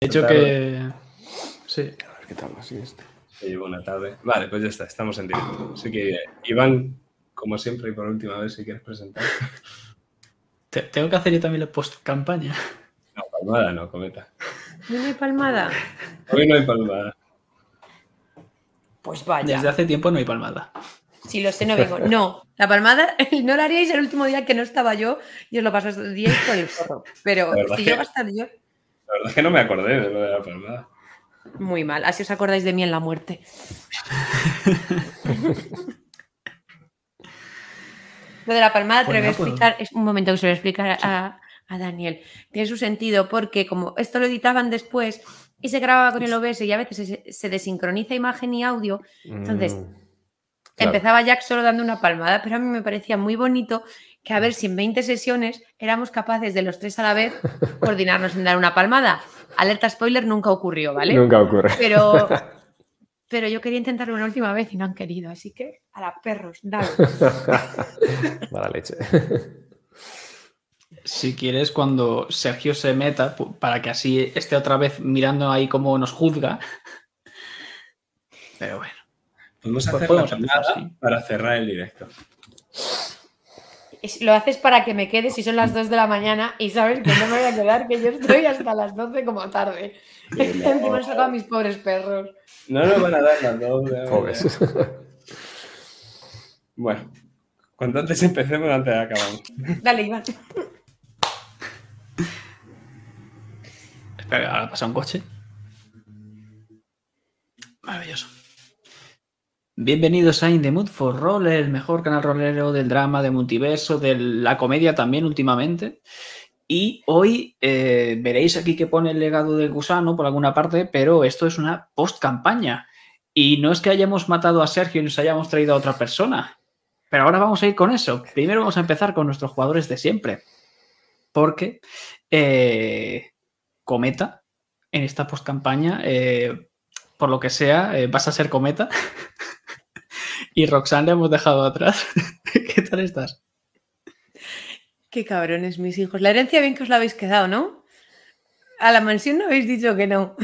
De hecho que... Sí. A ver qué tal así este. Sí, buena tarde. Vale, pues ya está, estamos en directo. Así que, Iván, como siempre y por última vez, si quieres presentar. Te- Tengo que hacer yo también la post-campaña. No, palmada no, cometa. ¿No hay palmada? Hoy no hay palmada. Pues vaya. Desde hace tiempo no hay palmada. Si lo sé, no vengo. No, la palmada no la haríais el último día que no estaba yo y os lo pasaríais por el forro. Pero si yo va a estar yo, La verdad es que no me acordé de lo de la palmada. muy mal. Así os acordáis de mí en la muerte. Lo de la palmada te lo voy a Pues pues- explicar, es un momento que se lo voy a explicar a, a Daniel. Tiene su sentido porque como esto lo editaban después y se grababa con el OBS y a veces se, se desincroniza imagen y audio, Entonces, Mm, claro. empezaba Jack solo dando una palmada, pero a mí me parecía muy bonito que a ver si en 20 sesiones éramos capaces de los tres a la vez coordinarnos en dar una palmada. Alerta spoiler nunca ocurrió, ¿vale? Nunca ocurre. Pero, pero yo quería intentarlo una última vez y no han querido, así que a la perros, dale. Mala leche. Si quieres, cuando Sergio se meta, para que así esté otra vez mirando ahí cómo nos juzga. Pero bueno. Podemos hacer podemos la empezar, palmada sí. para cerrar el directo. Lo haces para que me quede si son las 2 de la mañana y sabes que no me voy a quedar, que yo estoy hasta las 12 como tarde. Encima he sacado a mis pobres perros. No nos van a dar las dos. ya, ya. Pobres. Bueno, cuanto antes empecemos, antes acabamos. Dale, Iván. Espera, ahora pasa un coche. Maravilloso. Bienvenidos a In the Mood for Roll, el mejor canal rolero del drama, de multiverso, de la comedia también últimamente. Y hoy eh, veréis aquí que pone el legado del gusano por alguna parte, pero esto es una post-campaña. Y no es que hayamos matado a Sergio y nos hayamos traído a otra persona. Pero ahora vamos a ir con eso. Primero vamos a empezar con nuestros jugadores de siempre. Porque eh, Cometa, en esta post-campaña, eh, por lo que sea, vas a ser Cometa. y Roxanne le hemos dejado atrás. ¿Qué tal estás? Qué cabrones, mis hijos. La herencia bien que os la habéis quedado, ¿no? A la mansión no habéis dicho que no.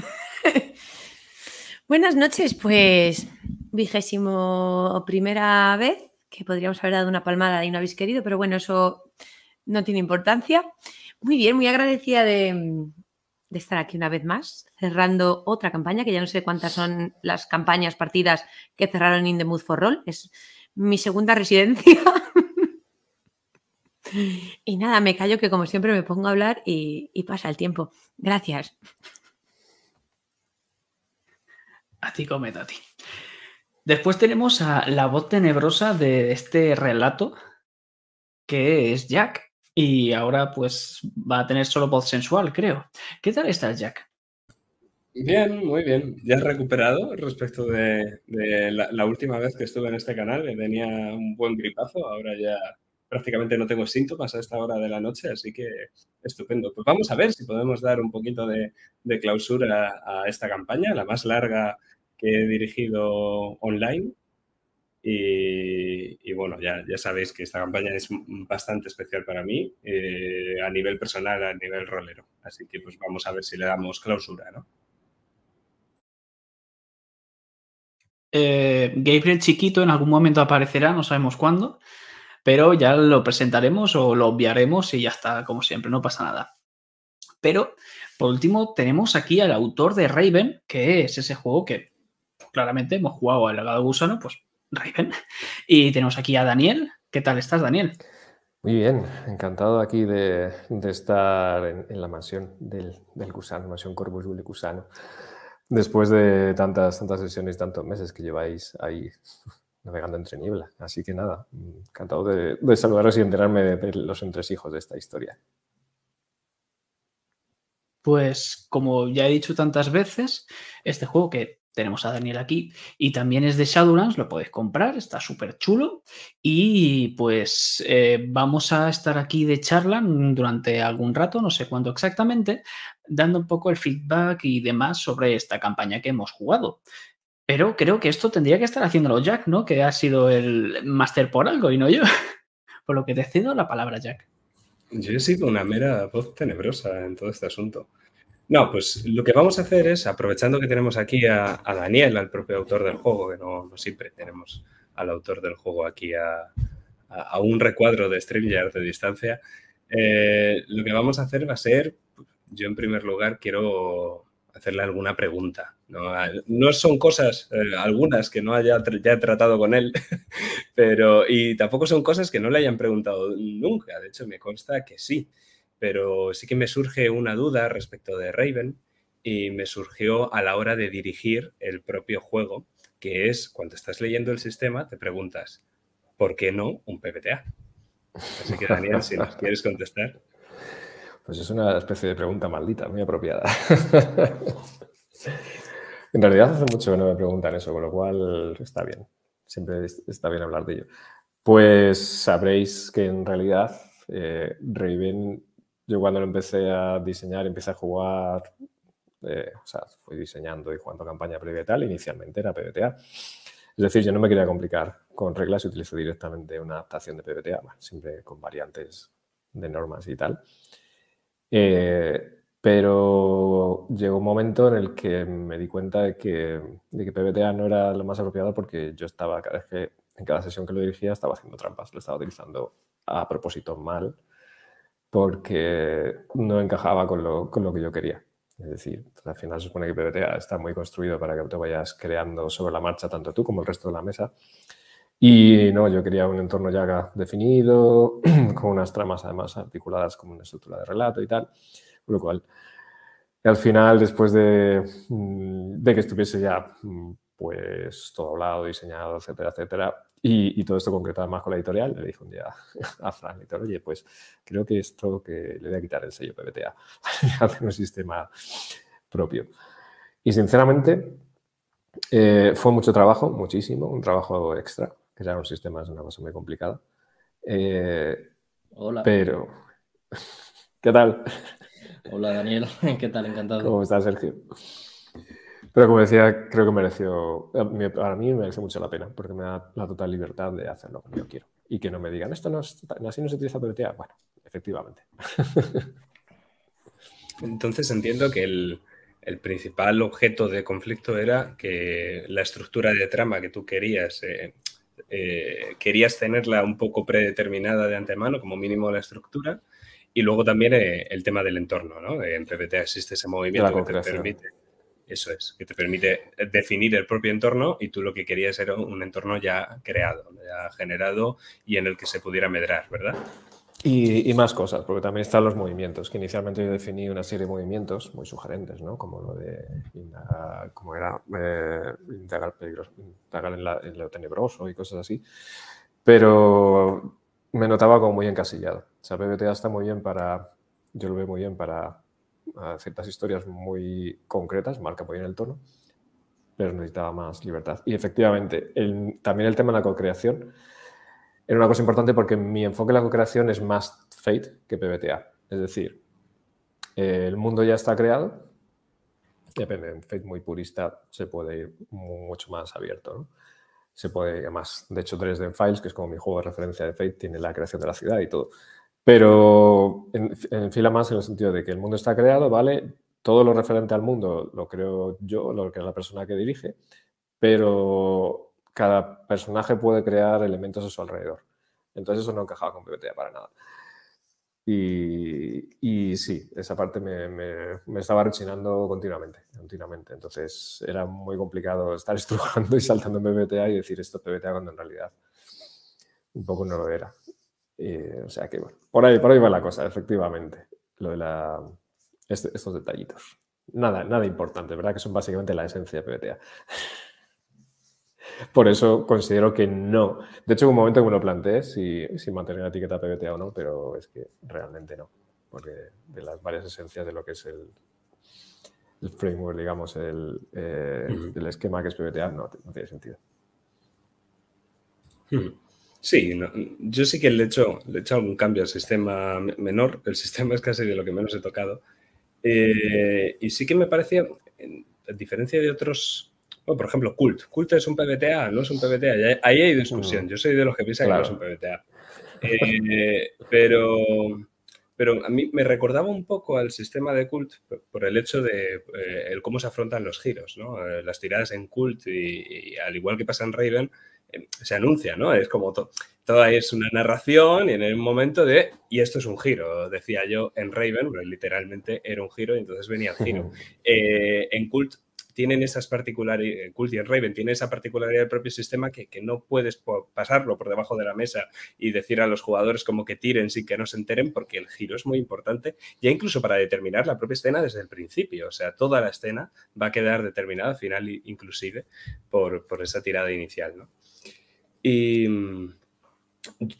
Buenas noches, pues vigésimo primera vez que podríamos haber dado una palmada y no habéis querido, pero bueno, eso no tiene importancia. Muy bien, muy agradecida de, de estar aquí una vez más, cerrando otra campaña, que ya no sé cuántas son las campañas, partidas que cerraron In the Mood for Roll. Es mi segunda residencia. Y nada, me callo que como siempre me pongo a hablar y, pasa el tiempo. Gracias. A ti, Cometa, a ti. Después tenemos a la voz tenebrosa de este relato, que es Jack. Y ahora pues va a tener solo voz sensual, creo. ¿Qué tal estás, Jack? Bien, muy bien. Ya he recuperado respecto de, la, última vez que estuve en este canal, que tenía un buen gripazo. Ahora ya prácticamente no tengo síntomas a esta hora de la noche, así que estupendo. Pues vamos a ver si podemos dar un poquito de clausura a esta campaña, la más larga que he dirigido online. Y, bueno, ya, ya sabéis que esta campaña es bastante especial para mí, eh, a nivel personal, a nivel rolero. Así que pues vamos a ver si le damos clausura, ¿no? Eh, Gabriel chiquito en algún momento aparecerá, no sabemos cuándo, pero ya lo presentaremos o lo obviaremos y ya está, como siempre, no pasa nada. Pero, por último, tenemos aquí al autor de Raven, que es ese juego que claramente hemos jugado al legado gusano, pues Raven. Y tenemos aquí a Daniel. ¿Qué tal estás, Daniel? Muy bien, encantado aquí de, de estar en, en, la mansión del, del gusano, mansión Corvus Gusano. Después de tantas, tantas sesiones, tantos meses que lleváis ahí navegando entre niebla. Así que nada, encantado de, de saludaros y enterarme de, de los entresijos de esta historia. Pues como ya he dicho tantas veces, este juego que tenemos a Daniel aquí y también es de Shadowlands, lo podéis comprar, está súper chulo y pues eh, vamos a estar aquí de charla durante algún rato, no sé cuánto exactamente, dando un poco el feedback y demás sobre esta campaña que hemos jugado. Pero creo que esto tendría que estar haciéndolo Jack, ¿no? Que ha sido el máster por algo y no yo. Por lo que te cedo la palabra, Jack. Yo he sido una mera voz tenebrosa en todo este asunto. No, pues lo que vamos a hacer es, aprovechando que tenemos aquí a, Daniel, al propio autor del juego, que no, siempre tenemos al autor del juego aquí a, un recuadro de StreamYard de distancia, eh, lo que vamos a hacer va a ser, yo en primer lugar quiero hacerle alguna pregunta. No, son cosas, eh, algunas que no haya ya tratado con él, pero y tampoco son cosas que no le hayan preguntado nunca. De hecho, me consta que sí pero sí que me surge una duda respecto de Raven y me surgió a la hora de dirigir el propio juego, que es cuando estás leyendo el sistema te preguntas, ¿por qué no un PPTA? Así que Daniel, si nos quieres contestar. Pues es una especie de pregunta maldita, muy apropiada. en realidad hace mucho que no me preguntan eso, con lo cual está bien. Siempre está bien hablar de ello. Pues sabréis que en realidad eh, Raven yo cuando lo empecé a diseñar, empecé a jugar, eh, o sea, fui diseñando y jugando campaña previa y tal, inicialmente era PBTA. Es decir, yo no me quería complicar con reglas y utilizo directamente una adaptación de PBTA, siempre con variantes de normas y tal. Eh, pero llegó un momento en el que me di cuenta de que, de que PBTA no era lo más apropiado porque yo estaba, cada vez que en cada sesión que lo dirigía, estaba haciendo trampas, lo estaba utilizando a propósito mal porque no encajaba con lo, con lo que yo quería. Es decir, al final se supone que PBTA está muy construido para que te vayas creando sobre la marcha tanto tú como el resto de la mesa. Y no, yo quería un entorno ya definido, con unas tramas además articuladas como una estructura de relato y tal. Con lo cual, al final, después de, mm, de que estuviese ya mm, pues todo hablado, diseñado, etcétera, etcétera, y, todo esto concretado más con la editorial, le dije un día a Fran, editor, oye, pues creo que esto que le voy a quitar el sello PBTA, hacer un sistema propio. Y sinceramente, eh, fue mucho trabajo, muchísimo, un trabajo extra, que ya un sistema es una cosa muy complicada. Eh, Hola. Pero, ¿qué tal? Hola Daniel, ¿qué tal? Encantado. ¿Cómo estás, Sergio? Pero como decía, creo que mereció, para mí merece mucho la pena, porque me da la total libertad de hacerlo como yo quiero. Y que no me digan, esto no es, así no se utiliza PBTA. Bueno, efectivamente. Entonces entiendo que el, principal objeto de conflicto era que la estructura de trama que tú querías, eh, eh, querías tenerla un poco predeterminada de antemano, como mínimo la estructura, y luego también eh, el tema del entorno, ¿no? En PBTA existe ese movimiento que te permite eso es, que te permite definir el propio entorno y tú lo que querías era un entorno ya creado, ya generado y en el que se pudiera medrar, ¿verdad? Y, más cosas, porque también están los movimientos, que inicialmente yo definí una serie de movimientos muy sugerentes, ¿no? Como lo de como era eh, indagar, en, lo tenebroso y cosas así. Pero me notaba como muy encasillado. O sea, PBTA está muy bien para, yo lo veo muy bien para a ciertas historias muy concretas, marca muy bien el tono, pero necesitaba más libertad. Y efectivamente, también el tema de la co-creación era una cosa importante porque mi enfoque en la co-creación es más Fate que PBTA. Es decir, el mundo ya está creado, depende, en Fate muy purista se puede ir mucho más abierto. Se puede, además, de hecho, 3D Files, que es como mi juego de referencia de Fate, tiene la creación de la ciudad y todo. Pero en, fila más en el sentido de que el mundo está creado, ¿vale? Todo lo referente al mundo lo creo yo, lo que es la persona que dirige, pero cada personaje puede crear elementos a su alrededor. Entonces eso no encajaba con PBTA para nada. Y, sí, esa parte me, me, estaba rechinando continuamente, continuamente. Entonces era muy complicado estar estrujando y saltando en PBTA y decir esto es PBTA cuando en realidad un poco no lo era. Eh, o sea que, bueno, por ahí, por ahí va la cosa, efectivamente. Lo de la, este, estos detallitos. Nada, nada importante, ¿verdad? Que son básicamente la esencia de PBTA. Por eso considero que no. De hecho, en un momento que me lo planteé si, si mantener la etiqueta PBTA o no, pero es que realmente no. Porque de las varias esencias de lo que es el, el framework, digamos, el, eh, el, esquema que es PBTA, no, no tiene sentido. Sí, yo sí que le he, hecho, le he hecho algún cambio al sistema menor. El sistema es casi de lo que menos he tocado. Eh, y sí que me parecía, a diferencia de otros, por ejemplo, Cult. Cult es un PBTA, no es un PBTA. Ahí hay discusión. Mm. Yo soy de los que piensan que no es un PBTA. Eh, pero, pero a mí me recordaba un poco al sistema de Cult por el hecho de eh, el cómo se afrontan los giros, ¿no? Eh, las tiradas en Cult y, al igual que pasa en Raven, se anuncia, ¿no? Es como toda es una narración y en el momento de, y esto es un giro, decía yo en Raven, literalmente era un giro y entonces venía el giro. en Cult tienen esas particularidades, Cult y Raven tiene esa particularidad del propio sistema que, no puedes pasarlo por debajo de la mesa y decir a los jugadores como que tiren sin que no se enteren, porque el giro es muy importante, ya incluso para determinar la propia escena desde el principio. O sea, toda la escena va a quedar determinada al final, inclusive, por, esa tirada inicial. Y mm,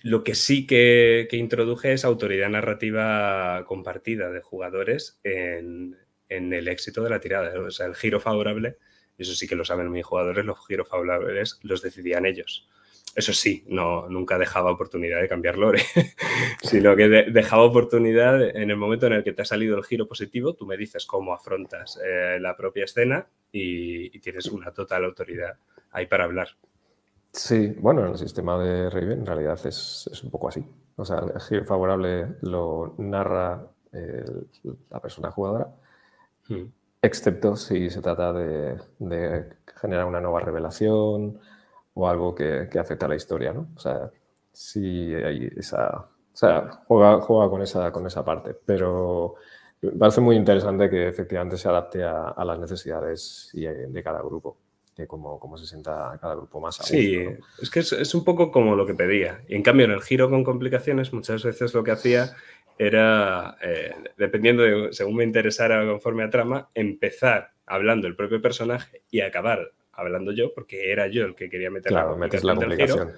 lo que sí que, que, introduje es autoridad narrativa compartida de jugadores en, el éxito de la tirada. O sea, el giro favorable, eso sí que lo saben mis jugadores, los giros favorables los decidían ellos. Eso sí, no, nunca dejaba oportunidad de cambiar lore, sino que dejaba oportunidad en el momento en el que te ha salido el giro positivo, tú me dices cómo afrontas eh, la propia escena y, tienes una total autoridad ahí para hablar. Sí, bueno, el sistema de Raven en realidad es, un poco así. O sea, el giro favorable lo narra la persona jugadora Hmm. Excepto si se trata de, generar una nueva revelación o algo que, afecta a la historia, ¿no? O sea, si hay esa... O sea, juega, juega con, esa, con esa parte, pero me parece muy interesante que efectivamente se adapte a, las necesidades de cada grupo, de cómo, cómo, se sienta cada grupo más a Sí, es que es, es, un poco como lo que pedía. Y en cambio, en el giro con complicaciones, muchas veces lo que hacía era, eh, dependiendo de, según me interesara conforme a trama, empezar hablando el propio personaje y acabar hablando yo, porque era yo el que quería meter la, complicación del giro.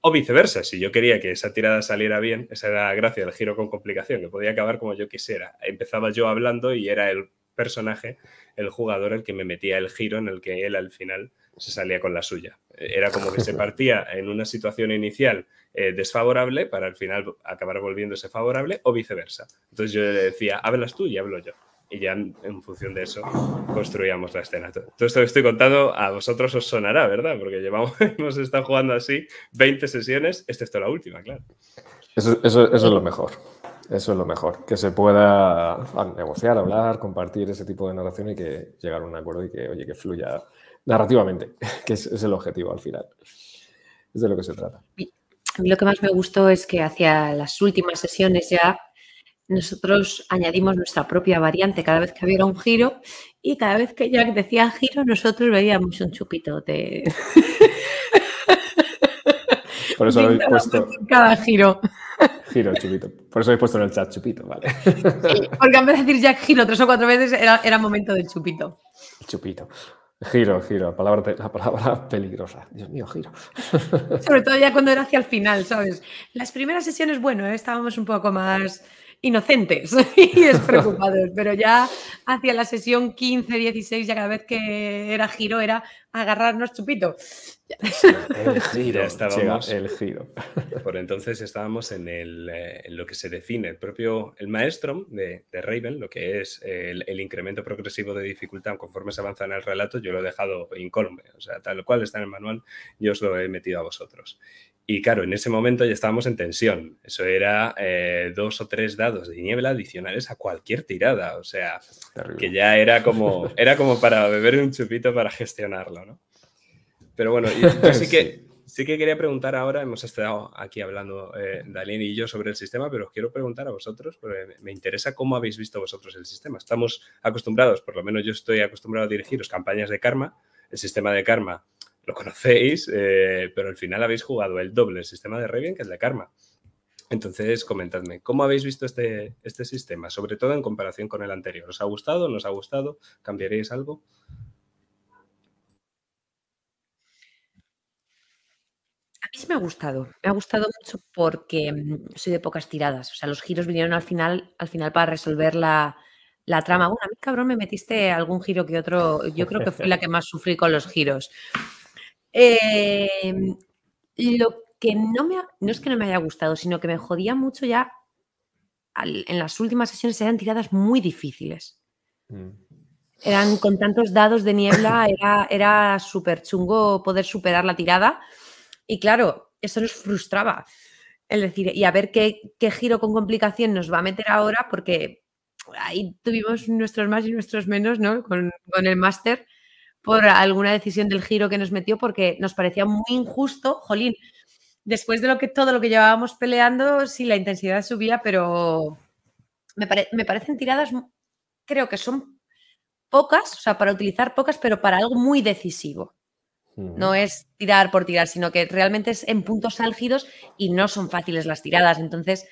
O viceversa, si yo quería que esa tirada saliera bien, esa era la gracia del giro con complicación, que podía acabar como yo quisiera. Empezaba yo hablando y era el personaje, el jugador, el que me metía el giro en el que él al final se salía con la suya. Era como que se partía en una situación inicial eh, desfavorable para al final acabar volviéndose favorable o viceversa. Entonces yo le decía, hablas tú y hablo yo. Y ya en, función de eso construíamos la escena. Todo esto que estoy contando a vosotros os sonará, ¿verdad? Porque llevamos, hemos estado jugando así 20 sesiones, excepto la última, claro. Eso, eso, eso es lo mejor. Eso es lo mejor, que se pueda negociar, hablar, compartir ese tipo de narración y que llegar a un acuerdo y que, oye, que fluya narrativamente, que es, el objetivo al final. Es de lo que se trata. A mí lo que más me gustó es que hacia las últimas sesiones ya nosotros añadimos nuestra propia variante cada vez que había un giro y cada vez que Jack decía giro nosotros veíamos un chupito de... Por eso lo habéis puesto... Cada giro. Giro, chupito. Por eso habéis puesto en el chat chupito, vale. porque en vez de decir Jack giro tres o cuatro veces era, era momento del chupito. Chupito. Giro, giro, la palabra, la palabra peligrosa. Dios mío, giro. Sobre todo ya cuando era hacia el final, ¿sabes? Las primeras sesiones, bueno, estábamos un poco más inocentes y despreocupados, pero ya hacia la sesión 15, 16, ya cada vez que era giro era agarrarnos chupito. El giro, estábamos, el giro. Por entonces estábamos en, eh, lo que se define el propio, el maestro de, Raven, lo que es el, incremento progresivo de dificultad conforme se avanza en el relato, yo lo he dejado incólume, o sea, tal cual está en el manual, yo os lo he metido a vosotros. Y claro, en ese momento ya estábamos en tensión. Eso era eh, dos o tres dados de niebla adicionales a cualquier tirada. O sea, que ya era como, era como para beber un chupito para gestionarlo, ¿no? Pero bueno, yo sí que, sí que quería preguntar ahora, hemos estado aquí hablando eh, Dalín y yo sobre el sistema, pero os quiero preguntar a vosotros, porque me interesa cómo habéis visto vosotros el sistema. Estamos acostumbrados, por lo menos yo estoy acostumbrado a dirigiros campañas de karma. El sistema de karma lo conocéis, eh, pero al final habéis jugado el doble el sistema de Raven que el de Karma. Entonces, comentadme, ¿cómo habéis visto este, este sistema? Sobre todo en comparación con el anterior. ¿Os ha gustado? ¿Nos ha gustado? ¿Cambiaréis algo? A mí sí me ha gustado. Me ha gustado mucho porque mm, soy de pocas tiradas. O sea, los giros vinieron al final, al final para resolver la, la trama. Bueno, a mí, cabrón, me metiste algún giro que otro. Yo creo que fui la que más sufrí con los giros. Em, lo que no me no es que no me haya gustado, sino que me jodía mucho ya en las últimas sesiones eran tiradas muy difíciles. Mm. Eran con tantos dados de niebla, era, era súper chungo poder superar la tirada. Y claro, eso nos frustraba. Es decir, y a ver qué, giro con complicación nos va a meter ahora, porque ahí tuvimos nuestros más y nuestros menos, ¿no? Con, el máster por alguna decisión del giro que nos metió, porque nos parecía muy injusto, jolín, después de lo que todo lo que llevábamos peleando, sí, la intensidad subía, pero me, me parecen tiradas, creo que son pocas, o sea, para utilizar pocas, pero para algo muy decisivo. No es tirar por tirar, sino que realmente es en puntos álgidos y no son fáciles las tiradas. Entonces,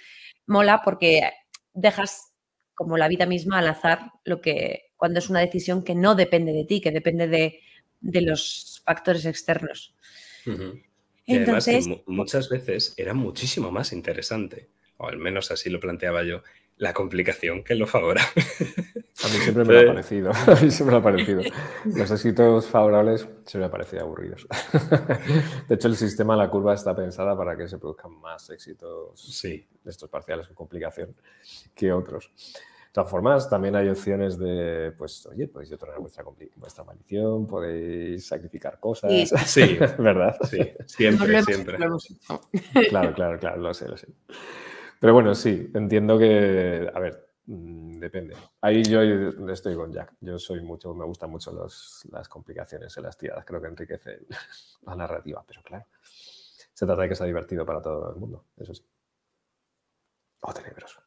mola porque dejas como la vida misma al azar lo que cuando es una decisión que no depende de ti, que depende de, los factores externos. Entonces, muchas veces era muchísimo más interesante, o al menos así lo planteaba yo, la complicación que lo favorable. A mí siempre me ha parecido. A mí siempre me ha parecido. Los éxitos favorables siempre me han parecido aburridos. De hecho, el sistema, la curva está pensada para que se produzcan más éxitos sí. de estos parciales con complicación que otros. De todas formas, también hay opciones de, pues, oye, podéis detonar vuestra, vuestra maldición, podéis sacrificar cosas. Sí, ¿verdad? Sí, siempre, siempre. Claro, claro, claro, lo sé, lo sé. Pero bueno, sí, entiendo que, a ver, mm, depende. Ahí yo estoy con Jack. Yo soy mucho, me gustan mucho las complicaciones en las tiradas. Creo que enriquece la narrativa, pero claro, se trata de que sea divertido para todo el mundo, eso sí. O tenebroso.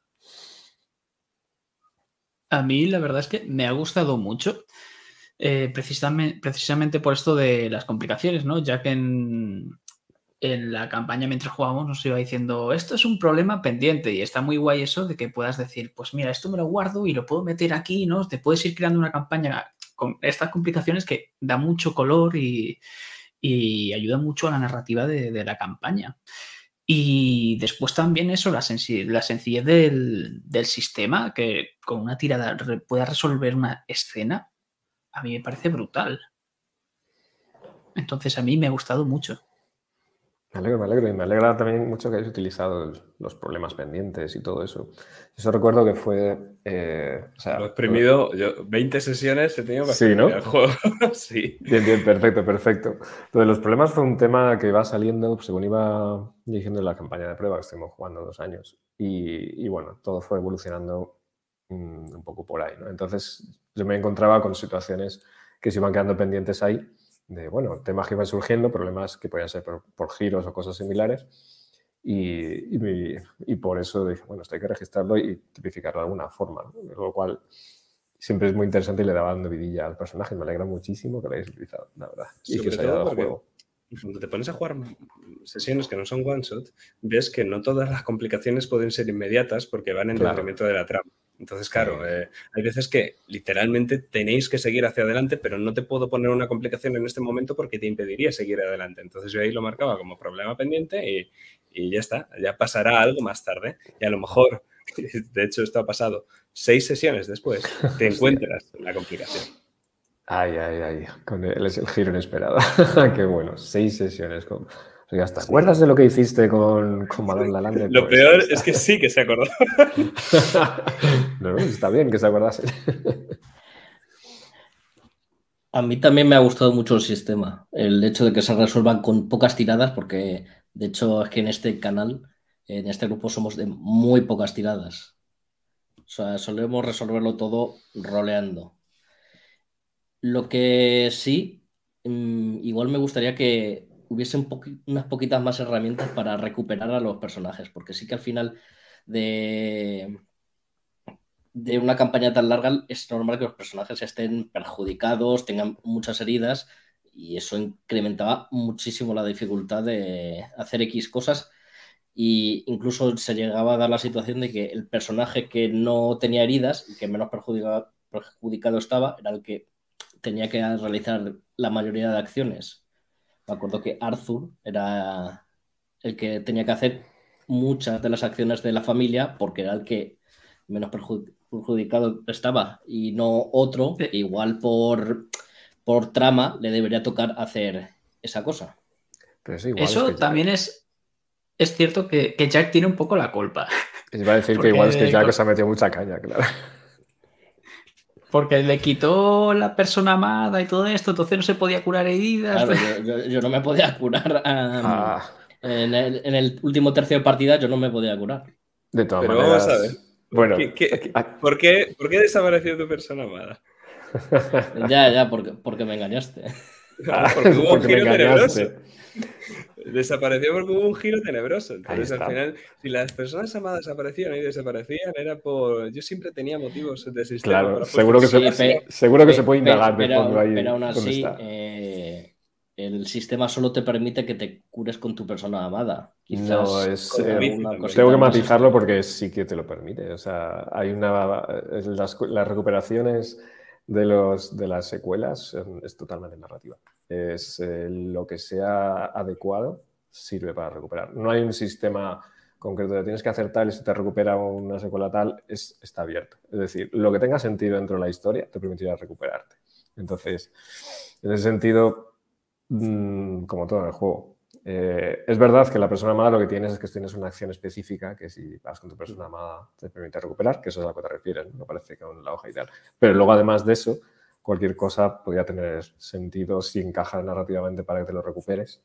A mí la verdad es que me ha gustado mucho, eh, precisamente, precisamente por esto de las complicaciones, ¿no? Ya que en, la campaña mientras jugábamos nos iba diciendo, esto es un problema pendiente y está muy guay eso de que puedas decir, pues mira, esto me lo guardo y lo puedo meter aquí, ¿no? Te puedes ir creando una campaña con estas complicaciones que da mucho color y ayuda mucho a la narrativa de, la campaña. Y después también eso, la, la sencillez del, del, sistema, que con una tirada pueda resolver una escena, a mí me parece brutal. Entonces a mí me ha gustado mucho. Me alegro, me alegro. Y me alegra también mucho que hayáis utilizado los problemas pendientes y todo eso. Eso recuerdo que fue. Eh, Lo he exprimido, yo 20 sesiones he tenido para sí, ¿no? el juego. sí. Bien, bien, perfecto, perfecto. De los problemas fue un tema que va saliendo según iba dirigiendo la campaña de prueba que estuvimos jugando dos años. Y, bueno, todo fue evolucionando mm, un poco por ahí, ¿no? Entonces yo me encontraba con situaciones que se iban quedando pendientes ahí de, bueno, temas que iban surgiendo, problemas que podían ser por, giros o cosas similares. Y, y, por eso dije, bueno, esto hay que registrarlo y tipificarlo de alguna forma, lo cual siempre es muy interesante y le daba dando vidilla al personaje. Me alegra muchísimo que lo hayáis utilizado, la verdad. y que os haya dado juego. Cuando te pones a jugar sesiones que no son one shot, ves que no todas las complicaciones pueden ser inmediatas porque van en detrimento de la trama. Entonces, claro, eh, hay veces que literalmente tenéis que seguir hacia adelante, pero no te puedo poner una complicación en este momento porque te impediría seguir adelante. Entonces yo ahí lo marcaba como problema pendiente y, y ya está, ya pasará algo más tarde. Y a lo mejor, de hecho esto ha pasado, seis sesiones después, te encuentras la complicación. Ay, ay, ay, con el, es el giro inesperado. Qué bueno, seis sesiones con ya está. ¿Te acuerdas de lo que hiciste con, con Malone Lo pues peor es que sí que se acordó. no, está bien que se acordase. A mí también me ha gustado mucho el sistema. El hecho de que se resuelvan con pocas tiradas, porque de hecho es que en este canal, en este grupo, somos de muy pocas tiradas. O sea, solemos resolverlo todo roleando. Lo que sí, mm, igual me gustaría que hubiese unas poquitas más herramientas para recuperar a los personajes, porque sí que al final de, de una campaña tan larga es normal que los personajes estén perjudicados, tengan muchas heridas y eso incrementaba muchísimo la dificultad de hacer X cosas e incluso se llegaba a dar la situación de que el personaje que no tenía heridas y que menos perjudicado estaba era el que tenía que realizar la mayoría de acciones. Me acuerdo que Arthur era el que tenía que hacer muchas de las acciones de la familia porque era el que menos perjudicado estaba y no otro que igual por, por trama le debería tocar hacer esa cosa. Eso también es, es cierto que, Jack tiene un poco la culpa. Iba a decir que igual es que Jack se ha metido mucha caña, claro. Porque le quitó la persona amada y todo esto, entonces no se podía curar heridas. yo, no me podía curar a, En el, en el último tercio de partida yo no me podía curar. De todas Pero maneras. vamos a ver. Bueno, ¿Qué- qué- aquí- aquí- ¿Por qué, ¿Por qué desapareció tu persona amada? Ya, ya, porque, porque me engañaste. Porque hubo un porque me giro tenebroso. Desapareció porque hubo un giro tenebroso. Entonces, al final, si las personas amadas aparecían y desaparecían, era por. Yo siempre tenía motivos de sistema. Claro, seguro que, se, pe- seguro que Pe- se puede indagar de pero, fondo ahí. pero aún así, eh, el sistema solo te permite que te cures con tu persona amada. Quizás No, es, eh, tengo que matizarlo porque sí que te lo permite. O sea, hay una. Las, las recuperaciones de, los, de las secuelas es totalmente narrativa. Es eh, lo que sea adecuado sirve para recuperar. No hay un sistema concreto de tienes que hacer tal y si te recupera una secuela tal, es, está abierto. Es decir, lo que tenga sentido dentro de la historia te permitirá recuperarte. Entonces, en ese sentido, mm, como todo en el juego, eh, es verdad que la persona amada lo que tienes es que tienes una acción específica que si vas con tu persona amada te permite recuperar, que eso es a lo que te refieres, no parece que con la hoja y tal. Pero luego, además de eso, cualquier cosa podría tener sentido si encaja narrativamente para que te lo recuperes.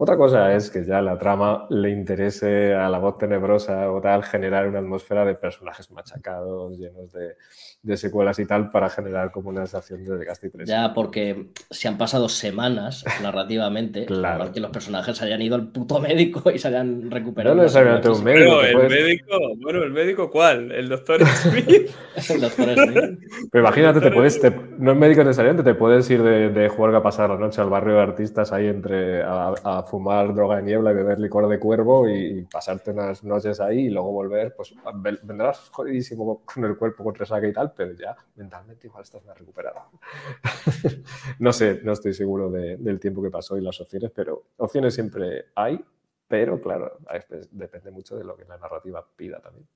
Otra cosa es que ya la trama le interese a la voz tenebrosa o tal generar una atmósfera de personajes machacados, llenos de, de secuelas y tal, para generar como una sensación de desgaste y presión. Ya, porque se han pasado semanas narrativamente, Claro. para que los personajes hayan ido al puto médico y se hayan recuperado. No necesariamente un médico. Pero el puedes- médico, bueno, el médico, ¿cuál? ¿El doctor Smith? El doctor Smith. Pero imagínate, te puedes, te- no es médico necesariamente, te puedes ir de, de juerga a pasar la noche al barrio de artistas ahí entre a, a fumar droga de niebla y beber licor de cuervo y, y pasarte unas noches ahí y luego volver, pues ven- vendrás jodidísimo con el cuerpo con resaca y tal, pero ya mentalmente igual estás más recuperado. no sé, no estoy seguro de- del tiempo que pasó y las opciones, pero opciones siempre hay, pero claro, depende mucho de lo que la narrativa pida también.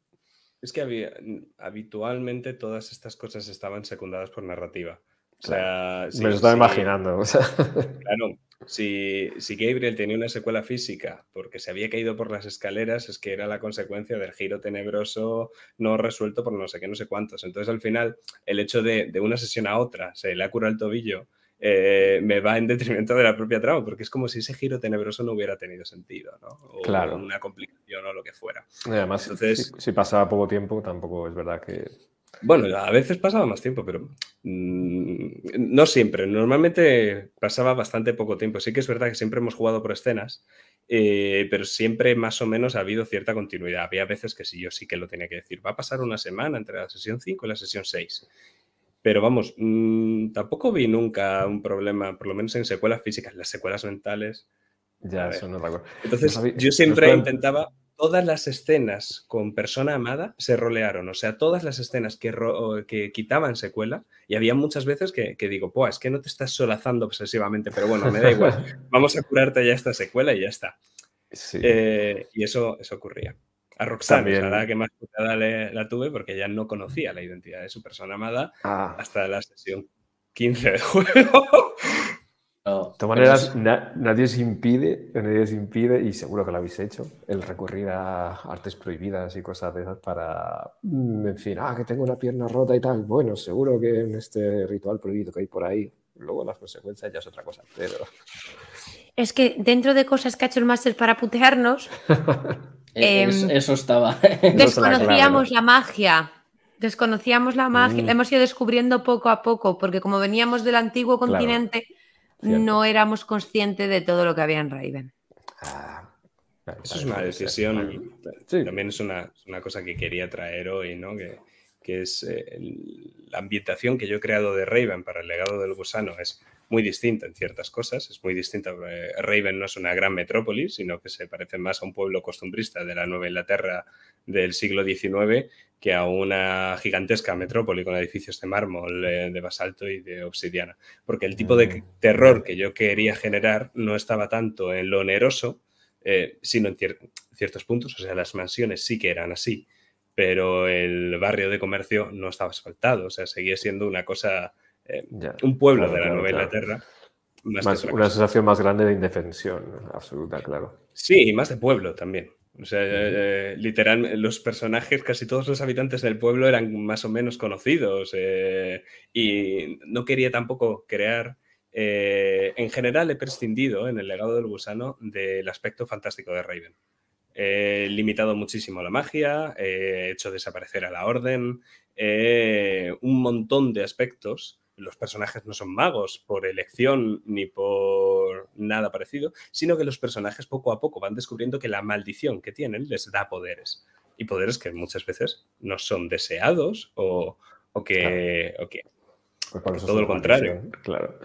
Es que había, habitualmente todas estas cosas estaban secundadas por narrativa. O sea, sí, Me lo estaba sí. imaginando. o sea. Claro, si, si Gabriel tenía una secuela física porque se había caído por las escaleras, es que era la consecuencia del giro tenebroso no resuelto por no sé qué, no sé cuántos. Entonces, al final, el hecho de, de una sesión a otra, se le ha curado el tobillo, eh, me va en detrimento de la propia trama, porque es como si ese giro tenebroso no hubiera tenido sentido, ¿no? O Claro. una complicación o lo que fuera. Y además, Entonces- si, si pasaba poco tiempo, tampoco es verdad que. Bueno, a veces pasaba más tiempo, pero mm, no siempre. Normalmente pasaba bastante poco tiempo. Sí que es verdad que siempre hemos jugado por escenas, eh, pero siempre más o menos ha habido cierta continuidad. Había veces que sí, yo sí que lo tenía que decir. Va a pasar una semana entre la sesión 5 y la sesión 6. Pero vamos, mm, tampoco vi nunca un problema, por lo menos en secuelas físicas, las secuelas mentales. Ya, eso no cosa. Entonces, yo siempre intentaba, todas las escenas con persona amada se rolearon, o sea, todas las escenas que, ro- que quitaban secuela, y había muchas veces que, que digo, pues es que no te estás solazando obsesivamente, pero bueno, me da igual, vamos a curarte ya esta secuela y ya está. Sí. Eh, y eso, eso ocurría. A Roxanne, También. es a la que más putada la tuve porque ella no conocía la identidad de su persona amada Ah, hasta la sesión 15 del juego. No, de todas maneras, es- na- nadie se impide, nadie se impide, y seguro que lo habéis hecho, el recurrir a artes prohibidas y cosas de esas para, mm, en fin, ah, que tengo una pierna rota y tal. Bueno, seguro que en este ritual prohibido que hay por ahí, luego las consecuencias ya es otra cosa, pero Es que dentro de cosas que ha hecho el máster para putearnos, eh, Em, es- eso estaba. Desconocíamos la magia. Desconocíamos la magia, Mm. la hemos ido descubriendo poco a poco, porque como veníamos del antiguo Claro, continente, cierto. no éramos conscientes de todo lo que había en Raven. Ah, claro, Eso es también una decisión, Sí. también es una, una cosa que quería traer hoy, ¿no? Que, que es eh, el- la ambientación que yo he creado de Raven para el legado del gusano es muy distinta en ciertas cosas, es muy distinta. eh, Raven no es una gran metrópolis, sino que se parece más a un pueblo costumbrista de la Nueva Inglaterra del siglo XIX que a una gigantesca metrópoli con edificios de mármol, eh, de basalto y de obsidiana. Porque el tipo de Mm. terror que yo quería generar no estaba tanto en lo oneroso, eh, sino en cier- ciertos puntos. O sea, las mansiones sí que eran así, pero el barrio de comercio no estaba asfaltado. O sea, seguía siendo una cosa, eh, Ya, un pueblo claro, de la claro, Nueva claro. Inglaterra. Más, una cosa. sensación más grande de indefensión, absoluta, claro. Sí, y más de pueblo también. O sea, eh, literal, los personajes, casi todos los habitantes del pueblo eran más o menos conocidos. eh, y no quería tampoco crear eh, en general he prescindido en el legado del gusano del aspecto fantástico de Raven. He limitado muchísimo la magia, he hecho desaparecer a la orden, un montón de aspectos. Los personajes no son magos por elección ni por nada parecido, sino que los personajes poco a poco van descubriendo que la maldición que tienen les da poderes. Y poderes que muchas veces no son deseados o, que, pues todo lo contrario. Claro.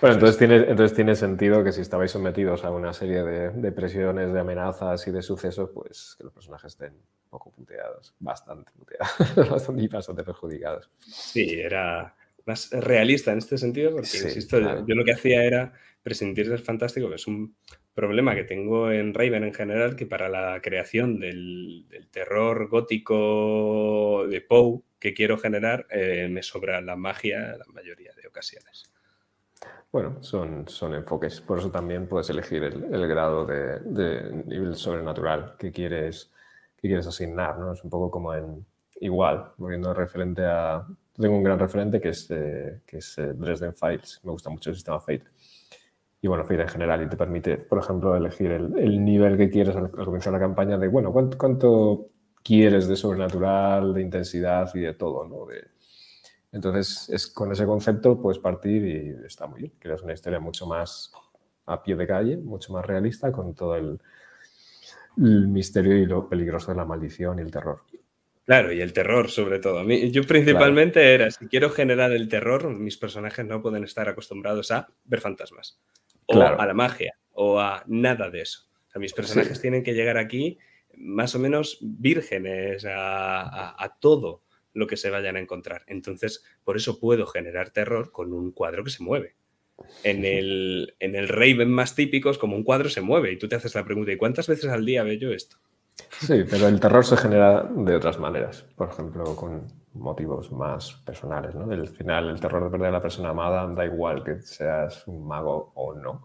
Bueno, entonces tiene, entonces tiene sentido que si estabais sometidos a una serie de, presiones, de amenazas y de sucesos, pues que los personajes estén un poco puteados, bastante puteados, bastante y bastante perjudicados. Sí, era más realista en este sentido, porque insisto, yo, lo que hacía era presentir del fantástico, que es un problema que tengo en Raven en general, que para la creación del, del terror gótico de Poe, que quiero generar, eh, me sobra la magia la mayoría de ocasiones. Bueno, son, son enfoques. Por eso también puedes elegir el, grado de, nivel sobrenatural que quieres, que quieres asignar, ¿no? Es un poco como en igual, volviendo referente a... Tengo un gran referente que es, eh, que es eh, Dresden Files. Me gusta mucho el sistema Fate. Y bueno, Fate en general y te permite, por ejemplo, elegir el, nivel que quieres al, comenzar la campaña de, bueno, cuánto, quieres de sobrenatural, de intensidad y de todo, ¿no? Entonces, es, con ese concepto puedes partir y está muy bien. Creas una historia mucho más a pie de calle, mucho más realista, con todo el, misterio y lo peligroso de la maldición y el terror. Claro, y el terror sobre todo. Yo principalmente era, si quiero generar el terror, mis personajes no pueden estar acostumbrados a ver fantasmas, o a la magia, o a nada de eso. mis personajes tienen que llegar aquí más o menos vírgenes a, todo lo que se vayan a encontrar. Entonces, por eso puedo generar terror con un cuadro que se mueve. En el, en el Raven más típico es como un cuadro se mueve y tú te haces la pregunta, ¿y cuántas veces al día veo yo esto? Sí, pero el terror se genera de otras maneras, por ejemplo, con motivos más personales. ¿no? Al final, el terror de perder a la persona amada da igual que seas un mago o no.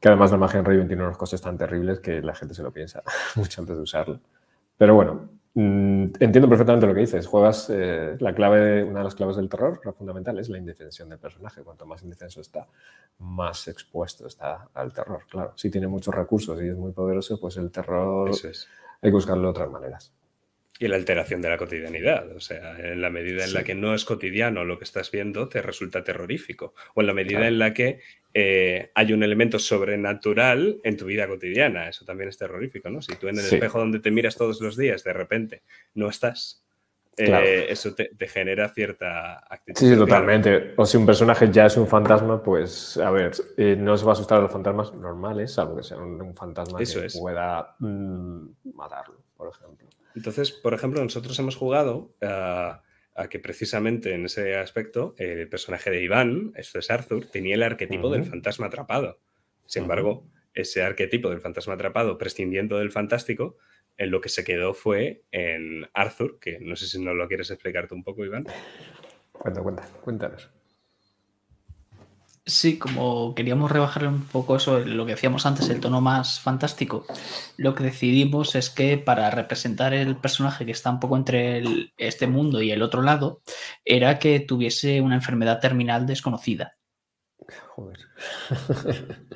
Que además la magia en Raven tiene unos costes tan terribles que la gente se lo piensa mucho antes de usarlo. Pero bueno, entiendo perfectamente lo que dices. Juegas eh, la clave, una de las claves del terror, la fundamental, es la indefensión del personaje. Cuanto más indefenso está, más expuesto está al terror. Claro, si tiene muchos recursos y es muy poderoso, pues el terror hay que buscarlo de otras maneras. Y la alteración de la cotidianidad. O sea, en la medida en la que no es cotidiano lo que estás viendo, te resulta terrorífico. O en la medida en la que eh, hay un elemento sobrenatural en tu vida cotidiana. Eso también es terrorífico, ¿no? Si tú en el espejo donde te miras todos los días, de repente no estás, eh, eso te, genera cierta actitud. Sí, totalmente. O si un personaje ya es un fantasma, pues, a ver, eh, no se va a asustar a los fantasmas normales, salvo que sea un, fantasma que pueda mm, matarlo, por ejemplo. Entonces, por ejemplo, nosotros hemos jugado a, que precisamente en ese aspecto el personaje de Iván, esto es Arthur, tenía el arquetipo del fantasma atrapado. Sin embargo, ese arquetipo del fantasma atrapado, prescindiendo del fantástico, en lo que se quedó fue en Arthur, que no sé si no lo quieres explicarte un poco, Iván. Cuenta, cuenta, cuéntanos. Sí, como queríamos rebajarle un poco eso, lo que decíamos antes, el tono más fantástico, lo que decidimos es que para representar el personaje que está un poco entre este mundo y el otro lado, era que tuviese una enfermedad terminal desconocida. Joder.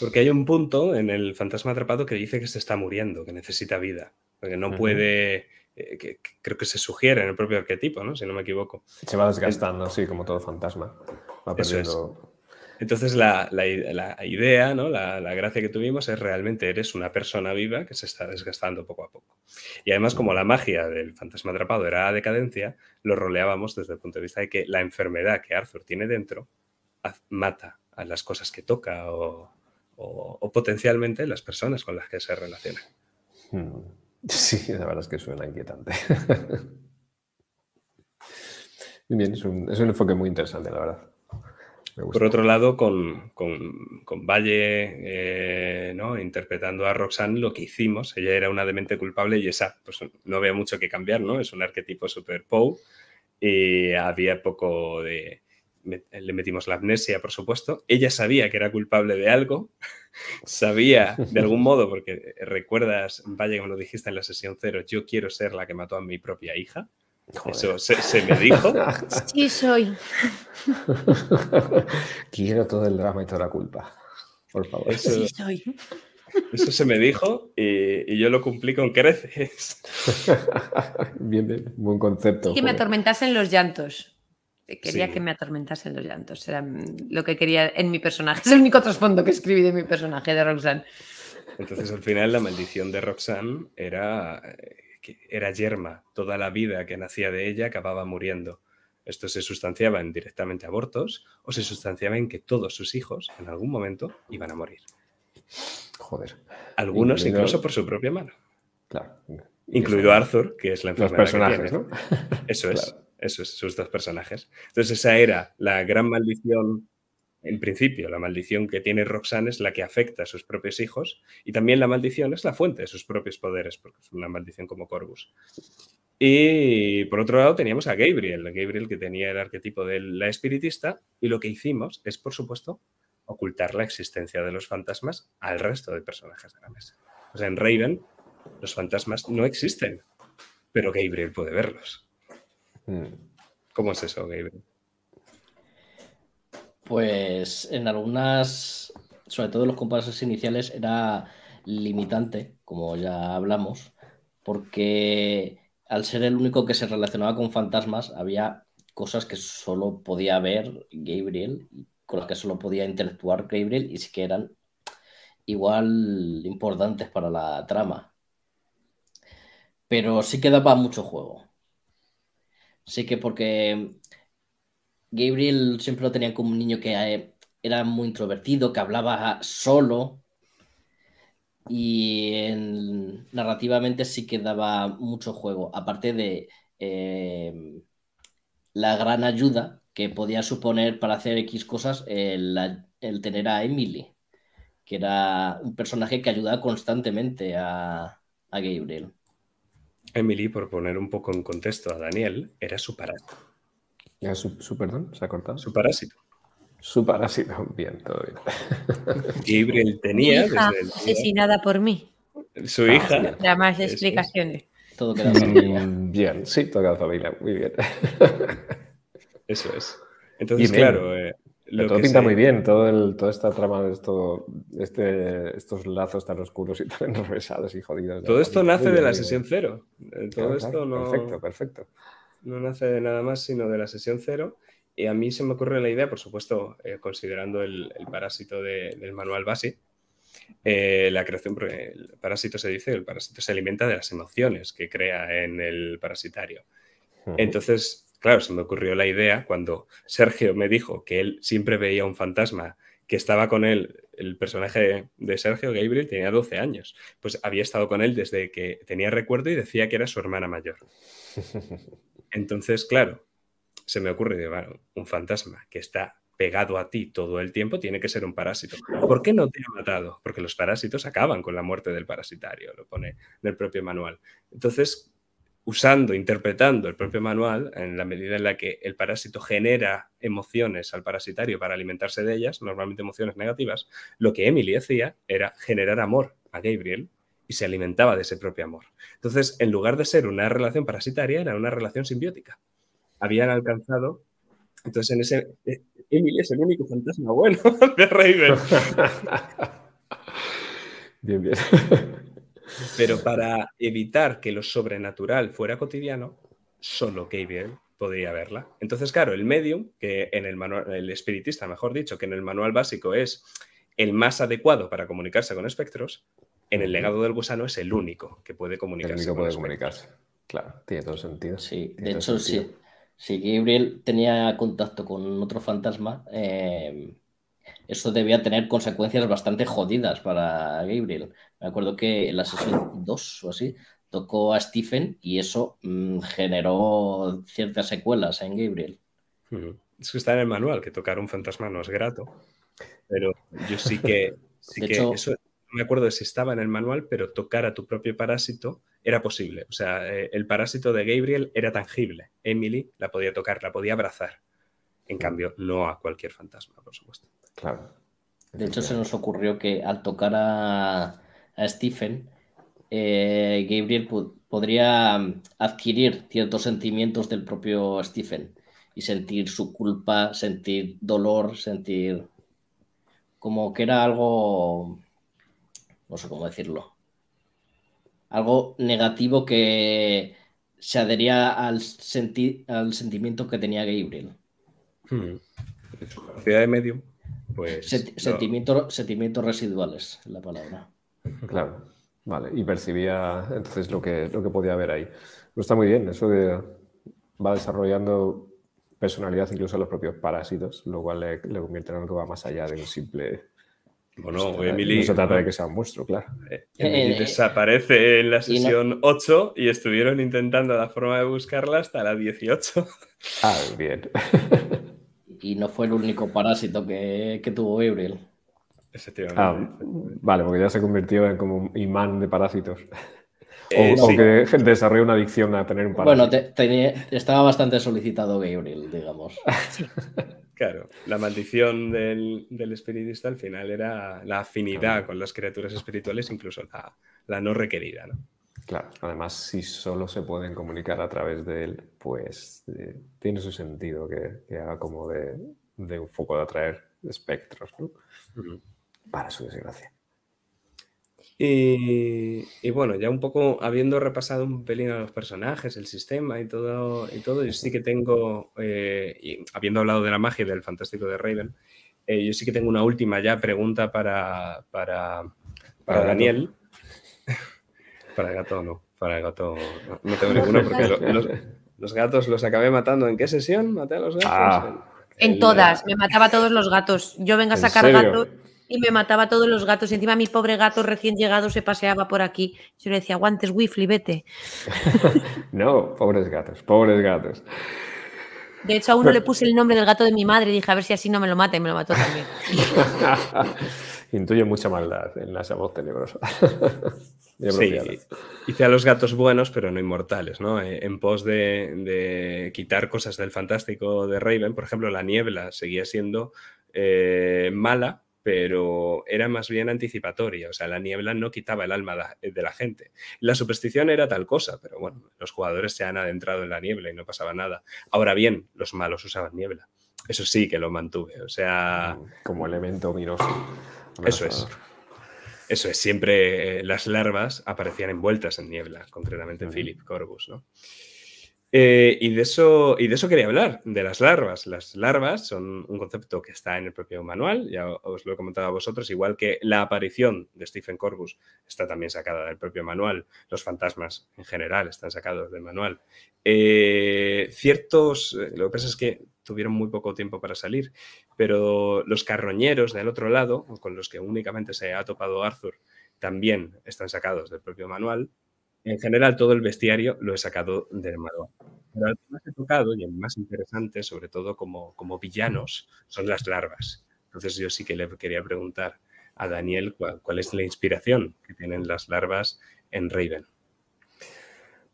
Porque hay un punto en el fantasma atrapado que dice que se está muriendo, que necesita vida, porque no puede eh, que creo que se sugiere en el propio arquetipo, ¿no? Si no me equivoco. Se va desgastando, sí, como todo fantasma. Va perdiendo entonces la, idea, ¿no? La, gracia que tuvimos es realmente eres una persona viva que se está desgastando poco a poco. Y además como la magia del fantasma atrapado era decadencia, lo roleábamos desde el punto de vista de que la enfermedad que Arthur tiene dentro mata a las cosas que toca o, potencialmente las personas con las que se relaciona. Hmm. Sí, la verdad es que suena inquietante. Bien, es un enfoque muy interesante, la verdad. Por otro lado, con, Valle eh, ¿no? interpretando a Roxanne, lo que hicimos, ella era una demente culpable y esa, pues no había mucho que cambiar, ¿no? Es un arquetipo super Poe y había poco de... Le metimos la amnesia, por supuesto. Ella sabía que era culpable de algo, sabía de algún modo, porque recuerdas, Valle, como lo dijiste en la sesión cero, yo quiero ser la que mató a mi propia hija. Eso se, me dijo. Sí, soy. Quiero todo el drama y toda la culpa. Por favor. Eso, Sí, soy. eso se me dijo y, y yo lo cumplí con creces. bien, bien, buen concepto. Que me atormentasen los llantos. Quería Sí. que me atormentasen los llantos. Era lo que quería en mi personaje. Es el único trasfondo que escribí de mi personaje, de Roxanne. Entonces, al final, la maldición de Roxanne era, eh, que era yerma. Toda la vida que nacía de ella acababa muriendo. Esto se sustanciaba en directamente abortos o se sustanciaba en que todos sus hijos, en algún momento, iban a morir. Joder, Algunos Incluido- incluso por su propia mano. claro. Incluido Arthur, que es la Los enfermedad que personajes, tiene. ¿no? Eso es, Claro. eso es, sus dos personajes. Entonces esa era la gran maldición, en principio, la maldición que tiene Roxanne es la que afecta a sus propios hijos y también la maldición es la fuente de sus propios poderes, porque es una maldición como Corvus. Y por otro lado teníamos a Gabriel, Gabriel que tenía el arquetipo de la espiritista y lo que hicimos es, por supuesto, ocultar la existencia de los fantasmas al resto de personajes de la mesa. O sea, en Raven los fantasmas no existen, pero Gabriel puede verlos. Mm. ¿Cómo es eso, Gabriel? Pues en algunas, sobre todo en los compases iniciales, era limitante, como ya hablamos, porque al ser el único que se relacionaba con fantasmas, había cosas que solo podía ver Gabriel, con las que solo podía interactuar Gabriel, y sí que eran igual importantes para la trama. Pero sí que daba mucho juego. Sí que porque Gabriel siempre lo tenían como un niño que eh, era muy introvertido, que hablaba solo. Y en- narrativamente sí que daba mucho juego. Aparte de eh, la gran ayuda que podía suponer para hacer X cosas el, el tener a Emily, que era un personaje que ayudaba constantemente a, a Gabriel. Emily, por poner un poco en contexto a Daniel, era su parásito. Ya, Su, su- perdón, ¿se ha cortado? Su parásito. Su parásito. Bien, todo bien. Gabriel tenía hija desde el día- asesinada por mí. su Ah, hija. Para más Eso es. explicaciones. Todo queda familia. Mm, Bien, sí, toca la familia. Muy bien. Eso es. Entonces, Bien, claro, eh, lo todo que pinta muy bien, todo el, toda esta trama de esto, este, estos lazos tan oscuros y tan enrevesados y jodidos. Todo esto nace de la sesión cero. Eh, Todo Claro, esto claro, no, Perfecto, perfecto. No nace de nada más sino de la sesión cero. Y a mí se me ocurre la idea, por supuesto, eh, considerando el, el parásito de- del manual base, eh, la creación, porque el parásito se dice, el parásito se alimenta de las emociones que crea en el parasitario. Entonces, claro, se me ocurrió la idea cuando Sergio me dijo que él siempre veía un fantasma que estaba con él, el personaje de Sergio, Gabriel, tenía 12 años. Pues había estado con él desde que tenía recuerdo y decía que era su hermana mayor. Entonces, claro, se me ocurre, bueno, un fantasma que está pegado a ti todo el tiempo tiene que ser un parásito. ¿Por qué no te ha matado? Porque los parásitos acaban con la muerte del parasitario, lo pone en el propio manual. Entonces, usando, interpretando el propio manual, en la medida en la que el parásito genera emociones al parasitario para alimentarse de ellas, normalmente emociones negativas, lo que Emily hacía era generar amor a Gabriel y se alimentaba de ese propio amor. Entonces, en lugar de ser una relación parasitaria, era una relación simbiótica. Habían alcanzado. Entonces, en ese. eh, Emily es el único fantasma bueno de Raven. bien, bien. Pero para evitar que lo sobrenatural fuera cotidiano, solo Gabriel podía verla. Entonces, claro, el medium, que en el manual, el espiritista, mejor dicho, que en el manual básico es el más adecuado para comunicarse con espectros, en el legado del gusano es el único que puede El comunicarse. único con puede comunicarse. Claro, tiene todo sentido. Sí, Tiene de hecho, sentido. sí. Si Gabriel tenía contacto con otro fantasma, eh, eso debía tener consecuencias bastante jodidas para Gabriel. Me acuerdo que en la sesión 2 o así tocó a Stephen y eso mm, generó ciertas secuelas en Gabriel. Es que está en el manual que tocar un fantasma no es grato, pero yo sí que, sí De que hecho- eso, me acuerdo de si estaba en el manual, pero tocar a tu propio parásito era posible. O sea, eh, el parásito de Gabriel era tangible. Emily la podía tocar, la podía abrazar. En cambio, no a cualquier fantasma, por supuesto. Claro. De hecho, se nos ocurrió que al tocar a, a Stephen, eh, Gabriel podría mm, adquirir ciertos sentimientos del propio Stephen y sentir su culpa, sentir dolor, sentir como que era algo, no sé cómo decirlo, algo negativo que se adhería al, al sentimiento que tenía Gabriel. Hmm. Su capacidad de medio, pues. sentimientos residuales, la palabra. Claro, vale. Y percibía entonces lo que, lo que podía haber ahí. Está muy bien, eso de, va desarrollando personalidad incluso a los propios parásitos, lo cual le, le convierte en algo que va más allá de un simple bueno, Emily. No se trata de que sea un monstruo, claro. Eh, Emily eh, desaparece en la sesión 8 y estuvieron intentando la forma de buscarla hasta la 18. Ah, bien. y no fue el único parásito que, tuvo Gabriel. Efectivamente. Ah, vale, porque ya se convirtió en como un imán de parásitos. Eh, o, que desarrolla una adicción a tener un parásito. Bueno, estaba bastante solicitado Gabriel, digamos. Claro, la maldición del, espiritista al final era la afinidad con las criaturas espirituales, incluso la, no requerida. ¿no? Claro, además, si solo se pueden comunicar a través de él, pues eh, tiene su sentido que, haga como de, un foco de atraer espectros, ¿no? Para su desgracia. Y, bueno, ya un poco habiendo repasado un pelín a los personajes, el sistema y todo, y todo yo sí que tengo, eh, y habiendo hablado de la magia y del fantástico de Raven, eh, yo sí que tengo una última ya pregunta para, para, para, Daniel. para el gato no, para el gato no, tengo ninguno porque los, gatos los acabé matando. ¿En qué sesión maté a los gatos? Ah. en, todas, me mataba a todos los gatos. Yo vengo a sacar gatos y me mataba a todos los gatos. Y encima mi pobre gato recién llegado se paseaba por aquí. Yo le decía, aguantes, Wifly, vete. no, pobres gatos, pobres gatos. De hecho, a uno le puse el nombre del gato de mi madre y dije, a ver si así no me lo mata y me lo mató también. Intuye mucha maldad en la voz tenebrosa. sí, hice a los gatos buenos, pero no inmortales, ¿no? Eh, en pos de, de, quitar cosas del fantástico de Raven, por ejemplo, la niebla seguía siendo eh, mala, pero era más bien anticipatoria, o sea, la niebla no quitaba el alma de la gente. La superstición era tal cosa, pero bueno, los jugadores se han adentrado en la niebla y no pasaba nada. Ahora bien, los malos usaban niebla. Eso sí que lo mantuve, o sea... Mm, como elemento ominoso. Eso es. Eso es, siempre eh, las larvas aparecían envueltas en niebla, concretamente en Philip Corbus, ¿no? Eh, y, de eso, y de eso quería hablar, de las larvas. Las larvas son un concepto que está en el propio manual, ya os lo he comentado a vosotros, igual que la aparición de Stephen Corbus está también sacada del propio manual, los fantasmas en general están sacados del manual. Eh, ciertos, eh, lo que pasa es que tuvieron muy poco tiempo para salir, pero los carroñeros del otro lado, con los que únicamente se ha topado Arthur, también están sacados del propio manual en general, todo el bestiario lo he sacado del manual. Pero el que más he tocado y el más interesante, sobre todo como, como villanos, son las larvas. Entonces yo sí que le quería preguntar a Daniel cuál, es la inspiración que tienen las larvas en Raven.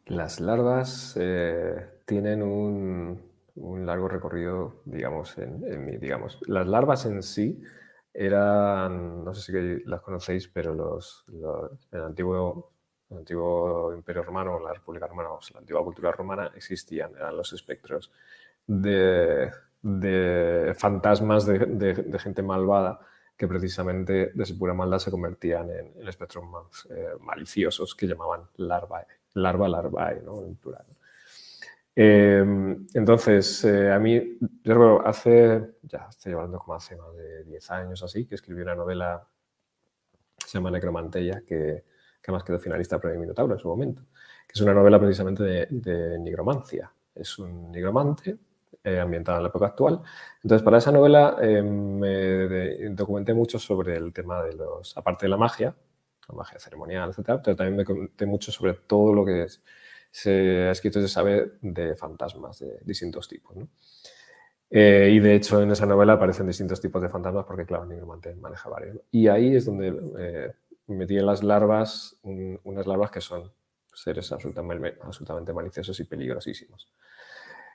Las larvas eh, tienen un, largo recorrido, digamos, en, mí. Digamos. Las larvas en sí eran, no sé si las conocéis, pero los el antiguo el antiguo Imperio Romano, la República Romana, o la antigua cultura romana, existían, eran los espectros de, fantasmas de, gente malvada que precisamente de su pura maldad se convertían en, espectros más eh, maliciosos que llamaban larvae, larva larvae, ¿no? en plural. Em, entonces, eh, a mí, yo hace, ya estoy hablando como hace más de 10 años así, que escribí una novela que se llama Necromantella, que, que además quedó finalista premio Minotauro en su momento, que es una novela precisamente de, nigromancia. Es un nigromante eh, ambientado en la época actual. Entonces, para esa novela eh, me documenté mucho sobre el tema de los, aparte de la magia, la magia ceremonial, etcétera, pero también me conté mucho sobre todo lo que se ha escrito y se sabe de fantasmas de distintos tipos. Eh, y de hecho en esa novela aparecen distintos tipos de fantasmas porque, claro, el nigromante maneja varios. Y ahí es donde metí en las larvas unas larvas que son seres absolutamente, absolutamente maliciosos y peligrosísimos.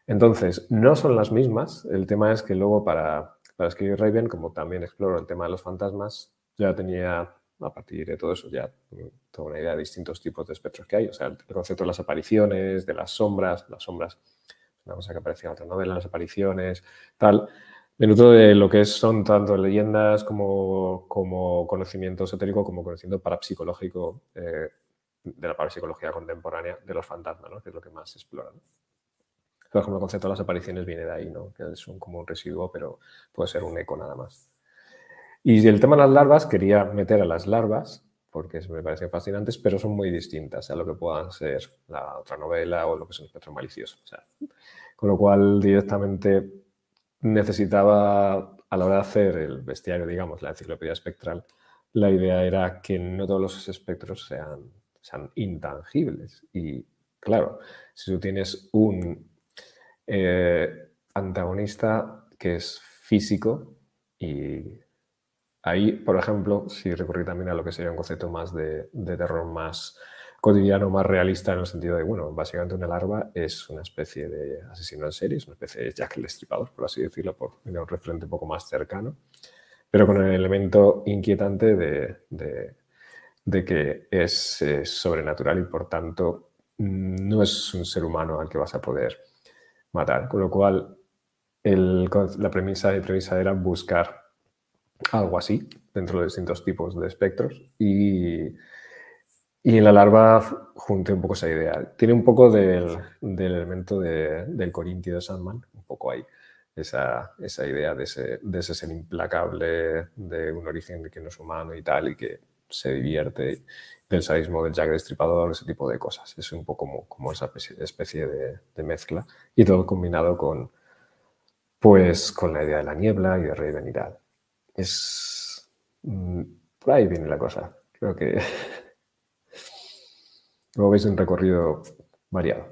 Entonces, no son las mismas. El tema es que luego para, para escribir Raven, como también exploro el tema de los fantasmas, ya tenía a partir de todo eso ya tengo una idea de distintos tipos de espectros que hay. O sea, el concepto de las apariciones, de las sombras, las sombras, una cosa que aparecía en otra novela, las apariciones, tal. Menudo de lo que son tanto leyendas como, como conocimiento esotérico, como conocimiento parapsicológico eh, de la parapsicología contemporánea de los fantasmas, ¿no? que es lo que más se explora. Por ejemplo, el concepto de las apariciones viene de ahí, ¿no? que es un, como un residuo, pero puede ser un eco nada más. Y el tema de las larvas, quería meter a las larvas, porque me parecen fascinantes, pero son muy distintas a lo que puedan ser la otra novela o lo que es el espectro malicioso. con lo cual, directamente necesitaba, a la hora de hacer el bestiario, digamos, la enciclopedia espectral, la idea era que no todos los espectros sean, sean intangibles. Y claro, si tú tienes un eh, antagonista que es físico y Ahí, por ejemplo, si recurrí también a lo que sería un concepto más de, terror más cotidiano, más realista, en el sentido de, bueno, básicamente una larva es una especie de asesino en serie, es una especie de Jack el Destripador, por así decirlo, por un referente un poco más cercano, pero con el elemento inquietante de, que es, sobrenatural y, por tanto, no es un ser humano al que vas a poder matar. Con lo cual, la premisa, de premisa era buscar algo así, dentro de distintos tipos de espectros. Y, y la larva junté un poco esa idea. Tiene un poco del, elemento de, del Corintio de Sandman, un poco ahí. Esa, esa idea de ese, de ese, ser implacable, de un origen que no es humano y tal, y que se divierte, del sadismo del Jack Destripador, ese tipo de cosas. Es un poco como, como esa especie de, mezcla, y todo combinado con, pues, con la idea de la niebla y de rey venidad es... Mm, por ahí viene la cosa. Creo que... Luego veis un recorrido variado.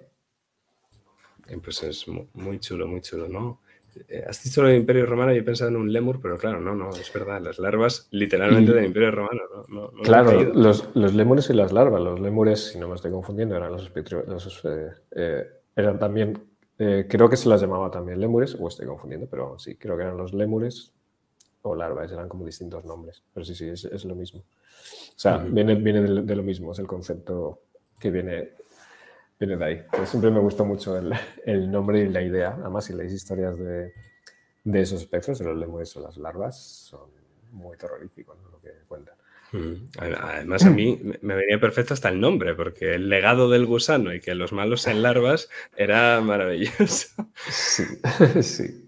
Pues es muy chulo, muy chulo, ¿no? Eh, has dicho lo del Imperio Romano y he pensado en un lemur, pero claro, no, no, es verdad, las larvas literalmente del Imperio Romano. No, claro, los, los, lemures y las larvas, los lemures, si no me estoy confundiendo, eran los, los eh, eh, eran también, creo que se las llamaba también lemures, o estoy confundiendo, pero sí, creo que eran los lemures o larvas, eran como distintos nombres, pero sí, sí, es, lo mismo. O sea, viene, viene de, lo mismo, es el concepto que viene, viene de ahí. siempre me gustó mucho el, el, nombre y la idea, además, y las historias de, de esos espectros, de los lemures o las larvas, son muy terroríficos lo que cuentan. Además, a mí me venía perfecto hasta el nombre, porque el legado del gusano y que los malos sean larvas era maravilloso. Sí, sí.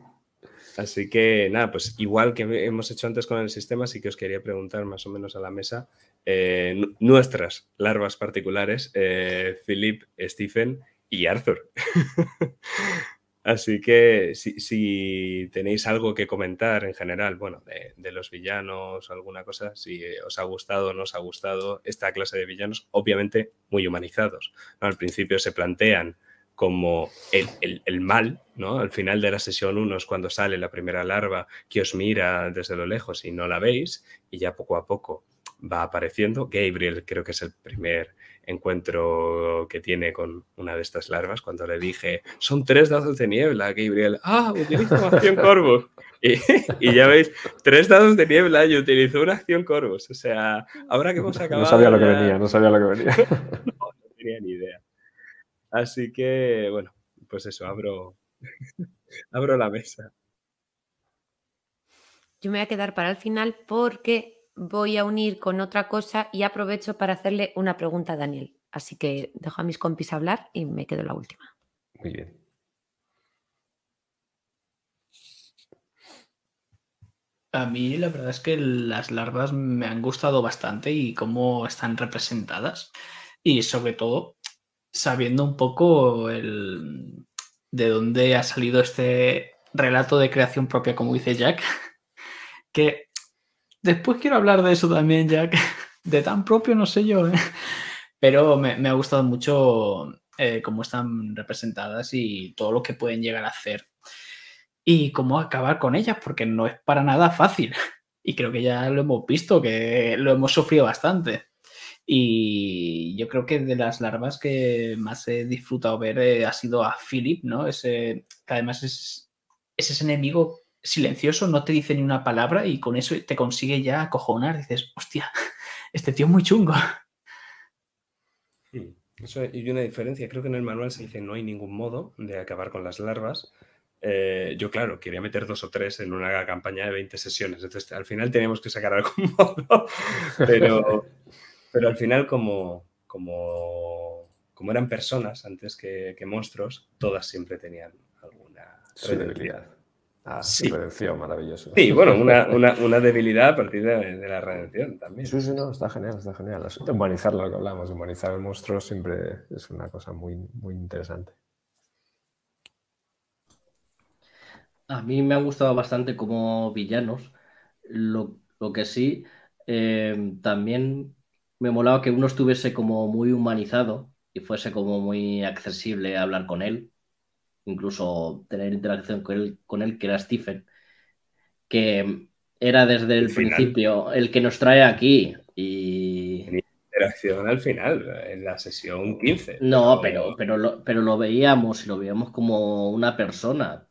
Así que nada, pues igual que hemos hecho antes con el sistema, sí que os quería preguntar más o menos a la mesa eh, nuestras larvas particulares, eh, Philip, Stephen y Arthur. Así que si, tenéis algo que comentar en general, bueno, de, los villanos o alguna cosa, si os ha gustado o no os ha gustado esta clase de villanos, obviamente muy humanizados. Al principio se plantean como el, mal, ¿no? Al final de la sesión 1 es cuando sale la primera larva que os mira desde lo lejos y no la veis, y ya poco a poco va apareciendo. Gabriel creo que es el primer encuentro que tiene con una de estas larvas, cuando le dije, son tres dados de niebla, Gabriel, ah, utilizo una acción Corvus. Y, ya veis, tres dados de niebla y utilizó una acción Corvus. O sea, ahora que hemos acabado... No sabía lo que venía, no sabía lo que venía. no, no tenía ni idea. Así que, bueno, pues eso, abro, abro la mesa. Yo me voy a quedar para el final porque voy a unir con otra cosa y aprovecho para hacerle una pregunta a Daniel. Así que dejo a mis compis hablar y me quedo la última. Muy bien. A mí la verdad es que las larvas me han gustado bastante y cómo están representadas. Y sobre todo sabiendo un poco el, de dónde ha salido este relato de creación propia, como dice Jack, que después quiero hablar de eso también, Jack, de tan propio no sé yo, ¿eh? pero me, ha gustado mucho eh, cómo están representadas y todo lo que pueden llegar a hacer y cómo acabar con ellas, porque no es para nada fácil. Y creo que ya lo hemos visto, que lo hemos sufrido bastante. Y yo creo que de las larvas que más he disfrutado ver eh, ha sido a Philip, ¿no? Ese, que además es, ese enemigo silencioso, no te dice ni una palabra y con eso te consigue ya acojonar. Dices, hostia, este tío es muy chungo. Hmm. Eso, y una diferencia, creo que en el manual se dice no hay ningún modo de acabar con las larvas. Eh, yo, claro, quería meter dos o tres en una campaña de 20 sesiones, entonces al final teníamos que sacar algún modo, pero, pero al final como, como, como eran personas antes que, que monstruos, todas siempre tenían alguna Su debilidad. Ah, Sí. redención, maravilloso. Sí, bueno, una, una- una debilidad a partir de, de la redención también. Sí, sí, no, está genial, está genial. Humanizar lo que hablamos, humanizar el monstruo siempre es una cosa muy, muy interesante. A mí me han gustado bastante como villanos. Lo, lo que sí, eh, también me molaba que uno estuviese como muy humanizado y fuese como muy accesible a hablar con él, incluso tener interacción con él, con él que era Stephen, que era desde el principio el que nos trae aquí y... Interacción al final, en la sesión 15. No, pero, pero, lo, pero lo veíamos y lo veíamos como una persona.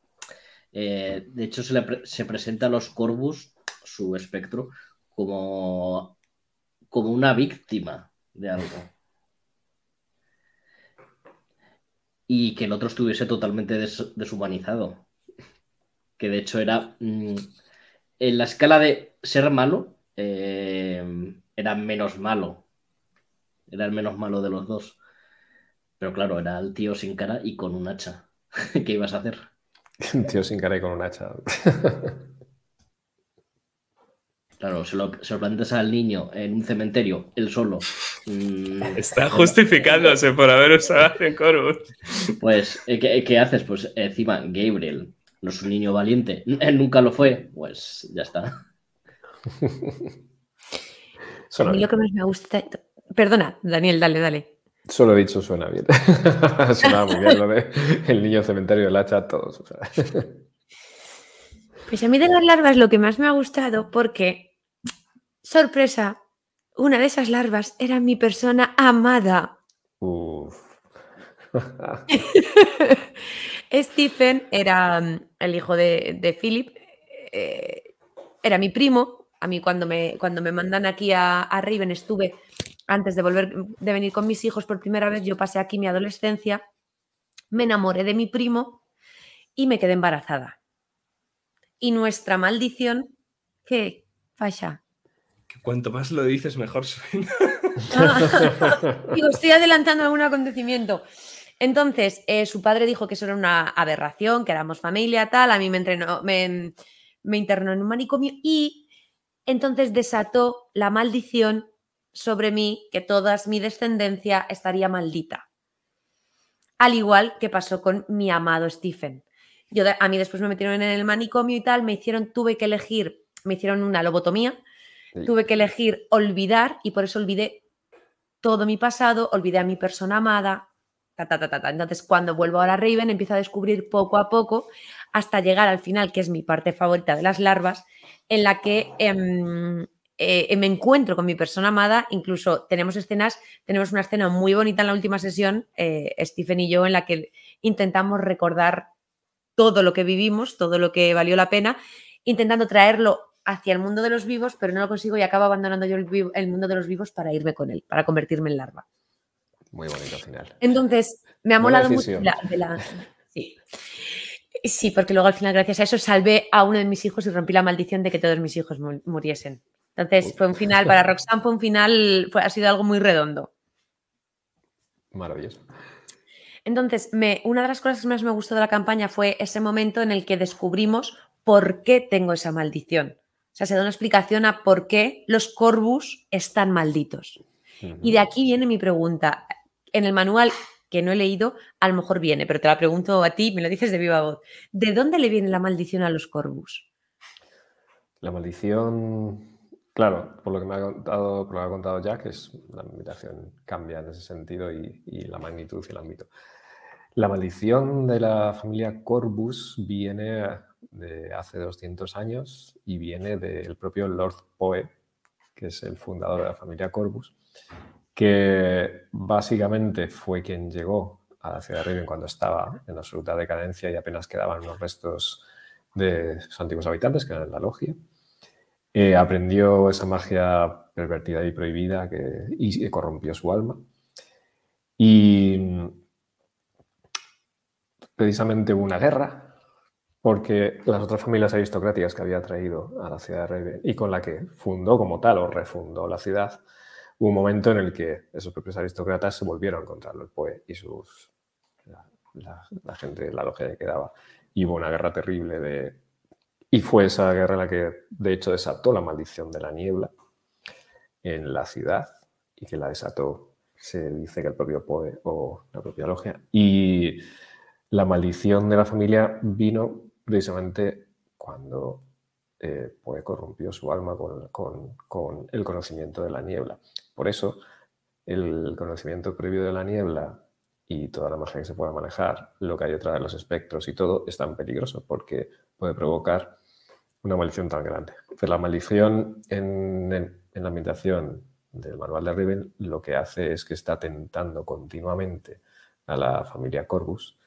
Eh, de hecho, se, le pre- se presenta a los Corvus, su espectro, como, como una víctima de algo. Y que el otro estuviese totalmente des- deshumanizado. Que de hecho era. mm, en la escala de ser malo, eh, era menos malo. Era el menos malo de los dos. Pero claro, era el tío sin cara y con un hacha. ¿Qué ibas a hacer? Un tío sin cara y con un hacha. Claro, se lo, se lo planteas al niño en un cementerio, él solo. mm, Está justificándose por haber usado Acción Corvus. Pues, eh, ¿qué, qué haces? Pues encima, Gabriel no es un niño valiente. Él nunca lo fue. Pues ya está. A Solo, mí lo que más me gusta. Perdona, Daniel, dale, dale. solo dicho suena bien. suena muy bien lo de el niño cementerio, el hacha, todos. o sea. Pues a mí de las larvas lo que más me ha gustado porque, sorpresa, una de esas larvas era mi persona amada. Uf. Stephen era mm, el hijo de, de Philip, eh, era mi primo. A mí cuando me, cuando me mandan aquí a, a Raven estuve, antes de volver, de venir con mis hijos por primera vez, yo pasé aquí mi adolescencia, me enamoré de mi primo y me quedé embarazada. Y nuestra maldición, ¿qué? Fasha. Cuanto más lo dices, mejor suena. Digo, estoy adelantando algún acontecimiento. Entonces, eh, su padre dijo que eso era una aberración, que éramos familia, tal. A mí me, entrenó, me, me internó en un manicomio y entonces desató la maldición sobre mí, que toda mi descendencia estaría maldita. Al igual que pasó con mi amado Stephen. Yo, a mí después me metieron en el manicomio y tal, me hicieron, tuve que elegir, me hicieron una lobotomía, Tuve que elegir olvidar y por eso olvidé todo mi pasado, olvidé a mi persona amada. ta, ta, ta, ta. Entonces, cuando vuelvo a Raven, empiezo a descubrir poco a poco hasta llegar al final, que es mi parte favorita de las larvas, en la que em, eh, me encuentro con mi persona amada. Incluso tenemos escenas, tenemos una escena muy bonita en la última sesión, eh, Stephen y yo, en la que intentamos recordar todo lo que vivimos, todo lo que valió la pena, intentando traerlo hacia el mundo de los vivos, pero no lo consigo y acabo abandonando yo el, vivo- el mundo de los vivos para irme con él, para convertirme en larva. Muy bonito final. Entonces, me ha molado mucho decisión. la- de la- Sí. Sí, porque luego al final, gracias a eso, salvé a uno de mis hijos y rompí la maldición de que todos mis hijos mu- muriesen. Entonces, fue un final, para Roxanne fue un final, fue, ha sido algo muy redondo. Maravilloso. Entonces, me, una de las cosas que más me gustó de la campaña fue ese momento en el que descubrimos por qué tengo esa maldición. Sea, se da una explicación a por qué los Corvus están malditos. Y de aquí viene mi pregunta. En el manual que no he leído, a lo mejor viene, pero te la pregunto a ti, me lo dices de viva voz. ¿De dónde le viene la maldición a los Corvus? La maldición, claro, por lo que me ha contado, por lo que ha contado Jack, es la maldición cambia en ese sentido y, y la magnitud y el ámbito. La maldición de la familia Corvus viene de hace 200 años y viene del propio Lord Poe, que es el fundador de la familia Corvus, que básicamente fue quien llegó a la ciudad de Riven cuando estaba en absoluta decadencia y apenas quedaban unos restos de sus antiguos habitantes, que eran la logia. Eh, aprendió esa magia pervertida y prohibida que, y corrompió su alma. Y precisamente hubo una guerra porque las otras familias aristocráticas que había traído a la ciudad de y con la que fundó como tal o refundó la ciudad, hubo un momento en el que esos propios aristócratas se volvieron contra el Poe y sus, la, gente, la logia que quedaba. Y hubo una guerra terrible de... Y fue esa guerra la que, de hecho, desató la maldición de la niebla en la ciudad y que la desató, se dice que el propio Poe o la propia logia. Y la maldición de la familia vino precisamente cuando eh, Poe corrompió su alma con, el conocimiento de la niebla. Por eso, el conocimiento previo de la niebla y toda la magia que se pueda manejar, lo que hay detrás de los espectros y todo, es tan peligroso porque puede provocar una maldición tan grande. Pues la maldición en, la ambientación del manual de Riven lo que hace es que está tentando continuamente a la familia Corvus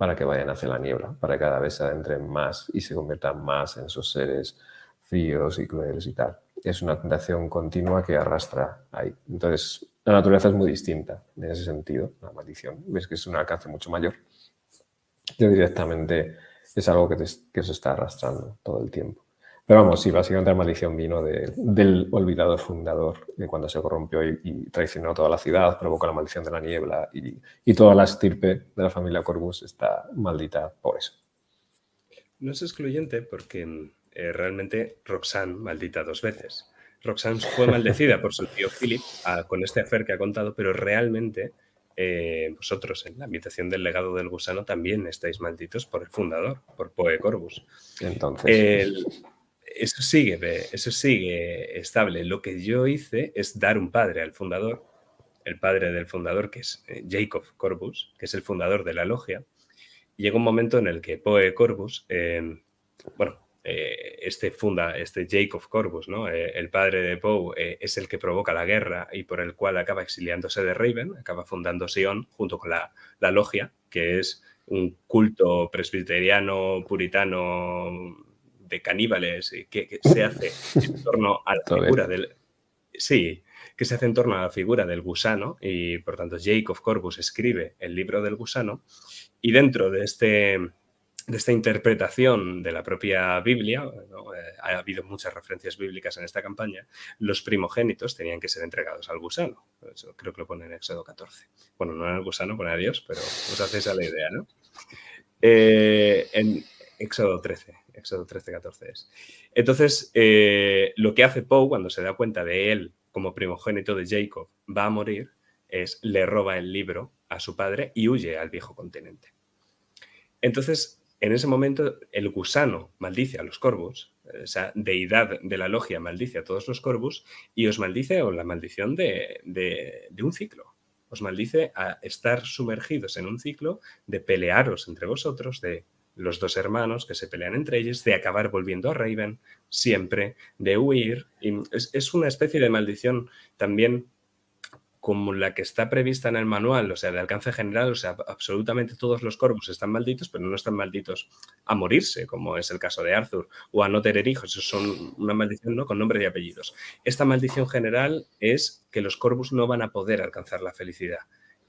para que vayan hacia la niebla, para que cada vez se adentren más y se conviertan más en esos seres fríos y crueles y tal. Es una tentación continua que arrastra ahí. Entonces, la naturaleza es muy distinta en ese sentido, la maldición. Ves que es un alcance mucho mayor. Yo directamente es algo que se está arrastrando todo el tiempo. Pero vamos, sí, básicamente la maldición vino del olvidado fundador, de cuando se corrompió y, traicionó toda la ciudad, provocó la maldición de la niebla y, toda la estirpe de la familia Corvus está maldita por eso. No es excluyente porque eh, realmente Roxanne maldita dos veces. Roxanne fue maldecida por su tío Philip ah, con este afer que ha contado, pero realmente eh, vosotros en la habitación del legado del gusano también estáis malditos por el fundador, por Poe Corvus. Entonces eso sigue, eso sigue estable. Lo que yo hice es dar un padre al fundador, el padre del fundador, que es eh, Jacob Corbus, que es el fundador de la logia. Llega un momento en el que Poe Corbus, em, bueno, eh, este funda, este Jacob Corbus, ¿no? Eh, el padre de Poe, es el que provoca la guerra y por el cual acaba exiliándose de Raven, acaba fundando Sion junto con la, la logia, que es un culto presbiteriano, puritano, de caníbales que, se hace en torno a la figura del... Sí, que se hace en torno a la figura del gusano y por tanto Jacob Corbus escribe el libro del gusano y dentro de este de esta interpretación de la propia Biblia, eh, ha habido muchas referencias bíblicas en esta campaña, los primogénitos tenían que ser entregados al gusano. Eso creo que lo pone en Éxodo 14. Bueno, no al gusano, pone a Dios, pero os hacéis a la idea, ¿no? Eh, en Éxodo 13. Éxodo 13, 14 es. Entonces, eh, lo que hace Poe cuando se da cuenta de él como primogénito de Jacob va a morir es le roba el libro a su padre y huye al viejo continente. Entonces, en ese momento, el gusano maldice a los corvos, esa deidad de la logia maldice a todos los corvos y os maldice o la maldición de, de un ciclo. Os maldice a estar sumergidos en un ciclo de pelearos entre vosotros, de los dos hermanos que se pelean entre ellos, de acabar volviendo a Raven siempre, de huir. Y es, una especie de maldición también como la que está prevista en el manual, o sea, de alcance general, o sea, absolutamente todos los corvos están malditos, pero no están malditos a morirse, como es el caso de Arthur, o a no tener hijos, eso son una maldición ¿no? con nombre y apellidos. Esta maldición general es que los corvos no van a poder alcanzar la felicidad,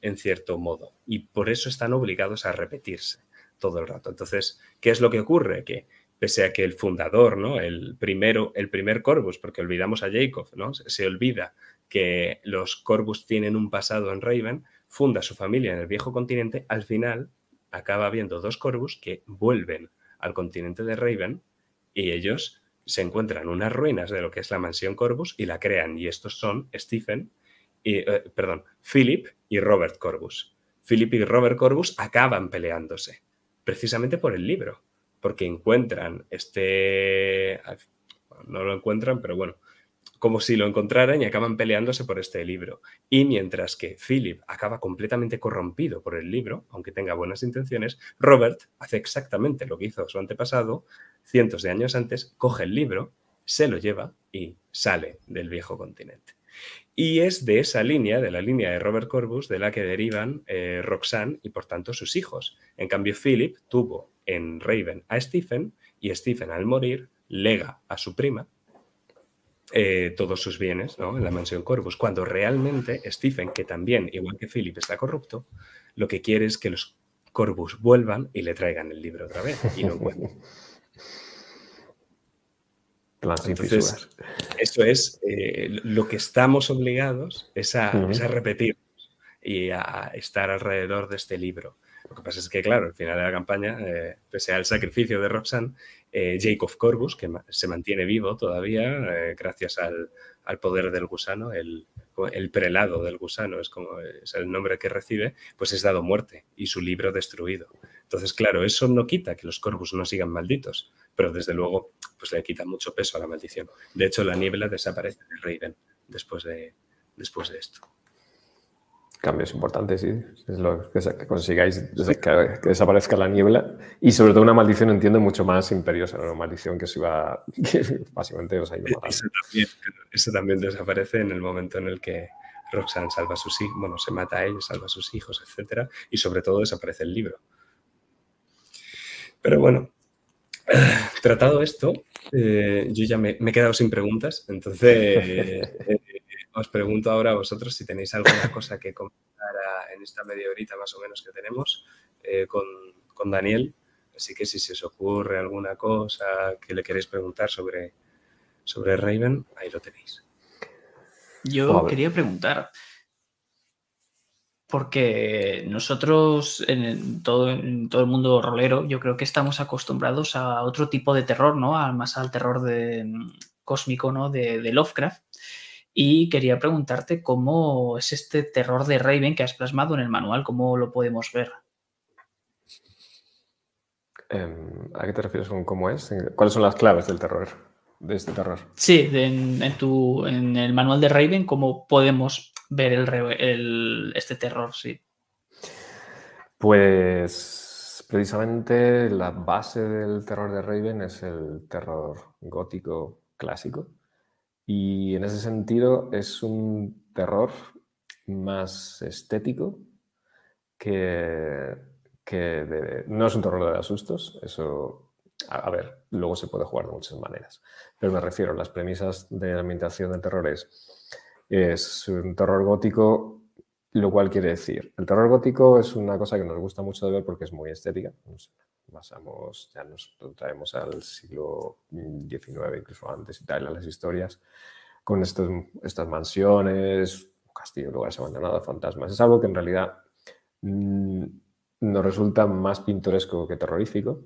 en cierto modo, y por eso están obligados a repetirse todo el rato. Entonces, ¿qué es lo que ocurre? Que pese a que el fundador, ¿no? El primero, el primer Corvus, porque olvidamos a Jacob, ¿no? Se olvida que los Corvus tienen un pasado en Raven, funda su familia en el viejo continente, al final acaba habiendo dos Corvus que vuelven al continente de Raven y ellos se encuentran unas ruinas de lo que es la mansión Corvus y la crean. Y estos son Stephen, y, eh, perdón, Philip y Robert Corvus. Philip y Robert Corvus acaban peleándose precisamente por el libro, porque encuentran este... No lo encuentran, pero bueno, como si lo encontraran y acaban peleándose por este libro. Y mientras que Philip acaba completamente corrompido por el libro, aunque tenga buenas intenciones, Robert hace exactamente lo que hizo su antepasado cientos de años antes, coge el libro, se lo lleva y sale del viejo continente. Y es de esa línea, de la línea de Robert Corbus, de la que derivan eh, Roxanne y por tanto sus hijos. En cambio, Philip tuvo en Raven a Stephen y Stephen al morir lega a su prima eh, todos sus bienes en la mansión Corvus, cuando realmente Stephen, que también, igual que Philip, está corrupto, lo que quiere es que los Corvus vuelvan y le traigan el libro otra vez y lo encuentren. Entonces, eso es eh, lo que estamos obligados es a, repetir y a estar alrededor de este libro. Lo que pasa es que, claro, al final de la campaña, eh, pese al sacrificio de Roxanne, eh, Jacob Corbus, que se mantiene vivo todavía gracias al, poder del gusano, el, prelado del gusano es como es el nombre que recibe, pues es dado muerte y su libro destruido. Entonces, claro, eso no quita que los Corvus no sigan malditos, pero desde luego pues le quita mucho peso a la maldición. De hecho, la niebla desaparece de Raven después de, después de esto. Cambios importantes, sí. Es lo que consigáis que, desaparezca la niebla. Y sobre todo una maldición, entiendo, mucho más imperiosa, una maldición que se iba, que básicamente os ha ido eso también, eso también desaparece en el momento en el que Roxanne salva a sus hijos, bueno, se mata a ellos, salva a sus hijos, etc. Y sobre todo desaparece el libro. Pero bueno, tratado esto, eh, yo ya me, he quedado sin preguntas, entonces eh, os pregunto ahora a vosotros si tenéis alguna cosa que comentar en esta media horita más o menos que tenemos eh, con, Daniel. Así que si se os ocurre alguna cosa que le queréis preguntar sobre, sobre Raven, ahí lo tenéis. Yo quería preguntar, porque nosotros en todo, todo, el mundo rolero yo creo que estamos acostumbrados a otro tipo de terror, ¿no? más al terror de, mm, cósmico, ¿no? De, Lovecraft. Y quería preguntarte cómo es este terror de Raven que has plasmado en el manual, cómo lo podemos ver. Em, ¿A qué te refieres con cómo es? ¿Cuáles son las claves del terror? De este terror. Sí, en, tu, en el manual de Raven, ¿cómo podemos ver el, este terror, sí. Pues precisamente la base del terror de Raven es el terror gótico clásico. Y en ese sentido es un terror más estético que, que no es un terror de asustos. Eso, a, ver, luego se puede jugar de muchas maneras. Pero me refiero, a las premisas de la ambientación del terror es es un terror gótico, lo cual quiere decir, el terror gótico es una cosa que nos gusta mucho de ver porque es muy estética. Nos ya nos traemos al siglo XIX, incluso antes y tal, a las historias, con estos, estas mansiones, castillos, lugares abandonados, fantasmas. Es algo que en realidad mm, nos resulta más pintoresco que terrorífico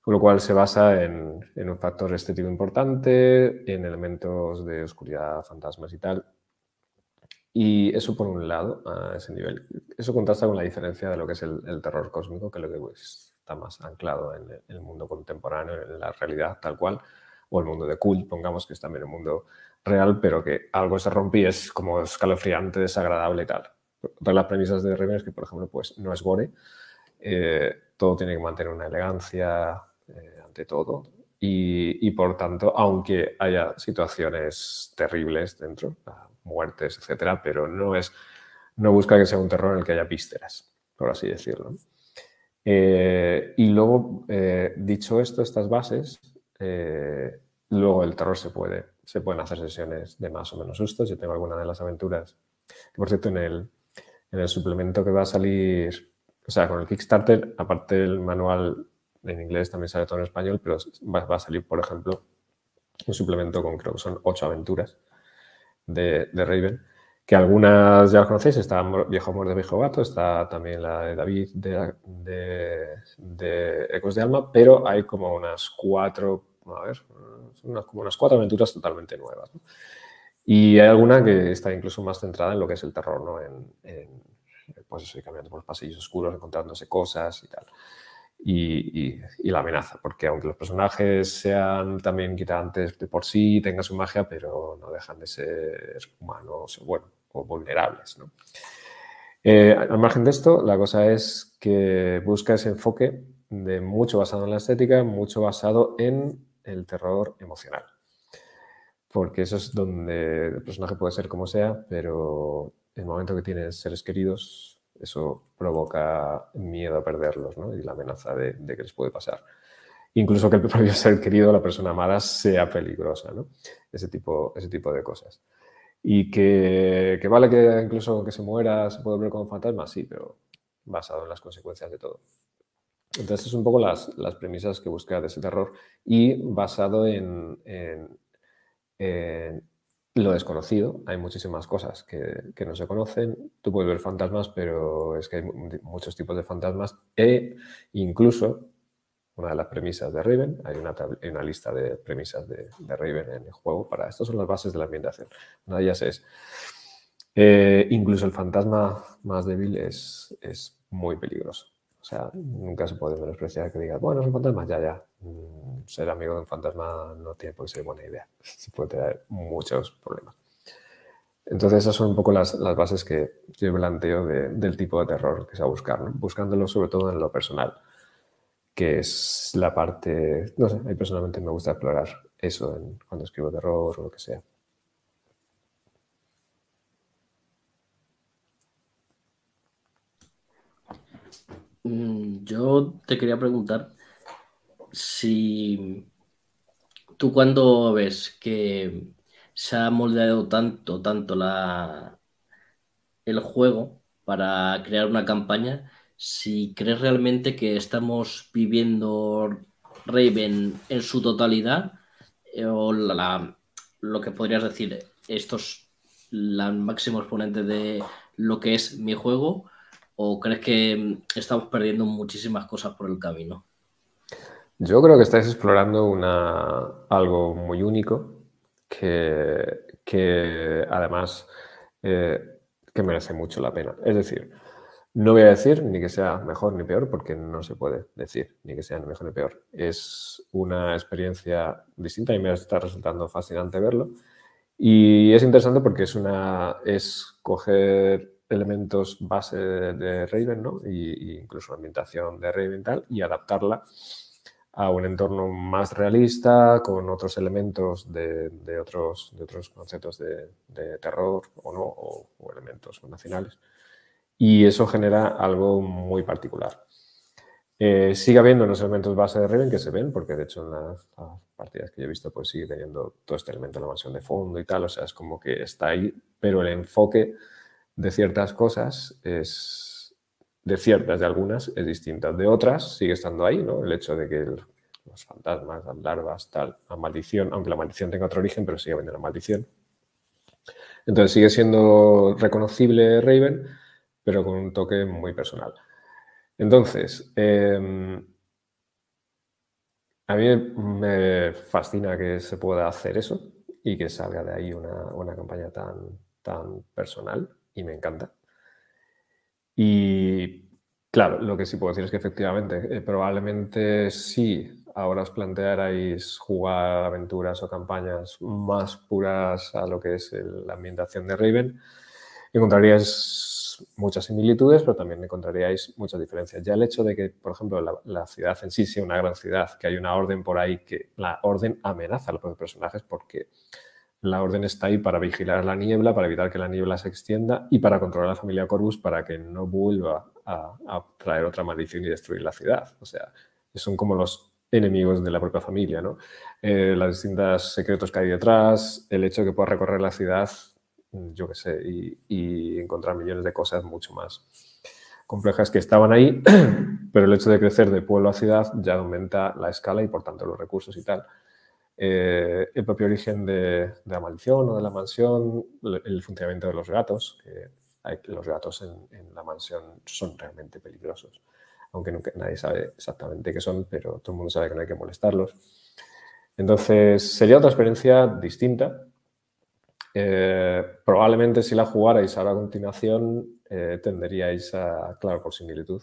con lo cual se basa en, un factor estético importante, en elementos de oscuridad, fantasmas y tal. Y eso por un lado, a ese nivel. Eso contrasta con la diferencia de lo que es el, terror cósmico, que es lo que está más anclado en el, mundo contemporáneo, en la realidad tal cual, o el mundo de cult, pongamos que es también el mundo real, pero que algo se rompe y es como escalofriante, desagradable y tal. Otra las premisas de Raven es que, por ejemplo, pues no es gore, eh, todo tiene que mantener una elegancia, eh, ante todo. Y, por tanto, aunque haya situaciones terribles dentro, muertes, etcétera, pero no es, no busca que sea un terror en el que haya vísceras, por así decirlo. Eh, y luego, eh, dicho esto, estas bases, luego el terror se puede, se pueden hacer sesiones de más o menos sustos. Yo tengo alguna de las aventuras, por cierto, en el, en el suplemento que va a salir, o sea, con el Kickstarter, aparte del manual en inglés también sale todo en español, pero va, a salir, por ejemplo, un suplemento con creo que son ocho aventuras de, Raven, que algunas ya las conocéis, está Viejo Amor de Viejo Gato, está también la de David de, de, Ecos de Alma, pero hay como unas cuatro, a ver, unas, como unas cuatro aventuras totalmente nuevas. Y hay alguna que está incluso más centrada en lo que es el terror, ¿no? En, en pues eso, caminando por los pasillos oscuros, encontrándose cosas y tal y, la amenaza, porque aunque los personajes sean también quitantes de por sí, tengan su magia, pero no dejan de ser humanos bueno, o vulnerables. ¿no? Eh, al margen de esto, la cosa es que busca ese enfoque de mucho basado en la estética, mucho basado en el terror emocional. Porque eso es donde el personaje puede ser como sea, pero el momento que tienes seres queridos, eso provoca miedo a perderlos ¿no? y la amenaza de, que les puede pasar. incluso que el propio ser querido, la persona amada, sea peligrosa, ¿no? Ese tipo, ese tipo de cosas. Y que, que vale que incluso que se muera, se puede ver como fantasma, sí, pero basado en las consecuencias de todo. Entonces, es un poco las, las premisas que busca de ese terror y basado en lo desconocido. Hay muchísimas cosas que, que, no se conocen. Tú puedes ver fantasmas, pero es que hay muchos tipos de fantasmas e incluso una de las premisas de Raven, hay una, lista de premisas de, de, Raven en el juego para estas son las bases de la ambientación. Una de ellas es eh, incluso el fantasma más débil es, es muy peligroso. Sea, nunca se puede menospreciar que digas, bueno, es un fantasma, ya, ya. Mm, ser amigo de un fantasma no tiene por qué ser buena idea. Se puede tener muchos problemas. Entonces, esas son un poco las, las bases que yo planteo de, del tipo de terror que se va a buscar, ¿no? buscándolo sobre todo en lo personal, que es la parte, no sé, a mí personalmente me gusta explorar eso cuando escribo terror o lo que sea. Yo te quería preguntar si tú cuando ves que se ha moldeado tanto, tanto la, el juego para crear una campaña, si crees realmente que estamos viviendo Raven en su totalidad eh, o lo que podrías decir, estos la máximo exponente de lo que es mi juego ¿O crees que estamos perdiendo muchísimas cosas por el camino? Yo creo que estáis explorando una, algo muy único que, que además eh, que merece mucho la pena. Es decir, no voy a decir ni que sea mejor ni peor porque no se puede decir ni que sea ni mejor ni peor. Es una experiencia distinta y me está resultando fascinante verlo. Y es interesante porque es una es coger elementos base de Raven, ¿no? Y, incluso la ambientación de Raven tal, y adaptarla a un entorno más realista, con otros elementos de, otros, de otros conceptos de, de, terror o no, o, elementos nacionales. Y eso genera algo muy particular. Eh, sigue habiendo unos elementos base de Raven que se ven, porque de hecho en las, las, partidas que yo he visto pues sigue teniendo todo este elemento de la mansión de fondo y tal, o sea, es como que está ahí, pero el enfoque de ciertas cosas es, de ciertas, de algunas, es distinta. De otras sigue estando ahí, ¿no? El hecho de que los fantasmas, las larvas, tal, la maldición, aunque la maldición tenga otro origen, pero sigue habiendo la maldición. Entonces sigue siendo reconocible Raven, pero con un toque muy personal. Entonces, eh, a mí me fascina que se pueda hacer eso y que salga de ahí una, una campaña tan, tan personal y me encanta. Y claro, lo que sí puedo decir es que efectivamente, eh, probablemente sí, ahora os plantearais jugar aventuras o campañas más puras a lo que es la ambientación de Raven, encontraríais muchas similitudes, pero también encontraríais muchas diferencias. Ya el hecho de que, por ejemplo, la, la, ciudad en sí sea una gran ciudad, que hay una orden por ahí, que la orden amenaza a los personajes porque la orden está ahí para vigilar la niebla, para evitar que la niebla se extienda y para controlar a la familia Corvus para que no vuelva a, traer otra maldición y destruir la ciudad. O sea, son como los enemigos de la propia familia, ¿no? Eh, los distintos secretos que hay detrás, el hecho de que pueda recorrer la ciudad, yo qué sé, y, encontrar millones de cosas mucho más complejas que estaban ahí, pero el hecho de crecer de pueblo a ciudad ya aumenta la escala y por tanto los recursos y tal eh, el propio origen de, de, la maldición o de la mansión, el funcionamiento de los gatos, que hay, los gatos en, en, la mansión son realmente peligrosos, aunque nunca, nadie sabe exactamente qué son, pero todo el mundo sabe que no hay que molestarlos. Entonces, sería otra experiencia distinta. Eh, probablemente si la jugarais ahora a continuación, eh, tenderíais a, claro, por similitud,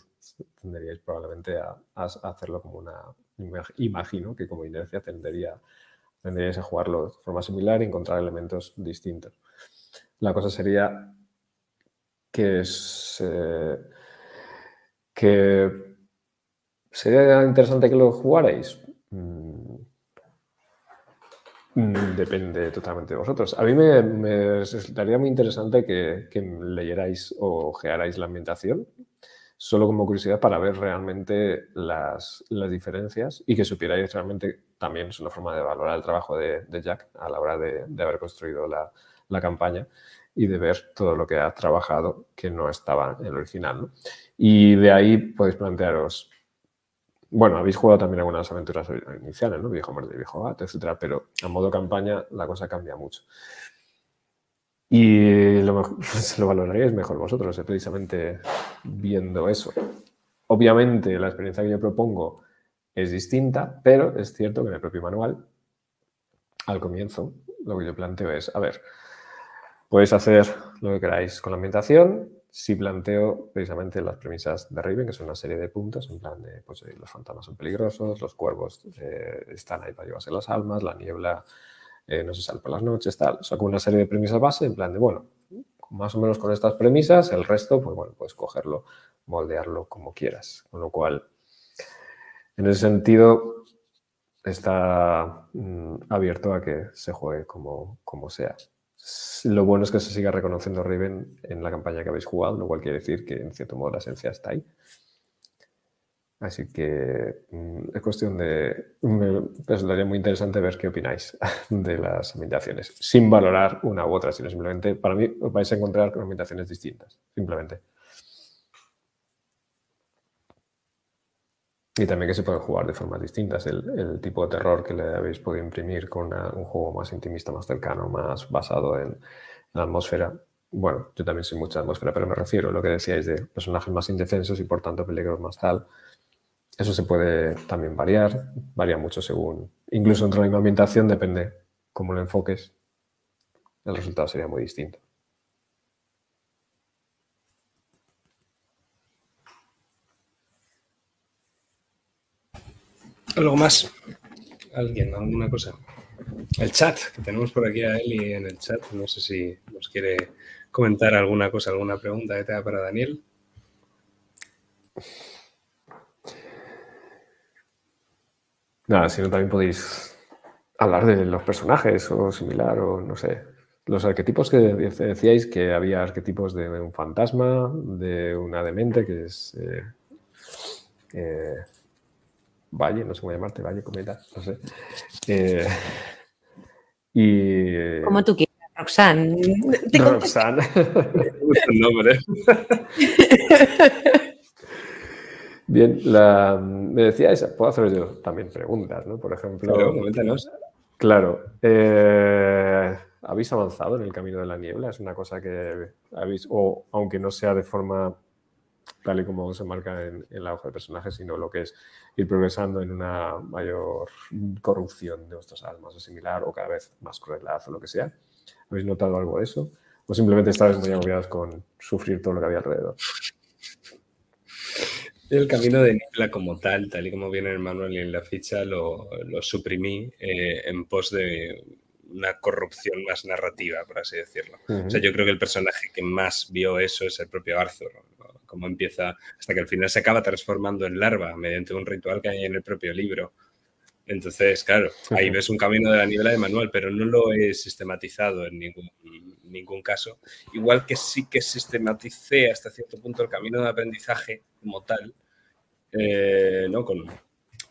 tenderíais probablemente a, a hacerlo como una, imagino que como inercia tendería tendríais a jugarlo de forma similar y encontrar elementos distintos. La cosa sería que, es, eh, que sería interesante que lo jugarais. Mm, depende totalmente de vosotros. A mí me, me resultaría muy interesante que, que, leyerais o ojearais la ambientación, solo como curiosidad para ver realmente las, diferencias y que supierais realmente también es una forma de valorar el trabajo de, Jack a la hora de, haber construido la, campaña y de ver todo lo que ha trabajado que no estaba en el original. Y de ahí podéis plantearos, bueno, habéis jugado también algunas aventuras iniciales, ¿no? Viejo Muerte, Viejo Bat, etcétera, pero a modo campaña la cosa cambia mucho. Y lo, se lo valoraríais mejor vosotros, eh, precisamente viendo eso. Obviamente, la experiencia que yo propongo es distinta, pero es cierto que en el propio manual, al comienzo, lo que yo planteo es, a ver, podéis hacer lo que queráis con la ambientación, si planteo precisamente las premisas de Raven, que son una serie de puntos, en plan de, pues, eh, los fantasmas son peligrosos, los cuervos eh, están ahí para llevarse las almas, la niebla eh, no se sale por las noches, tal. Saco una serie de premisas base en plan de, bueno, más o menos con estas premisas, el resto, pues bueno, puedes cogerlo, moldearlo como quieras. Con lo cual, en ese sentido, está mm, abierto a que se juegue como, como sea. Lo bueno es que se siga reconociendo Riven en la campaña que habéis jugado, lo cual quiere decir que en cierto modo la esencia está ahí. Así que mm, es cuestión de... Me resultaría muy interesante ver qué opináis de las ambientaciones, sin valorar una u otra, sino simplemente, para mí, os vais a encontrar con ambientaciones distintas, simplemente. Y también que se pueden jugar de formas distintas. El, tipo de terror que le habéis podido imprimir con un juego más intimista, más cercano, más basado en la atmósfera. Bueno, yo también soy mucha atmósfera, pero me refiero a lo que decíais de personajes más indefensos y por tanto peligros más tal eso se puede también variar, varía mucho según, incluso dentro de la misma depende cómo lo enfoques, el resultado sería muy distinto. ¿Algo más? ¿Alguien? ¿Alguna cosa? El chat, que tenemos por aquí a Eli en el chat. No sé si nos quiere comentar alguna cosa, alguna pregunta que tenga para Daniel. Nada, si no también podéis hablar de los personajes o similar, o no sé. Los arquetipos que decíais que había arquetipos de un fantasma, de una demente, que es eh, eh, Valle, no sé cómo llamarte, Valle, Cometa, no sé. Eh, y. Como tú quieras, Roxanne. Roxanne. Me gusta el nombre. Bien, la, me decíais, puedo hacer yo también preguntas, ¿no? Por ejemplo. Claro, Claro. Eh, ¿Habéis avanzado en el camino de la niebla? Es una cosa que habéis, o aunque no sea de forma tal y como se marca en, la hoja de personajes, sino lo que es ir progresando en una mayor corrupción de vuestras almas o similar, o cada vez más crueldad o lo que sea. ¿Habéis notado algo de eso? ¿O simplemente estáis muy agobiados con sufrir todo lo que había alrededor? El camino de Niebla como tal, tal y como viene en el manual y en la ficha, lo, suprimí eh, en pos de una corrupción más narrativa, por así decirlo. O sea, yo creo que el personaje que más vio eso es el propio Arthur, como empieza hasta que al final se acaba transformando en larva mediante un ritual que hay en el propio libro. Entonces, claro, ahí ves un camino de la niebla de manual, pero no lo he sistematizado en ningún, ningún caso. Igual que sí que sistematicé hasta cierto punto el camino de aprendizaje como tal, eh, ¿no? Con,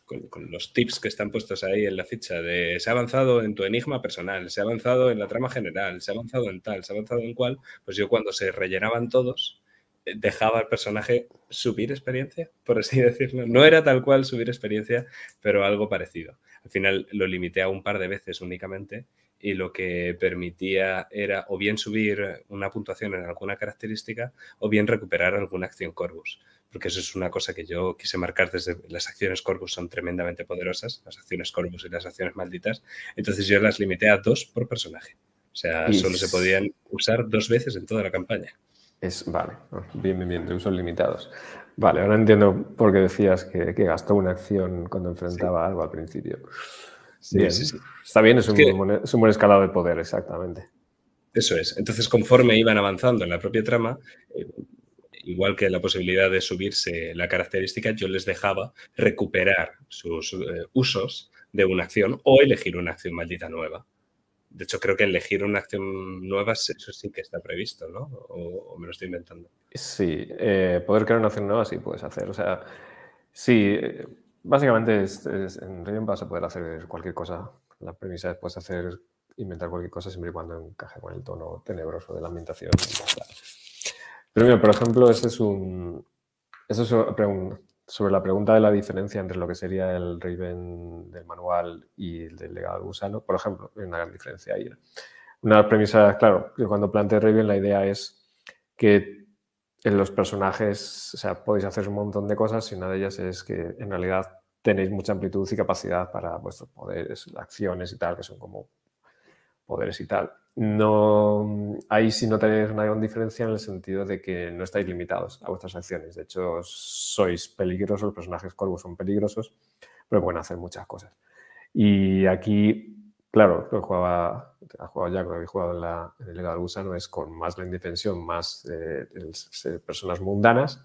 con, los tips que están puestos ahí en la ficha se ha avanzado en tu enigma personal, se ha avanzado en la trama general, se ha avanzado en tal, se ha avanzado en cual, pues yo cuando se rellenaban todos, dejaba al personaje subir experiencia, por así decirlo. No era tal cual subir experiencia, pero algo parecido. Al final lo limité a un par de veces únicamente y lo que permitía era o bien subir una puntuación en alguna característica o bien recuperar alguna acción Corvus. Porque eso es una cosa que yo quise marcar desde las acciones Corvus son tremendamente poderosas, las acciones Corvus y las acciones malditas. Entonces yo las limité a dos por personaje. O sea, solo se podían usar dos veces en toda la campaña. Es, vale, bien, bien, bien, de usos limitados. Vale, ahora entiendo por qué decías que, gastó una acción cuando enfrentaba algo al principio. Sí, sí, sí. Está bien, es, un, buen, escalado de poder, exactamente. Eso es. Entonces, conforme iban avanzando en la propia trama, eh, igual que la posibilidad de subirse la característica, yo les dejaba recuperar sus eh, usos de una acción o elegir una acción maldita nueva. De hecho, creo que elegir una acción nueva, eso sí que está previsto, ¿no? O, me lo estoy inventando. Sí, eh, poder crear una acción nueva sí puedes hacer. O sea, sí, básicamente en Riven vas a poder hacer cualquier cosa. La premisa es puedes hacer, inventar cualquier cosa siempre y cuando encaje con el tono tenebroso de la ambientación. Pero mira, por ejemplo, ese es un... Eso es sobre la pregunta de la diferencia entre lo que sería el Raven del manual y el del legado gusano, por ejemplo, hay una gran diferencia ahí. Una premisas, claro, que cuando planteé Raven la idea es que en los personajes, o sea, podéis hacer un montón de cosas y una de ellas es que en realidad tenéis mucha amplitud y capacidad para vuestros poderes, acciones y tal, que son como poderes y tal. No, ahí sí no tenéis una gran diferencia en el sentido de que no estáis limitados a vuestras acciones. De hecho, sois peligrosos, los personajes corvos son peligrosos, pero pueden hacer muchas cosas. Y aquí, claro, jugaba, ha jugado ya, habéis jugado en, la, en el legado gusano, es con más la indefensión, más eh, personas mundanas,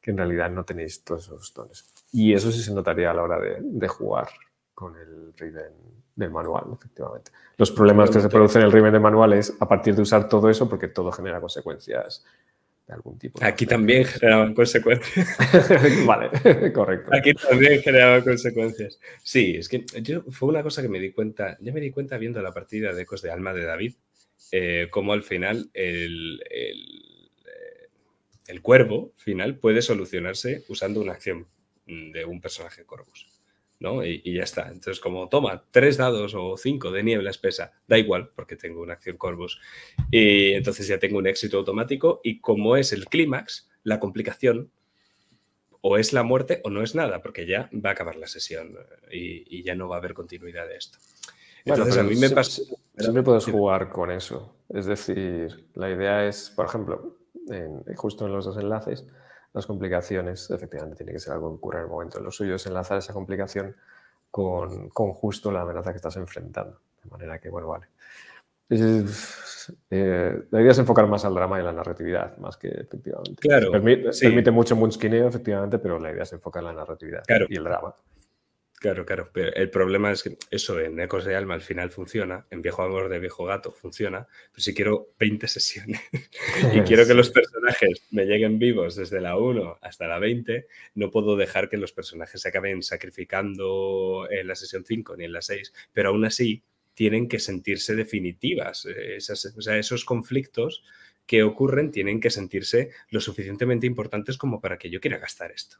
que en realidad no tenéis todos esos dones. Y eso sí se notaría a la hora de, de jugar con el Raven del manual, efectivamente. Los problemas que se producen en el Raven del manual es a partir de usar todo eso porque todo genera consecuencias de algún tipo. Aquí también generaban consecuencias. vale, correcto. Aquí también generaban consecuencias. Sí, es que yo fue una cosa que me di cuenta, ya me di cuenta viendo la partida de Ecos de Alma de David, eh, como al final el, el, eh, el cuervo final puede solucionarse usando una acción de un personaje Corvus. ¿No? Y, ya está. Entonces, como toma tres dados o cinco de niebla espesa, da igual, porque tengo una acción Corvus. Y entonces ya tengo un éxito automático. Y como es el clímax, la complicación o es la muerte o no es nada, porque ya va a acabar la sesión y, ya no va a haber continuidad de esto. Entonces, a mí me pasa. Siempre puedes jugar con eso. Es decir, la idea es, por ejemplo, justo en los dos enlaces, las complicaciones, efectivamente, tiene que ser algo que ocurra en el momento. Lo suyo es enlazar esa complicación con, con justo la amenaza que estás enfrentando. De manera que, bueno, vale. Eh, deberías enfocar más al drama y a la narratividad, más que efectivamente. Claro. Permite, permite mucho munskineo, efectivamente, pero la idea es enfocar en la narratividad y el drama. Claro, claro, pero el problema es que eso en Ecos de Alma al final funciona, en Viejo Amor de Viejo Gato funciona, pero si quiero 20 sesiones y quiero que los personajes me lleguen vivos desde la 1 hasta la 20, no puedo dejar que los personajes se acaben sacrificando en la sesión 5 ni en la 6, pero aún así tienen que sentirse definitivas. sea, esos conflictos que ocurren tienen que sentirse lo suficientemente importantes como para que yo quiera gastar esto.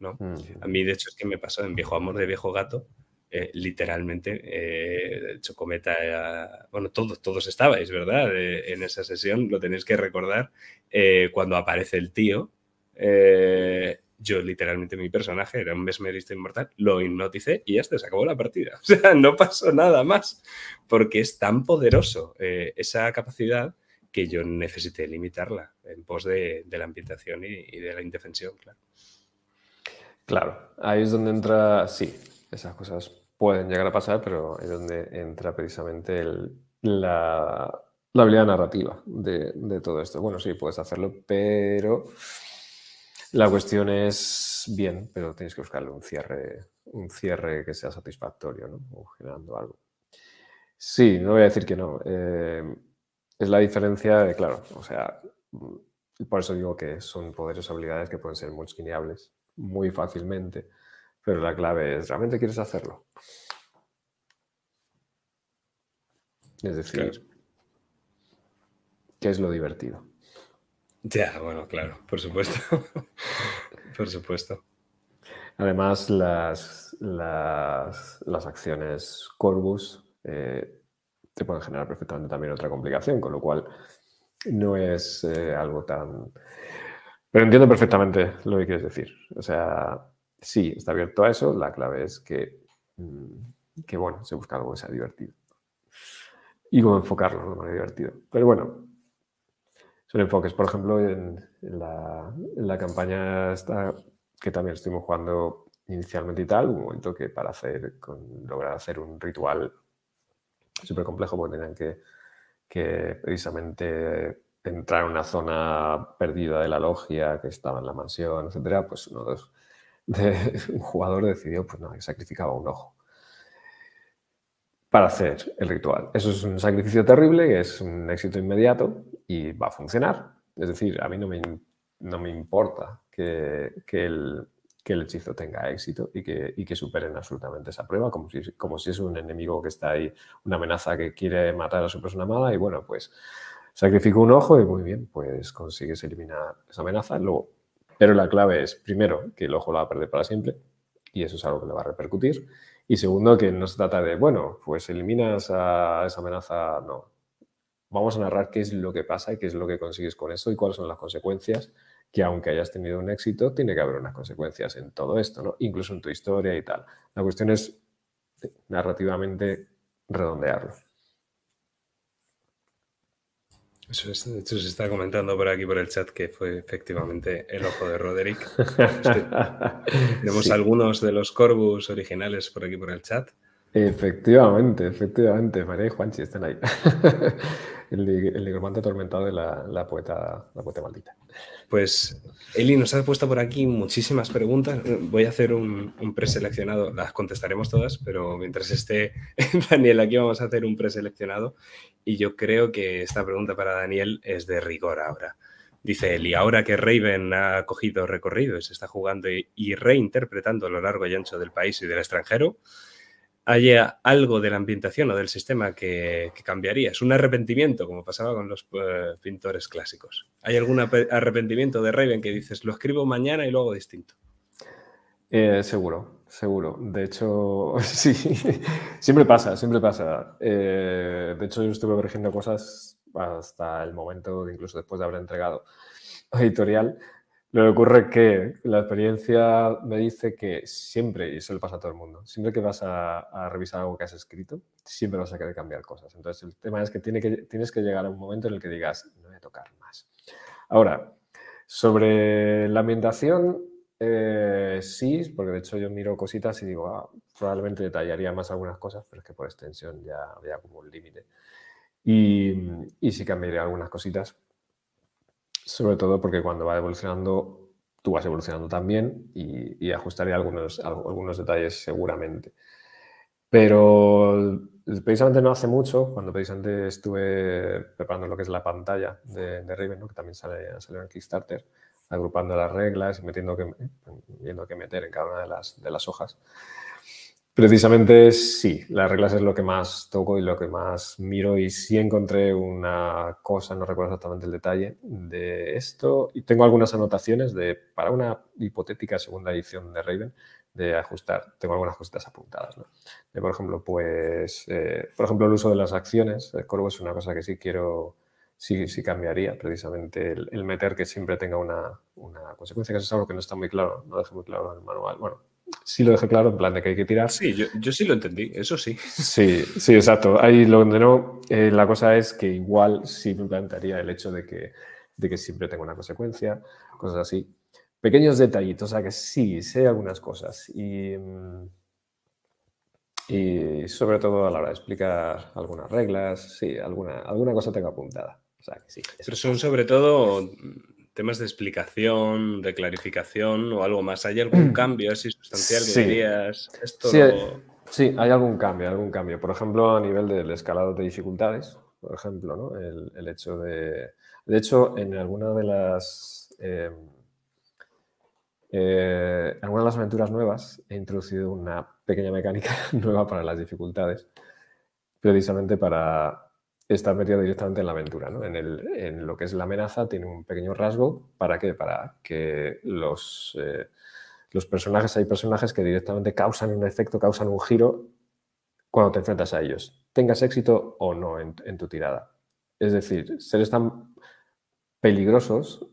¿No? A mí, de hecho, es que me pasó en Viejo Amor de Viejo Gato, eh, literalmente, eh, Chocometa, eh, bueno, todos, todos estabais, ¿verdad? en esa sesión, lo tenéis que recordar, cuando aparece el tío, yo literalmente mi personaje era un mesmerista inmortal, lo hipnoticé y ya se acabó la partida. O sea, no pasó nada más, porque es tan poderoso esa capacidad que yo necesité limitarla en pos de, la ambientación y, y de la indefensión, claro. Claro, ahí es donde entra, sí, esas cosas pueden llegar a pasar, pero es donde entra precisamente la, habilidad narrativa de, todo esto. Bueno, sí, puedes hacerlo, pero la cuestión es bien, pero tienes que buscarle un cierre, un cierre que sea satisfactorio, ¿no? O generando algo. Sí, no voy a decir que no. Eh, es la diferencia de, claro, o sea, por eso digo que son poderes o habilidades que pueden ser muy esquineables muy fácilmente, pero la clave es, ¿realmente quieres hacerlo? Es decir, ¿qué es lo divertido? Ya, bueno, claro, por supuesto. por supuesto. Además, las, las, acciones Corvus eh, te pueden generar perfectamente también otra complicación, con lo cual no es eh, algo tan pero entiendo perfectamente lo que quieres decir. O sea, sí, está abierto a eso. La clave es que, mm, que bueno, se busca algo que sea divertido. Y cómo enfocarlo de manera divertida. Pero bueno, son enfoques. Por ejemplo, en, la, campaña esta, que también estuvimos jugando inicialmente y tal, un momento que para hacer, con, lograr hacer un ritual súper complejo, porque tenían que, que precisamente entrar en una zona perdida de la logia que estaba en la mansión, etcétera, pues uno de, un jugador decidió pues, no, que sacrificaba un ojo. para hacer el ritual. Eso es un sacrificio terrible, es un éxito inmediato y va a funcionar. Es decir, a mí no me, no me importa que, el, el, hechizo tenga éxito y que, y que, superen absolutamente esa prueba, como si, como si es un enemigo que está ahí, una amenaza que quiere matar a su persona amada y bueno, pues sacrifico un ojo y muy bien, pues consigues eliminar esa amenaza. Luego, pero la clave es, primero, que el ojo lo va a perder para siempre y eso es algo que le va a repercutir. Y segundo, que no se trata de, bueno, pues eliminas a esa amenaza, no. Vamos a narrar qué es lo que pasa y qué es lo que consigues con esto y cuáles son las consecuencias, que aunque hayas tenido un éxito, tiene que haber unas consecuencias en todo esto, ¿no? Incluso en tu historia y tal. La cuestión es narrativamente redondearlo. Eso es, de hecho, se está comentando por aquí por el chat que fue efectivamente el ojo de Roderick. Tenemos algunos de los Corvus originales por aquí por el chat. Efectivamente, efectivamente. María y Juanchi están ahí. el, el nigromante atormentado de la, poeta, la poeta maldita. Pues Eli nos ha puesto por aquí muchísimas preguntas. Voy a hacer un, preseleccionado. Las contestaremos todas, pero mientras esté Daniel aquí vamos a hacer un preseleccionado. Y yo creo que esta pregunta para Daniel es de rigor ahora. Dice Eli, ahora que Raven ha cogido recorrido y se está jugando y reinterpretando a lo largo y ancho del país y del extranjero, haya algo de la ambientación o del sistema que, cambiaría. Es un arrepentimiento, como pasaba con los eh, pintores clásicos. ¿Hay algún arrepentimiento de Raven que dices, lo escribo mañana y luego distinto? Eh, seguro, seguro. De hecho, sí, siempre pasa, siempre pasa. Eh, de hecho, yo estuve corrigiendo cosas hasta el momento, incluso después de haber entregado editorial, lo que ocurre es que la experiencia me dice que siempre, y eso le pasa a todo el mundo, siempre que vas a, revisar algo que has escrito, siempre vas a querer cambiar cosas. Entonces, el tema es que, tiene que tienes que llegar a un momento en el que digas, no voy a tocar más. Ahora, sobre la ambientación, eh, sí, porque de hecho yo miro cositas y digo, ah, probablemente detallaría más algunas cosas, pero es que por extensión ya había como un límite. Y, y sí cambiaría algunas cositas, sobre todo porque cuando va evolucionando, tú vas evolucionando también y, ajustaría algunos, algunos detalles seguramente. Pero precisamente no hace mucho, cuando precisamente estuve preparando lo que es la pantalla de, de Raven, que también sale, salió en Kickstarter, agrupando las reglas y metiendo que, viendo qué meter en cada una de las, de las hojas, Precisamente sí, las reglas es lo que más toco y lo que más miro y sí encontré una cosa, no recuerdo exactamente el detalle de esto y tengo algunas anotaciones de para una hipotética segunda edición de Raven de ajustar, tengo algunas cositas apuntadas. De, por ejemplo, pues, eh, por ejemplo, el uso de las acciones, el Corvo es una cosa que sí quiero, sí, sí cambiaría, precisamente el, meter que siempre tenga una, una consecuencia, que es algo que no está muy claro, no deja muy claro en el manual. Bueno, sí lo dejé claro, en plan de que hay que tirar. Sí, yo, sí lo entendí, eso sí. Sí, sí, exacto. Ahí lo no, eh, la cosa es que igual sí me plantearía el hecho de que, de que siempre tengo una consecuencia, cosas así. Pequeños detallitos, o sea que sí, sé algunas cosas. Y, mm, y sobre todo a la hora de explicar algunas reglas, sí, alguna, alguna cosa tengo apuntada. O sea que sí. Pero son sobre todo temas de explicación, de clarificación o algo más. ¿Hay algún cambio así sustancial que dirías? Esto sí, hay algún cambio, algún cambio. Por ejemplo, a nivel del escalado de dificultades, por ejemplo, ¿no? el, hecho de... De hecho, en alguna de las... Eh, eh, algunas de las aventuras nuevas he introducido una pequeña mecánica nueva para las dificultades, precisamente para está metido directamente en la aventura. ¿no? En, el, en, lo que es la amenaza tiene un pequeño rasgo. ¿Para qué? Para que los, eh, los personajes, hay personajes que directamente causan un efecto, causan un giro cuando te enfrentas a ellos, tengas éxito o no en, tu tirada. Es decir, seres tan peligrosos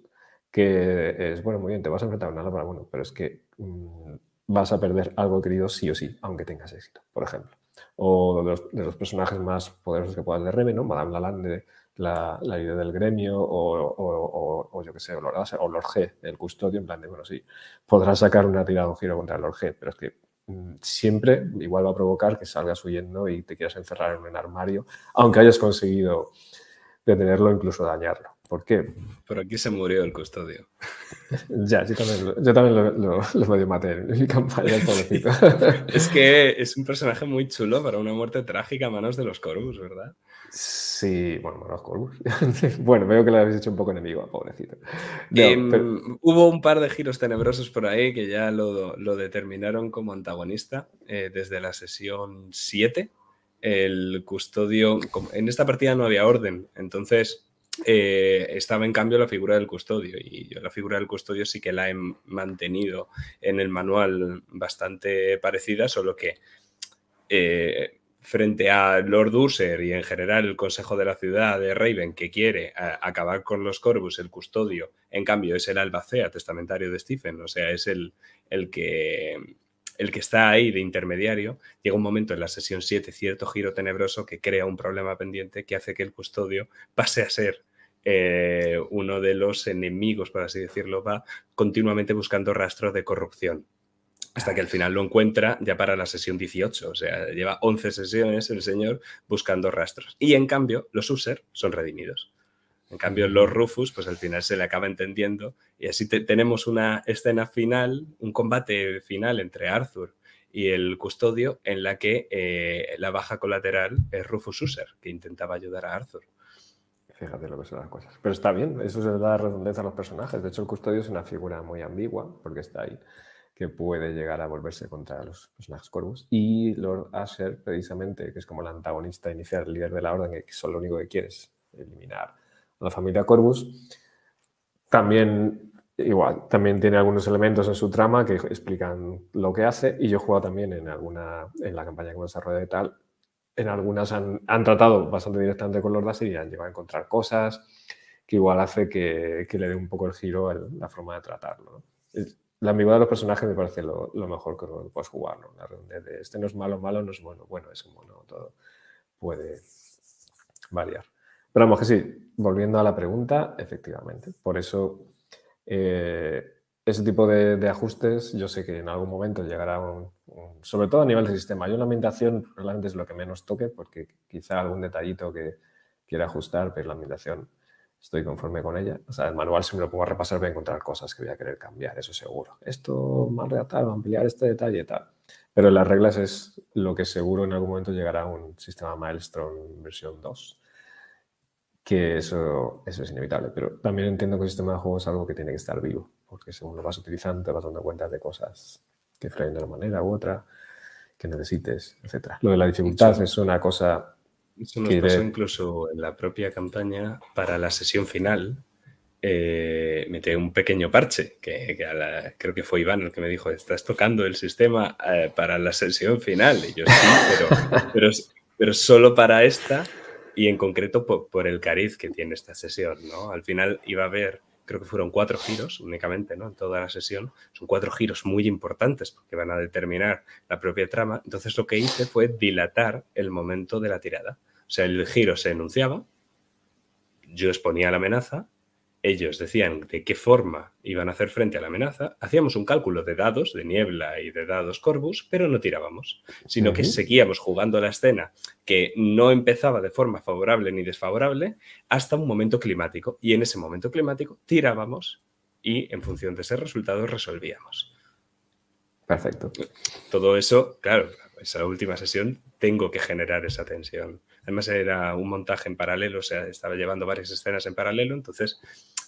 que es, bueno, muy bien, te vas a enfrentar a una lámpara, bueno, pero es que mm, vas a perder algo querido sí o sí, aunque tengas éxito, por ejemplo o de los, personajes más poderosos que puedas de Reme, ¿no? Madame Lalande, la, líder del gremio, o, yo qué sé, o Lord, o Lord G, el custodio, en plan de, bueno, sí, podrás sacar una tirada, un giro contra el Lord G, pero es que mm, siempre igual va a provocar que salgas huyendo y te quieras encerrar en un armario, aunque hayas conseguido detenerlo, incluso dañarlo. ¿Por qué? Por aquí se murió el custodio. ya, yo también, lo, yo también lo, lo, lo medio maté en mi campaña, pobrecito. es que es un personaje muy chulo para una muerte trágica a manos de los Corvus, ¿verdad? Sí, bueno, los Corvus. bueno, veo que le habéis hecho un poco enemigo, pobrecito. No, eh, pero... Hubo un par de giros tenebrosos por ahí que ya lo, lo determinaron como antagonista eh, desde la sesión 7. El custodio, en esta partida no había orden, entonces eh, estaba en cambio la figura del custodio y yo la figura del custodio sí que la he mantenido en el manual bastante parecida, solo que eh, frente a Lord User y en general el Consejo de la Ciudad de Raven que quiere a, acabar con los Corvus, el custodio, en cambio es el albacea testamentario de Stephen, o sea, es el, el que el que está ahí de intermediario, llega un momento en la sesión 7, cierto giro tenebroso que crea un problema pendiente que hace que el custodio pase a ser eh, uno de los enemigos, por así decirlo, va continuamente buscando rastros de corrupción. Hasta que al final lo encuentra ya para la sesión 18. O sea, lleva 11 sesiones el señor buscando rastros. Y en cambio, los user son redimidos. En cambio, los Rufus, pues al final se le acaba entendiendo y así te, tenemos una escena final, un combate final entre Arthur y el custodio en la que eh, la baja colateral es Rufus User, que intentaba ayudar a Arthur. Fíjate lo que son las cosas. Pero está bien, eso se da redundancia a los personajes. De hecho, el custodio es una figura muy ambigua, porque está ahí, que puede llegar a volverse contra los personajes Corvus. Y Lord Asher, precisamente, que es como el antagonista inicial, el líder de la orden, que solo lo único que quiere es eliminar la familia Corvus. También, igual, también tiene algunos elementos en su trama que explican lo que hace y yo he jugado también en alguna, en la campaña que hemos desarrollado y tal, en algunas han, han, tratado bastante directamente con Lord Asher y han llegado a encontrar cosas que igual hace que, que le dé un poco el giro a la forma de tratarlo. ¿no? La ambigüedad de los personajes me parece lo, lo mejor que puedes jugar, ¿no? La de este no es malo, malo no es bueno, bueno es bueno, todo puede variar. Pero vamos que sí, volviendo a la pregunta, efectivamente. Por eso, eh, ese tipo de, ajustes, yo sé que en algún momento llegará un, sobre todo a nivel de sistema. Yo la ambientación realmente es lo que menos toque, porque quizá algún detallito que quiera ajustar, pero la ambientación estoy conforme con ella. O sea, el manual si me lo pongo a repasar voy a encontrar cosas que voy a querer cambiar, eso seguro. Esto más redactar, ampliar este detalle y tal. Pero las reglas es lo que seguro en algún momento llegará a un sistema Milestone versión 2 que eso, eso es inevitable. Pero también entiendo que el sistema de juego es algo que tiene que estar vivo, porque según lo vas utilizando te vas dando cuenta de cosas que frenan de una manera u otra, que necesites, etc. Lo de la dificultad es una cosa... Eso nos que pasó de... incluso en la propia campaña para la sesión final. Eh, metí un pequeño parche, que, que la, creo que fue Iván el que me dijo, estás tocando el sistema eh, para la sesión final. Y yo sí, pero, pero, pero solo para esta y en concreto por, por, el cariz que tiene esta sesión, ¿no? Al final iba a haber, creo que fueron cuatro giros únicamente, ¿no? En toda la sesión. Son cuatro giros muy importantes porque van a determinar la propia trama. Entonces lo que hice fue dilatar el momento de la tirada. O sea, el giro se enunciaba, yo exponía la amenaza, ellos decían de qué forma iban a hacer frente a la amenaza, hacíamos un cálculo de dados, de niebla y de dados Corvus, pero no tirábamos, sino uh -huh. que seguíamos jugando la escena que no empezaba de forma favorable ni desfavorable hasta un momento climático. Y en ese momento climático tirábamos y en función de ese resultado resolvíamos. Perfecto. Todo eso, claro, esa última sesión tengo que generar esa tensión. Además era un montaje en paralelo, o sea, estaba llevando varias escenas en paralelo, entonces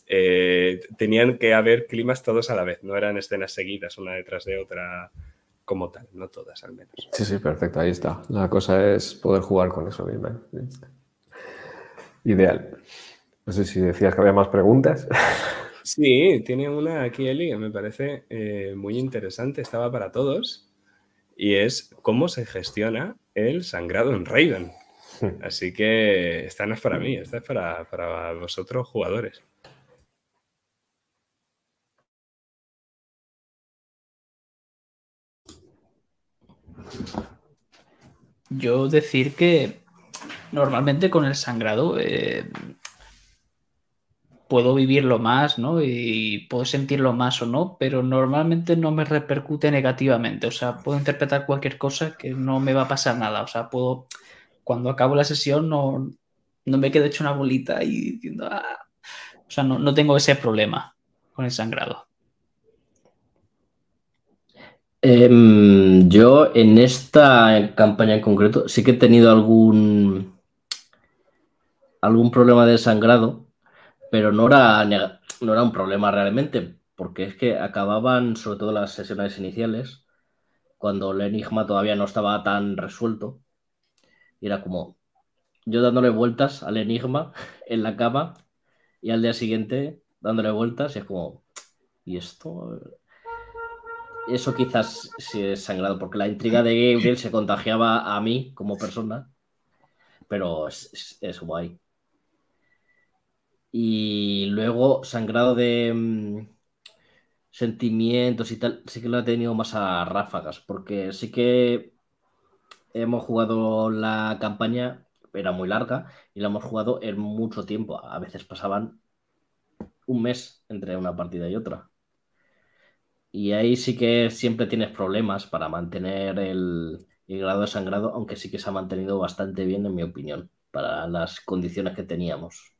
eh, tenían que haber climas todos a la vez, no eran escenas seguidas una detrás de otra como tal, no todas al menos. Sí, sí, perfecto, ahí está. La cosa es poder jugar con eso mismo. Ideal. No sé si decías que había más preguntas. Sí, tiene una aquí, Eli, que me parece eh, muy interesante, estaba para todos, y es cómo se gestiona el sangrado en Raven. Así que esta no es para mí, esta es para, para vosotros jugadores. Yo decir que normalmente con el sangrado eh, puedo vivirlo más, ¿no? Y puedo sentirlo más o no, pero normalmente no me repercute negativamente. O sea, puedo interpretar cualquier cosa que no me va a pasar nada. O sea, puedo, cuando acabo la sesión no, no me quedo hecho una bolita y diciendo, ah, O sea, no, no tengo ese problema con el sangrado. Em, yo en esta campaña en concreto sí que he tenido algún algún problema de sangrado, pero no era, no era un problema realmente, porque es que acababan sobre todo las sesiones iniciales, cuando el enigma todavía no estaba tan resuelto, y era como yo dándole vueltas al enigma en la cama y al día siguiente dándole vueltas y es como, ¿y esto? Eso quizás sí es sangrado, porque la intriga de Gabriel se contagiaba a mí como persona, pero es, es, guay. Y luego, sangrado de mm, sentimientos y tal, sí que lo he tenido más a ráfagas, porque sí que hemos jugado la campaña, era muy larga, y la hemos jugado en mucho tiempo. A veces pasaban un mes entre una partida y otra. Y ahí sí que siempre tienes problemas para mantener el, grado de sangrado, aunque sí que se ha mantenido bastante bien, en mi opinión, para las condiciones que teníamos.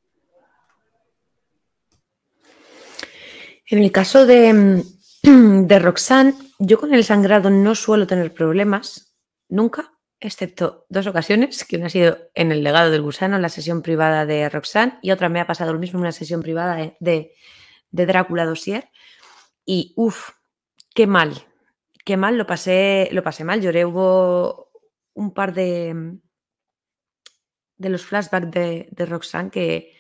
En el caso de, de Roxanne, yo con el sangrado no suelo tener problemas, nunca, excepto dos ocasiones, que una ha sido en el legado del gusano, en la sesión privada de Roxanne, y otra me ha pasado lo mismo en una sesión privada de, de, de Drácula Dossier. Y uff, Qué mal, qué mal, lo pasé, lo pasé mal. Lloré, hubo un par de, de los flashbacks de, Roxanne que,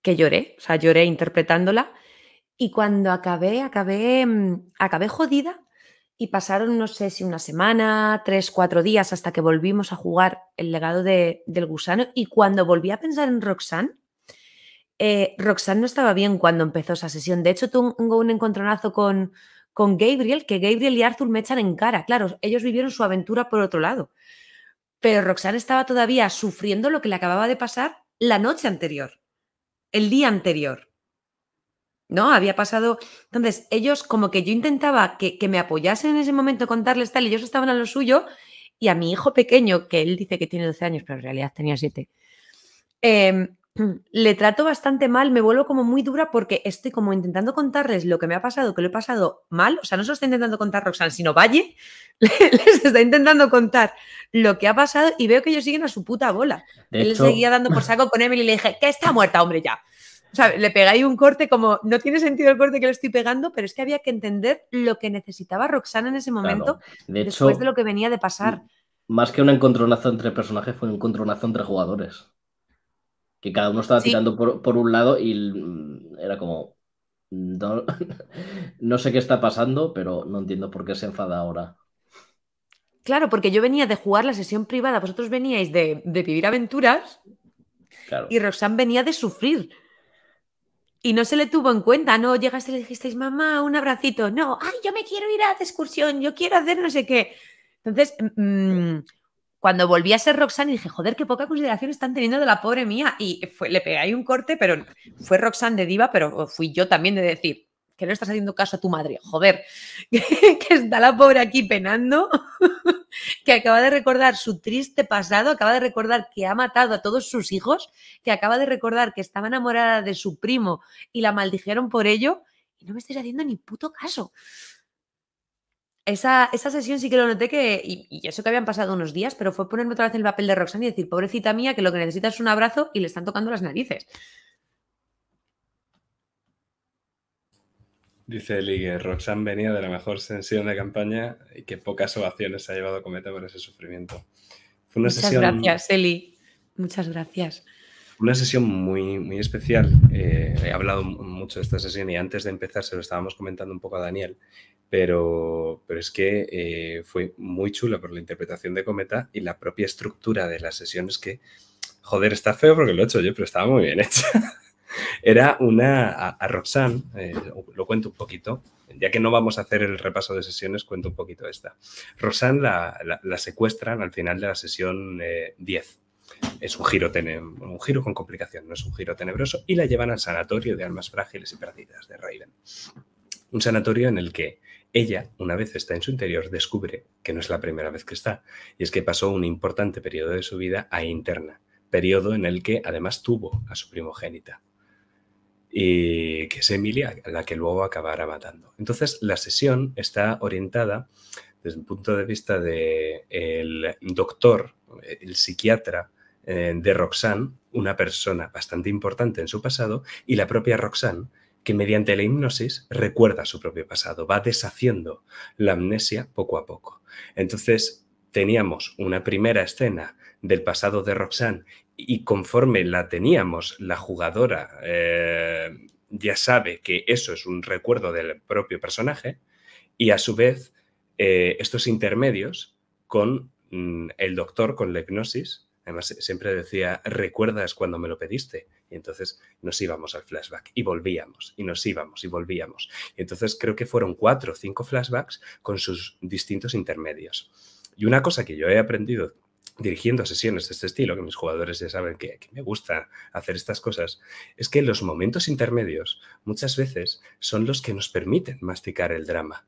que lloré, o sea, lloré interpretándola. Y cuando acabé, acabé, mm, acabé jodida y pasaron, no sé si una semana, tres, cuatro días hasta que volvimos a jugar el legado de, del gusano. Y cuando volví a pensar en Roxanne, eh, Roxanne no estaba bien cuando empezó esa sesión. De hecho, tuve un encontronazo con, con Gabriel, que Gabriel y Arthur me echan en cara. Claro, ellos vivieron su aventura por otro lado. Pero Roxanne estaba todavía sufriendo lo que le acababa de pasar la noche anterior, el día anterior. ¿No? Había pasado. Entonces, ellos, como que yo intentaba que, me apoyasen en ese momento, contarles tal, y ellos estaban a lo suyo, y a mi hijo pequeño, que él dice que tiene 12 años, pero en realidad tenía 7, le trato bastante mal, me vuelvo como muy dura porque estoy como intentando contarles lo que me ha pasado, que lo he pasado mal, o sea, no solo está intentando contar Roxanne, sino Valle, les está intentando contar lo que ha pasado y veo que ellos siguen a su puta bola. Él seguía dando por saco con Emily y le dije, que está muerta, hombre, ya. O sea, le ahí un corte como, no tiene sentido el corte que le estoy pegando, pero es que había que entender lo que necesitaba Roxana en ese momento, después de lo que venía de pasar. Más que un encontronazo entre personajes, fue un encontronazo entre jugadores que cada uno estaba tirando por, un lado y mm, era como, no, sé qué está pasando, pero no entiendo por qué se enfada ahora. Claro, porque yo venía de jugar la sesión privada, vosotros veníais de, vivir aventuras y Roxanne venía de sufrir. Y no se le tuvo en cuenta, no llegaste y le dijisteis, mamá, un abracito. No, ay, yo me quiero ir a la excursión, yo quiero hacer no sé qué. Entonces, mm, cuando volví a ser Roxanne dije, joder, qué poca consideración están teniendo de la pobre mía. Y fue, le pegué ahí un corte, pero fue Roxanne de diva, pero fui yo también de decir que no estás haciendo caso a tu madre. Joder, que, está la pobre aquí penando, que acaba de recordar su triste pasado, acaba de recordar que ha matado a todos sus hijos, que acaba de recordar que estaba enamorada de su primo y la maldijeron por ello. Y no me estáis haciendo ni puto caso esa, sesión sí que lo noté que, y, eso que habían pasado unos días, pero fue ponerme otra vez en el papel de Roxanne y decir, pobrecita mía, que lo que necesita es un abrazo y le están tocando las narices. Dice Eli que Roxanne venía de la mejor sesión de campaña y que pocas ovaciones se ha llevado a Cometa por ese sufrimiento. Muchas gracias, Eli. Muchas gracias. Una sesión muy, muy especial. Eh, he hablado mucho de esta sesión y antes de empezar se lo estábamos comentando un poco a Daniel pero, pero es que eh, fue muy chula por la interpretación de Cometa y la propia estructura de las sesiones que, joder, está feo porque lo he hecho yo, pero estaba muy bien hecha. Era una, a, Roxanne, eh, lo cuento un poquito, ya que no vamos a hacer el repaso de sesiones, cuento un poquito esta. Roxanne la, la, secuestran al final de la sesión 10. Es un giro, un giro con complicación, no es un giro tenebroso, y la llevan al sanatorio de almas frágiles y perdidas de Raven. Un sanatorio en el que ella, una vez está en su interior, descubre que no es la primera vez que está, y es que pasó un importante periodo de su vida a interna, periodo en el que además tuvo a su primogénita. y que es Emilia la que luego acabará matando. Entonces, la sesión está orientada desde el punto de vista del doctor, el psiquiatra eh, de Roxanne, una persona bastante importante en su pasado, y la propia Roxanne, que mediante la hipnosis recuerda su propio pasado, va deshaciendo la amnesia poco a poco. Entonces, teníamos una primera escena del pasado de Roxanne y conforme la teníamos, la jugadora eh, ya sabe que eso es un recuerdo del propio personaje y a su vez eh, estos intermedios con mm, el doctor, con la hipnosis, además siempre decía, ¿recuerdas cuando me lo pediste? Y entonces nos íbamos al flashback y volvíamos y nos íbamos y volvíamos. Y entonces creo que fueron cuatro o cinco flashbacks con sus distintos intermedios. Y una cosa que yo he aprendido dirigiendo sesiones de este estilo, que mis jugadores ya saben que, me gusta hacer estas cosas, es que los momentos intermedios muchas veces son los que nos permiten masticar el drama.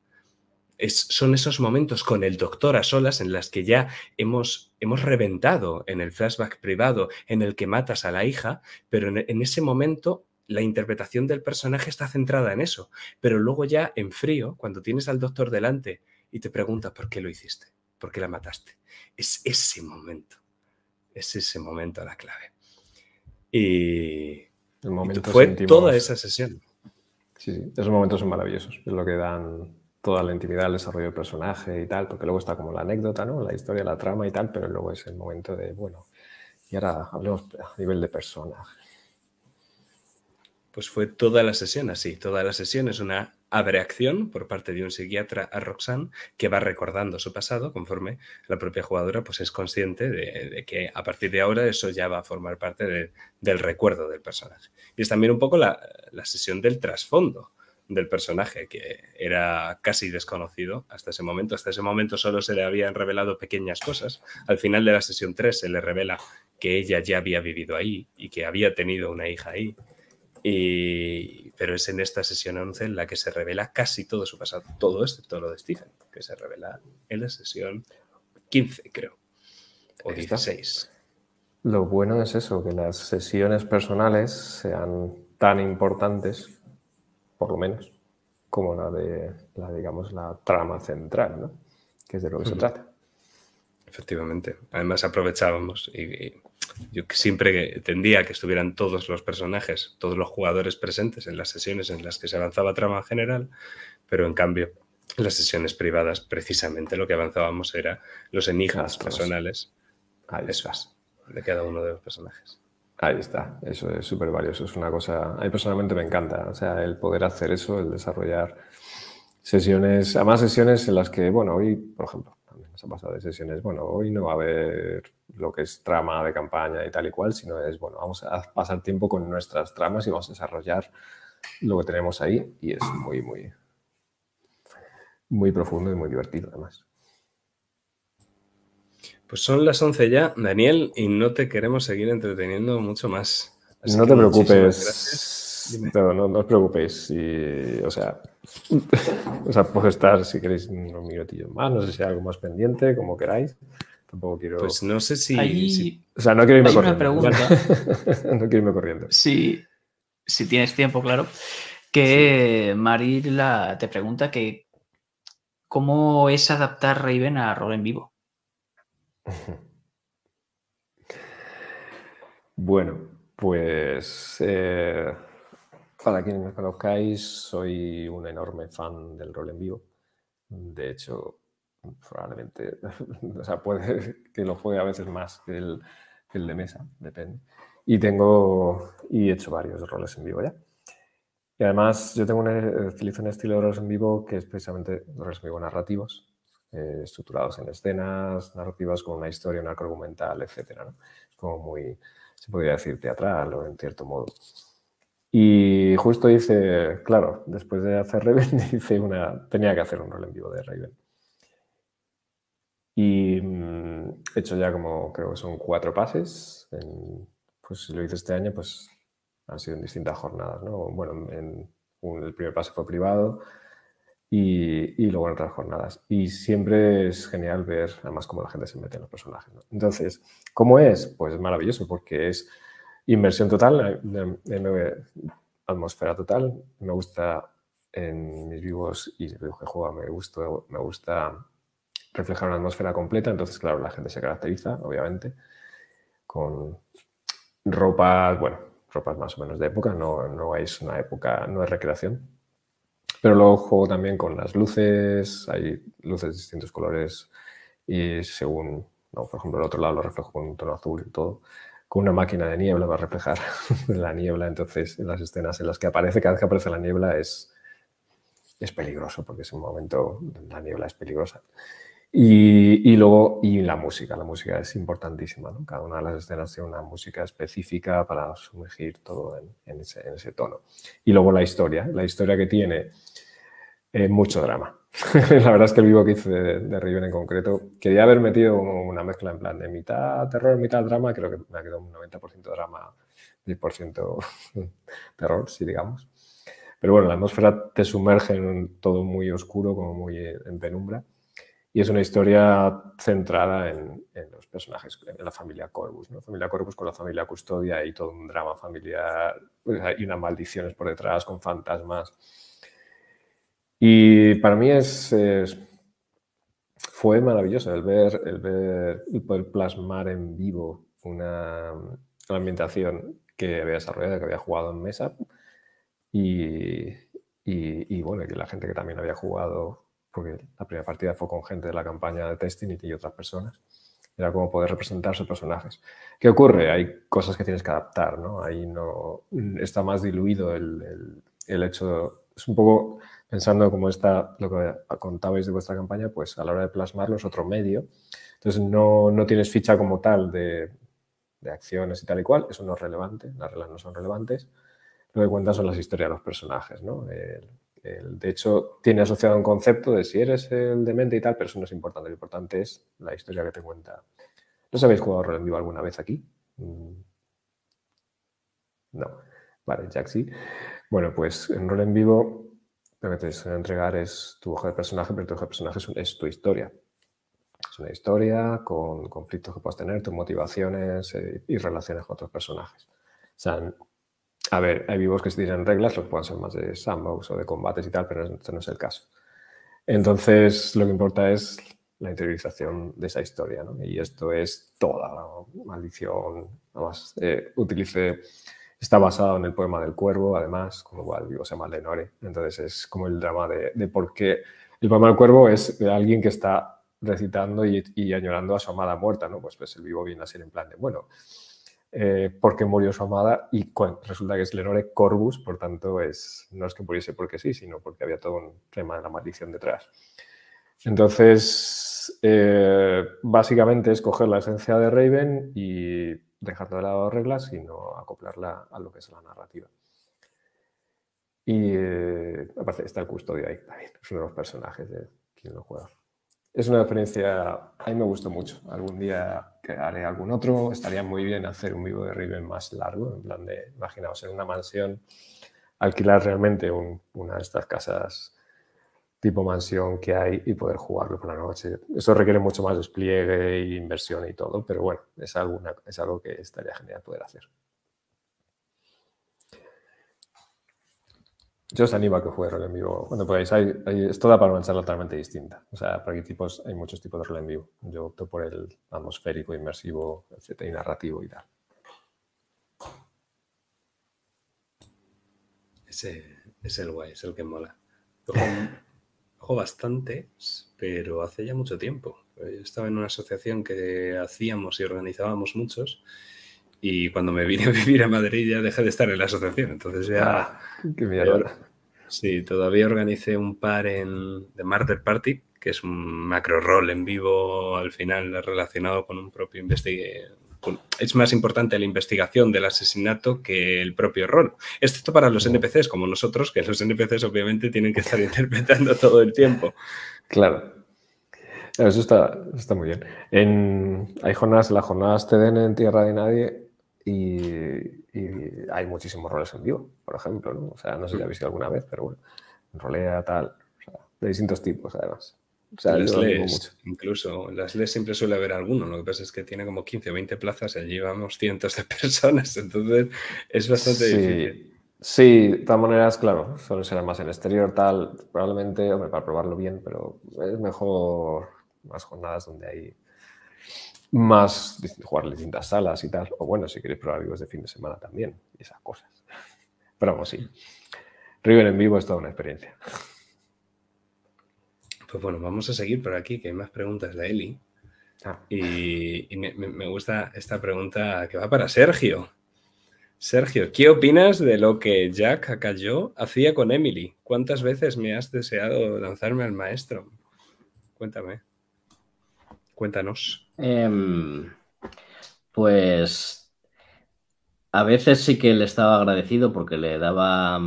Es, son esos momentos con el doctor a solas en las que ya hemos, hemos reventado en el flashback privado en el que matas a la hija, pero en, en ese momento la interpretación del personaje está centrada en eso. Pero luego ya en frío, cuando tienes al doctor delante y te pregunta por qué lo hiciste porque la mataste. Es ese momento. Es ese momento la clave. Y, el momento fue toda esa sesión. Sí, sí, esos momentos son maravillosos. Es lo que dan toda la intimidad, el desarrollo del personaje y tal, porque luego está como la anécdota, ¿no? La historia, la trama y tal, pero luego es el momento de, bueno, y ahora hablemos a nivel de personaje. Pues fue toda la sesión así. Toda la sesión es una abreacción por parte de un psiquiatra a Roxanne que va recordando su pasado conforme la propia jugadora pues es consciente de, que a partir de ahora eso ya va a formar parte del recuerdo del personaje. Y es también un poco la, sesión del trasfondo del personaje que era casi desconocido hasta ese momento. Hasta ese momento solo se le habían revelado pequeñas cosas. Al final de la sesión 3 se le revela que ella ya había vivido ahí y que había tenido una hija ahí y, pero es en esta sesión 11 en la que se revela casi todo su pasado, todo excepto lo de Stephen, que se revela en la sesión 15, creo, o 16. Lo bueno es eso, que las sesiones personales sean tan importantes, por lo menos, como la de, la, digamos, la trama central, ¿no? que es de lo que se trata. Efectivamente. Además aprovechábamos y yo siempre tendía que estuvieran todos los personajes, todos los jugadores presentes en las sesiones en las que se avanzaba trama general, pero en cambio en las sesiones privadas precisamente lo que avanzábamos era los enigmas personales Ahí de cada uno de los personajes. Ahí está, eso es súper valioso, es una cosa, a mí personalmente me encanta, o sea, el poder hacer eso, el desarrollar sesiones, además sesiones en las que, bueno, hoy, por ejemplo, se ha pasado de sesiones, bueno, hoy no va a haber lo que es trama de campaña y tal y cual, sino es, bueno, vamos a pasar tiempo con nuestras tramas y vamos a desarrollar lo que tenemos ahí y es muy, muy, muy profundo y muy divertido además. Pues son las 11 ya, Daniel, y no te queremos seguir entreteniendo mucho más. no te preocupes. No, no, os preocupéis. o sea, o sea, puedo estar, si queréis, unos minutillos más, no sé si hay algo más pendiente, como queráis. Tampoco quiero. Pues no sé si. O sea, no quiero irme corriendo. Una pregunta. no quiero irme corriendo. Si, si tienes tiempo, claro. Que Marila te pregunta que cómo es adaptar Raven a rol en vivo. Bueno, pues eh, para quienes me conozcáis, soy un enorme fan del rol en vivo. De hecho, probablemente, o sea, puede que lo juegue a veces más que el, de mesa, depende. Y tengo, y he hecho varios roles en vivo ya. Y además yo tengo un, un estilo de roles en vivo que es precisamente roles en vivo narrativos, eh, estructurados en escenas narrativas con una historia, un arco argumental, etc. Es como muy, se podría decir, teatral o en cierto modo. Y justo hice, claro, después de hacer Raven, hice una, tenía que hacer un rol en vivo de Raven. Y mm, he hecho ya como, creo que son cuatro pases. pues si lo hice este año, pues han sido en distintas jornadas, ¿no? Bueno, en, el primer pase fue privado y, y, luego en otras jornadas. Y siempre es genial ver, además, cómo la gente se mete en los personajes. Entonces, ¿cómo es? Pues es maravilloso porque es inversión total. atmósfera total. Me gusta en mis vivos y los que juego me gusta, me gusta reflejar una atmósfera completa. Entonces, claro, la gente se caracteriza, obviamente, con ropas, bueno, ropas más o menos de época, no, no es una época, no es recreación. Pero luego juego también con las luces, hay luces de distintos colores y según, no, por ejemplo, el otro lado lo reflejo con un tono azul y todo con una máquina de niebla va a reflejar la niebla. Entonces, en las escenas en las que aparece, cada vez que aparece la niebla es, es peligroso, porque es un momento, la niebla es peligrosa. Y, luego, y la música, la música es importantísima, ¿no? Cada una de las escenas tiene una música específica para sumergir todo en, ese, tono. Y luego la historia, la historia que tiene eh, mucho drama. la verdad es que el vivo que hice de, Riven en concreto, quería haber metido una mezcla en plan de mitad terror, mitad drama, creo que me ha quedado un 90% drama, 10% terror, si digamos. Pero bueno, la atmósfera te sumerge en todo muy oscuro, como muy en penumbra. Y es una historia centrada en, los personajes, en la familia Corvus, ¿no? Familia Corvus con la familia Custodia y todo un drama familiar y unas maldiciones por detrás con fantasmas. Y para mí es, fue maravilloso el ver, el ver, el poder plasmar en vivo una, ambientación que había desarrollado, que había jugado en mesa y, y, bueno, que la gente que también había jugado, porque la primera partida fue con gente de la campaña de testing y otras personas, era como poder representar sus personajes. ¿Qué ocurre? Hay cosas que tienes que adaptar, ¿no? Ahí no está más diluido el, el, el hecho, es un poco pensando como está lo que contabais de vuestra campaña, pues a la hora de plasmarlo es otro medio. Entonces no, no tienes ficha como tal de, de, acciones y tal y cual, eso no es relevante, las reglas no son relevantes. Lo que cuentan son las historias de los personajes, ¿no? De hecho, tiene asociado un concepto de si eres el demente y tal, pero eso no es importante. Lo importante es la historia que te cuenta. ¿No habéis jugado rol en vivo alguna vez aquí? Mm. No. Vale, Jack sí. Bueno, pues en rol en vivo lo que te suele entregar es tu hoja de personaje, pero tu hoja de personaje es, tu historia. Es una historia con conflictos que puedas tener, tus motivaciones eh, y relaciones con otros personajes. O sea, a ver, hay vivos que tienen reglas, los que puedan ser más de sandbox o de combates y tal, pero este no es el caso. Entonces, lo que importa es la interiorización de esa historia, ¿no? Y esto es toda la maldición. Además, eh, utilice Está basado en el poema del cuervo, además, con lo cual vivo se llama Lenore. Entonces es como el drama de, por qué el poema del cuervo es de alguien que está recitando y, añorando a su amada muerta, ¿no? Pues, pues el vivo viene a ser en plan de, bueno, eh, ¿por qué murió su amada? Y resulta que es Lenore Corvus, por tanto, es, no es que muriese porque sí, sino porque había todo un tema de la maldición detrás. Entonces, eh, básicamente es coger la esencia de Raven y dejando de lado reglas, sino acoplarla a lo que es la narrativa. Y eh, aparte está el custodio ahí también, es uno de los personajes de quien lo juega. Es una experiencia, a mí me gustó mucho. Algún día que haré algún otro, estaría muy bien hacer un vivo de Riven más largo, en plan de, imaginaos, en una mansión, alquilar realmente una de estas casas tipo mansión que hay y poder jugarlo por la noche. Eso requiere mucho más despliegue e inversión y todo, pero bueno, es, es algo que estaría genial poder hacer. Yo os animo a que juegue rol en vivo cuando podáis. Hay, es toda para una charla totalmente distinta. O sea, para tipos, hay muchos tipos de rol en vivo. Yo opto por el atmosférico, inmersivo, etcétera, y narrativo y tal. Ese es el guay, es el que mola bastante, pero hace ya mucho tiempo. estaba en una asociación que hacíamos y organizábamos muchos y cuando me vine a vivir a Madrid ya dejé de estar en la asociación. Entonces ya... Ah, qué mierda. Sí, todavía organicé un par en The Murder Party, que es un macro rol en vivo al final relacionado con un propio investigador es más importante la investigación del asesinato que el propio rol. Excepto para los NPCs, como nosotros, que los NPCs obviamente tienen que estar interpretando todo el tiempo. Claro. Eso está, está muy bien. En, hay jornadas, las jornadas te den en Tierra de Nadie y, hay muchísimos roles en vivo, por ejemplo. ¿no? O sea, no sé si habéis visto alguna vez, pero bueno, rolea tal, de distintos tipos además. O sea, las LES, incluso, las LES siempre suele haber alguno, lo que pasa es que tiene como 15 o 20 plazas y allí vamos cientos de personas, entonces es bastante difícil. Sí, de todas maneras, claro, suelen ser más en exterior, tal, probablemente, hombre, para probarlo bien, pero es mejor más jornadas donde hay más jugar distintas salas y tal. O bueno, si queréis probar vivos de fin de semana también, y esas cosas. Pero vamos, sí. River en vivo es toda una experiencia. Pues bueno, vamos a seguir por aquí, que hay más preguntas de Eli. Ah. Y, me, gusta esta pregunta que va para Sergio. Sergio, ¿qué opinas de lo que Jack cayó hacía con Emily? ¿Cuántas veces me has deseado lanzarme al maestro? Cuéntame. Cuéntanos. Em, pues a veces sí que le estaba agradecido porque le daba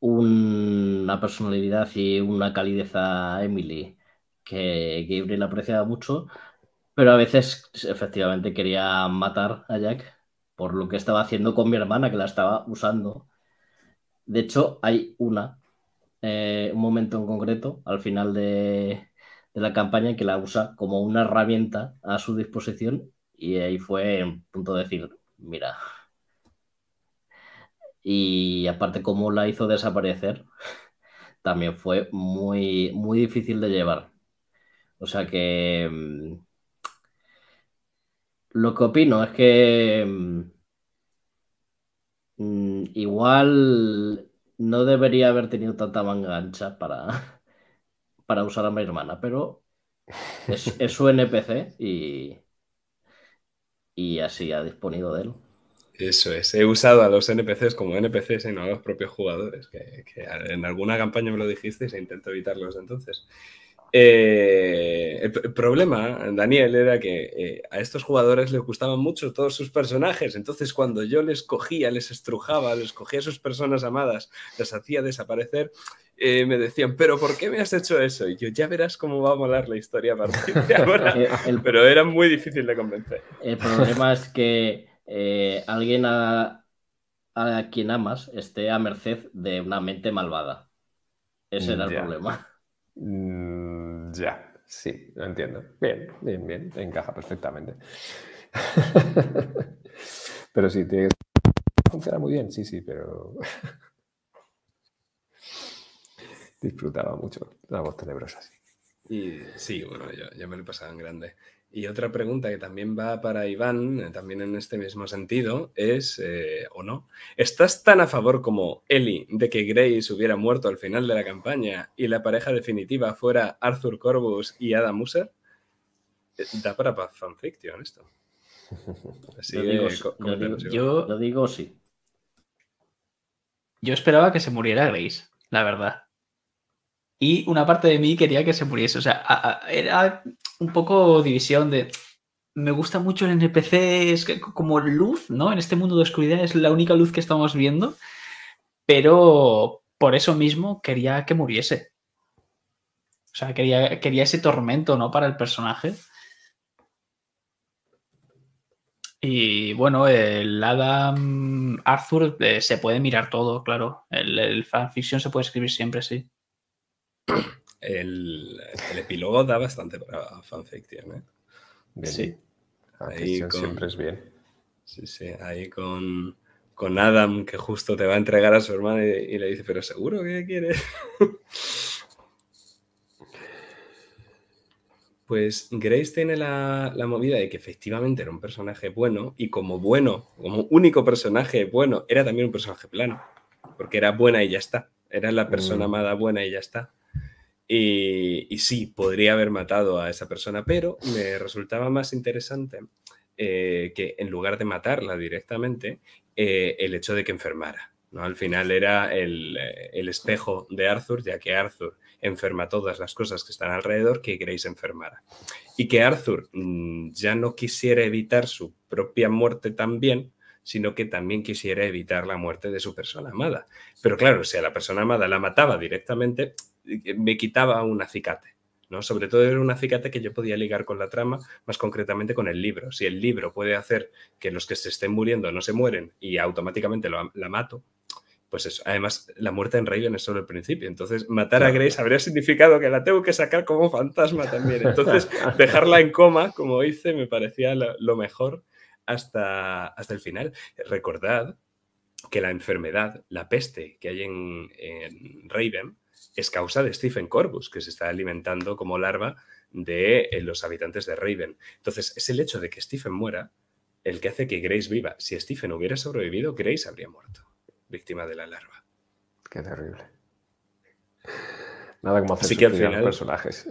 una personalidad y una calidez a Emily que Gabriel apreciaba mucho, pero a veces efectivamente quería matar a Jack por lo que estaba haciendo con mi hermana, que la estaba usando. De hecho, hay una, eh, un momento en concreto, al final de, de la campaña, que la usa como una herramienta a su disposición y ahí fue en punto de decir, mira, y aparte cómo la hizo desaparecer, también fue muy, muy difícil de llevar. O sea que mm, lo que opino es que mm, mm, igual no debería haber tenido tanta manga ancha para, para usar a mi hermana, pero es, es su NPC y, y así ha disponido de él. Eso es, he usado a los NPCs como NPCs y no a los propios jugadores, que, en alguna campaña me lo dijiste y se intentó evitarlos entonces. Eh, el, problema, Daniel, era que eh, a estos jugadores les gustaban mucho todos sus personajes. Entonces, cuando yo les cogía, les estrujaba, les cogía a sus personas amadas, las hacía desaparecer, eh, me decían, ¿pero por qué me has hecho eso? Y yo, ya verás cómo va a molar la historia a partir de ahora. Pero era muy difícil de convencer. El problema es que eh, alguien a, quien amas esté a merced de una mente malvada. Ese era el problema. Mm, ya, sí, lo entiendo. Bien, bien, bien, encaja perfectamente. pero sí, funciona muy bien, sí, sí, pero disfrutaba mucho la voz tenebrosa. Sí. Y sí, bueno, yo, yo me lo pasaba en grande. Y otra pregunta que también va para Iván, eh, también en este mismo sentido, es, eh, o no, ¿estás tan a favor como Eli de que Grace hubiera muerto al final de la campaña y la pareja definitiva fuera Arthur Corbus y Adam Muser? Eh, da para fanfiction esto. Así yo, lo digo sí. Yo esperaba que se muriera Grace, la verdad. Y una parte de mí quería que se muriese. O sea, era un poco división de. Me gusta mucho el NPC, es como luz, ¿no? En este mundo de oscuridad es la única luz que estamos viendo. Pero por eso mismo quería que muriese. O sea, quería, quería ese tormento, ¿no? Para el personaje. Y bueno, el Adam Arthur eh, se puede mirar todo, claro. El, el fanfiction se puede escribir siempre, sí. El, epílogo da bastante para fanfiction, ¿eh? Sí. Ahí siempre es bien. Sí, sí, ahí con, con, Adam que justo te va a entregar a su hermana y, le dice, pero seguro que quieres. Pues Grace tiene la, la, movida de que efectivamente era un personaje bueno y como bueno, como único personaje bueno, era también un personaje plano, porque era buena y ya está. Era la persona mm. amada buena y ya está. Y, sí, podría haber matado a esa persona, pero me resultaba más interesante eh, que en lugar de matarla directamente, eh, el hecho de que enfermara. ¿no? Al final era el, eh, el, espejo de Arthur, ya que Arthur enferma todas las cosas que están alrededor, que Grace enfermara. Y que Arthur mm, ya no quisiera evitar su propia muerte también, sino que también quisiera evitar la muerte de su persona amada. Pero claro, si a la persona amada la mataba directamente, me quitaba un acicate. ¿no? Sobre todo era un acicate que yo podía ligar con la trama, más concretamente con el libro. Si el libro puede hacer que los que se estén muriendo no se mueren y automáticamente la mato, pues eso. Además, la muerte en Raven es solo el principio. Entonces, matar a Grace habría significado que la tengo que sacar como fantasma también. Entonces, dejarla en coma, como hice, me parecía lo, mejor hasta, hasta el final. Recordad que la enfermedad, la peste que hay en, en Raven, es causa de Stephen Corbus, que se está alimentando como larva de eh, los habitantes de Raven. Entonces, es el hecho de que Stephen muera el que hace que Grace viva. Si Stephen hubiera sobrevivido, Grace habría muerto, víctima de la larva. Qué terrible. Nada como hacer Así que al final- personajes.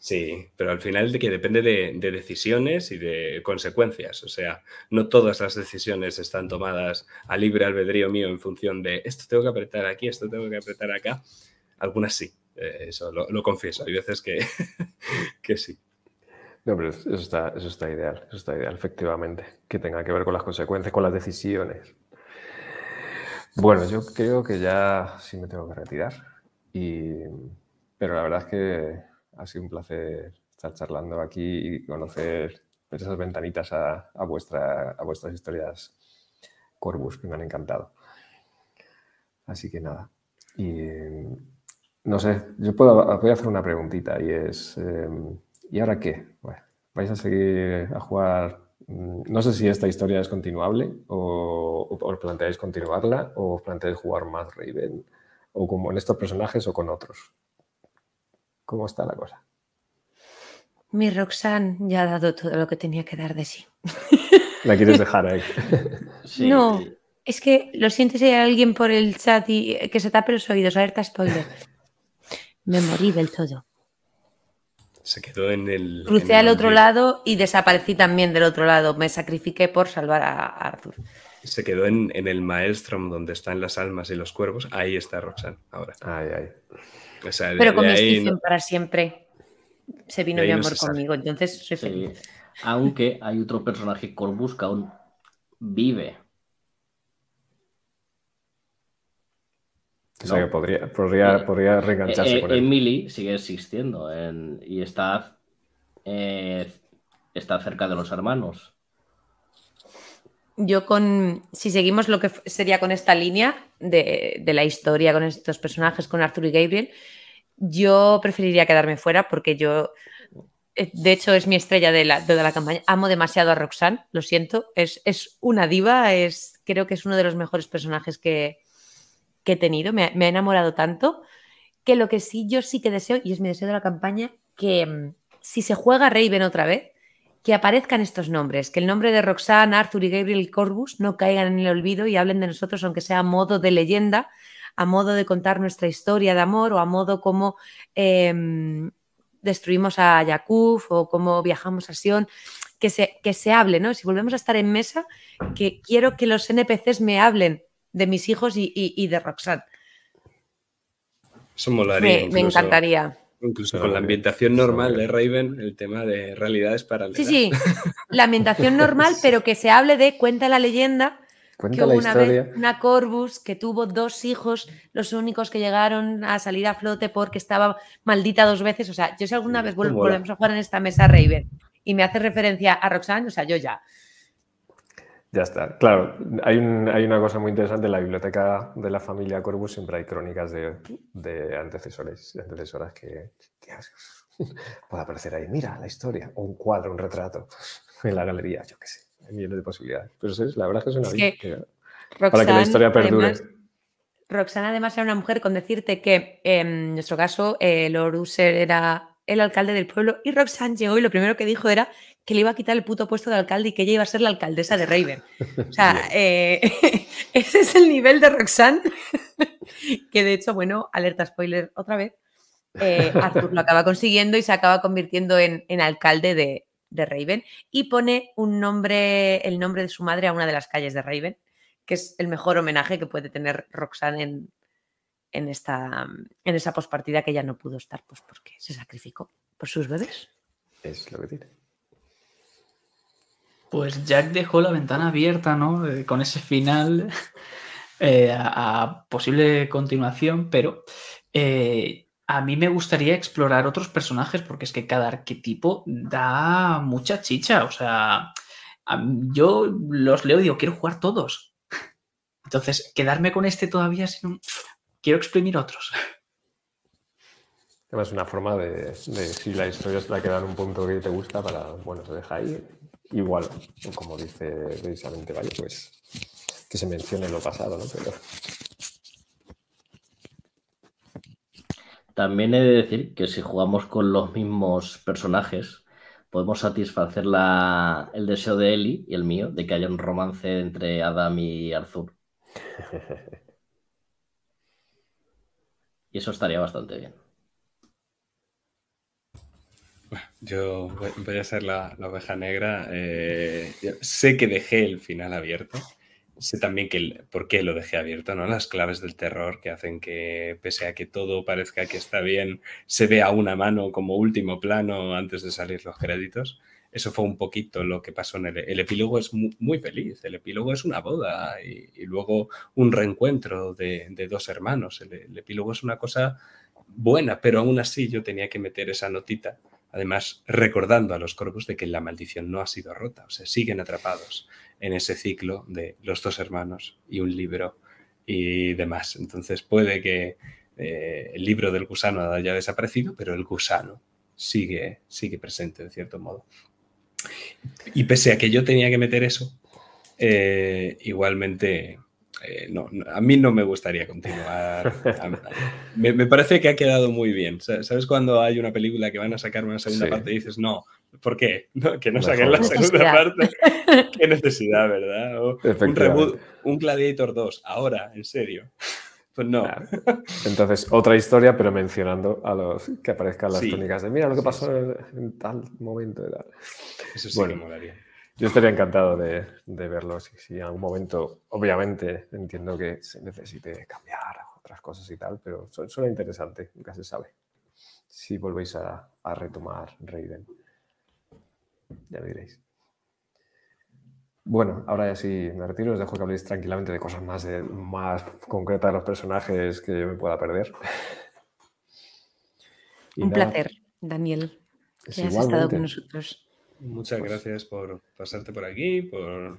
Sí, pero al final de que depende de, de decisiones y de consecuencias. O sea, no todas las decisiones están tomadas a libre albedrío mío en función de esto tengo que apretar aquí, esto tengo que apretar acá. Algunas sí, eh, eso lo, confieso. Hay veces que, que sí. No, pero eso está, eso está ideal, eso está ideal, efectivamente. Que tenga que ver con las consecuencias, con las decisiones. Bueno, yo creo que ya sí me tengo que retirar. Y, pero la verdad es que ha sido un placer estar charlando aquí y conocer esas ventanitas a, a vuestra, a vuestras historias Corvus, que me han encantado. Así que nada. Y no sé, yo puedo, voy a hacer una preguntita y es, eh, ¿y ahora qué? Bueno, ¿Vais a seguir a jugar? mm, No sé si esta historia es continuable o, o os planteáis continuarla o os planteáis jugar más Raven o como en estos personajes o con otros. ¿Cómo está la cosa? Mi Roxanne ya ha dado todo lo que tenía que dar de sí. ¿La quieres dejar ahí? Sí, No. sí. Es que lo siento si hay alguien por el chat y eh, que se tape los oídos, alerta spoiler. Me morí del todo. Se quedó en el. Crucé en el al otro lado y desaparecí también del otro lado. Me sacrifiqué por salvar a Arthur. Se quedó en, en el Maelstrom donde están las almas y los cuervos. Ahí está Roxanne ahora. Ay, ay. O sea, de- Pero con mi ahí Stephen no- para siempre se vino mi amor conmigo. Entonces soy Sí. feliz. Aunque hay otro personaje Corvus que aún vive. O sea No. que podría, podría, Eh, podría reengancharse Eh, con él. Emily sigue existiendo en- y está, eh, está cerca de los hermanos. Yo con, si seguimos lo que sería con esta línea de, de la historia, con estos personajes, con Arthur y Gabriel, yo preferiría quedarme fuera porque yo, eh, de hecho, es mi estrella de la, de la campaña. Amo demasiado a Roxanne, lo siento. Es, es una diva, es, creo que es uno de los mejores personajes que, que he tenido. Me, me ha enamorado tanto que lo que sí, yo sí que deseo, y es mi deseo de la campaña, que mm, si se juega Raven otra vez, que aparezcan estos nombres, que el nombre de Roxanne, Arthur y Gabriel Corbus no caigan en el olvido y hablen de nosotros, aunque sea a modo de leyenda, a modo de contar nuestra historia de amor o a modo como em, destruimos a Yakuf o cómo viajamos a Sion, que se, que se hable, ¿no? Si volvemos a estar en mesa, que quiero que los NPCs me hablen de mis hijos y, y- y de Roxanne. Eso molaría. Me, me encantaría. Incluso con la ambientación normal de Raven, el tema de realidades paralelas. Sí, sí, la ambientación normal, pero que se hable de cuenta la leyenda que Cuenta hubo la una historia. vez una Corvus que tuvo dos hijos, los únicos que llegaron a salir a flote porque estaba maldita dos veces. O sea, yo si alguna vez volvemos a jugar en esta mesa Raven y me hace referencia a Roxanne, o sea, yo ya. Ya está. Claro, hay, un- hay una cosa muy interesante en la biblioteca de la familia Corbus, siempre hay crónicas de, de antecesores y antecesoras que tías, puede aparecer ahí. Mira la historia, o un cuadro, un retrato en la galería, yo qué sé. Hay millones de posibilidades. Pero sí, la verdad es que Es que- Roxanne, para que la historia perdure. además- Roxanne además era una mujer con decirte que en nuestro caso eh, Lord User era el alcalde del pueblo y Roxanne llegó y lo primero que dijo era que le iba a quitar el puto puesto de alcalde y que ella iba a ser la alcaldesa de Raven. O sea, eh, ese es el nivel de Roxanne que de hecho, bueno, alerta spoiler otra vez, eh, Arthur lo acaba consiguiendo y se acaba convirtiendo en, en alcalde de, de Raven y pone un nombre, el nombre de su madre a una de las calles de Raven, que es el mejor homenaje que puede tener Roxanne en, en, esta, en esa pospartida que ella no pudo estar, pues porque se sacrificó por sus bebés. Es lo que tiene. Pues Jack dejó la ventana abierta, ¿no? Eh, con ese final eh, a, posible continuación, pero eh, a mí me gustaría explorar otros personajes porque es que cada arquetipo da mucha chicha. O sea, a yo los leo y digo, quiero jugar todos. Entonces, quedarme con este todavía, sino, quiero exprimir otros. Además, una forma de, de si la historia se la queda en un punto que te gusta, para, bueno, se deja ahí. Igual, como dice precisamente, vale, pues que se mencione lo pasado, ¿no? También he de decir que si jugamos con los mismos personajes, podemos satisfacer la, el deseo de Eli y el mío de que haya un romance entre Adam y Arthur. Y eso estaría bastante bien. Yo voy a ser la, oveja negra. Eh, sé que dejé el final abierto. Sé también que por qué lo dejé abierto, ¿no? Las claves del terror que hacen que, pese a que todo parezca que está bien, se vea una mano como último plano antes de salir los créditos. Eso fue un poquito lo que pasó en el, el epílogo. Es muy, feliz. El epílogo es una boda y, luego un reencuentro de, dos hermanos. el epílogo es una cosa buena, pero aún así yo tenía que meter esa notita Además, recordando a los corvos de que la maldición no ha sido rota, o sea, siguen atrapados en ese ciclo de los dos hermanos y un libro y demás. Entonces puede que eh, el libro del gusano haya desaparecido, pero el gusano sigue, sigue presente de cierto modo. Y pese a que yo tenía que meter eso, eh, igualmente eh, no, a mí no me gustaría continuar. me, parece que ha quedado muy bien. ¿Sabes cuando hay una película que van a sacar una segunda parte y dices, no, ¿por qué? que no saquen la segunda parte. Qué necesidad, ¿verdad? un reboot, un Gladiator 2, ahora, en serio. Pues no. Entonces, otra historia, pero mencionando a los que aparezcan las técnicas de mira lo que pasó en, tal momento. Eso sí que molaría. Yo estaría encantado de, verlo. Si, en algún momento, obviamente, entiendo que se necesite cambiar otras cosas y tal, pero suena interesante, nunca se sabe. Si volvéis a, retomar Raiden. Ya diréis. Bueno, ahora ya sí me retiro, os dejo que habléis tranquilamente de cosas más, de, más concretas de los personajes que yo me pueda perder. Un placer, Daniel, que has estado con nosotros. Muchas pues gracias por pasarte por aquí, por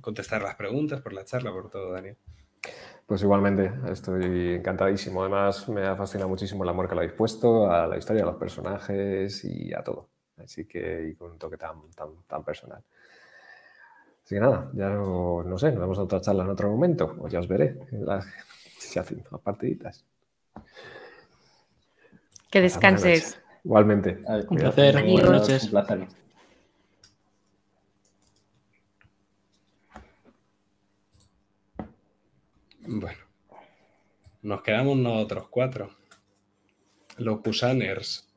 contestar las preguntas, por la charla, por todo, Daniel. Pues igualmente, estoy encantadísimo. Además, me ha fascinado muchísimo el amor que le habéis puesto a la historia, a los personajes y a todo. Así que, y con un toque tan, tan, tan personal. Así que nada, ya no, sé, nos vemos a otra charla en otro momento, o ya os veré si se hacen partiditas. Que descanses. Igualmente. Un placer. Buenas noches. Un placer. Bueno, nos quedamos nosotros cuatro. Los Pusaners.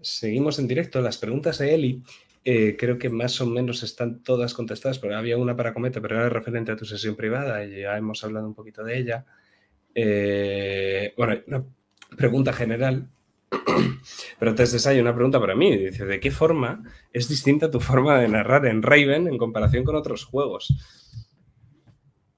Seguimos en directo. Las preguntas de Eli eh, creo que más o menos están todas contestadas, porque había una para Cometa, pero era referente a tu sesión privada y ya hemos hablado un poquito de ella. Eh, bueno, una pregunta general. Pero antes de eso hay una pregunta para mí. Dice, ¿de qué forma es distinta tu forma de narrar en Raven en comparación con otros juegos?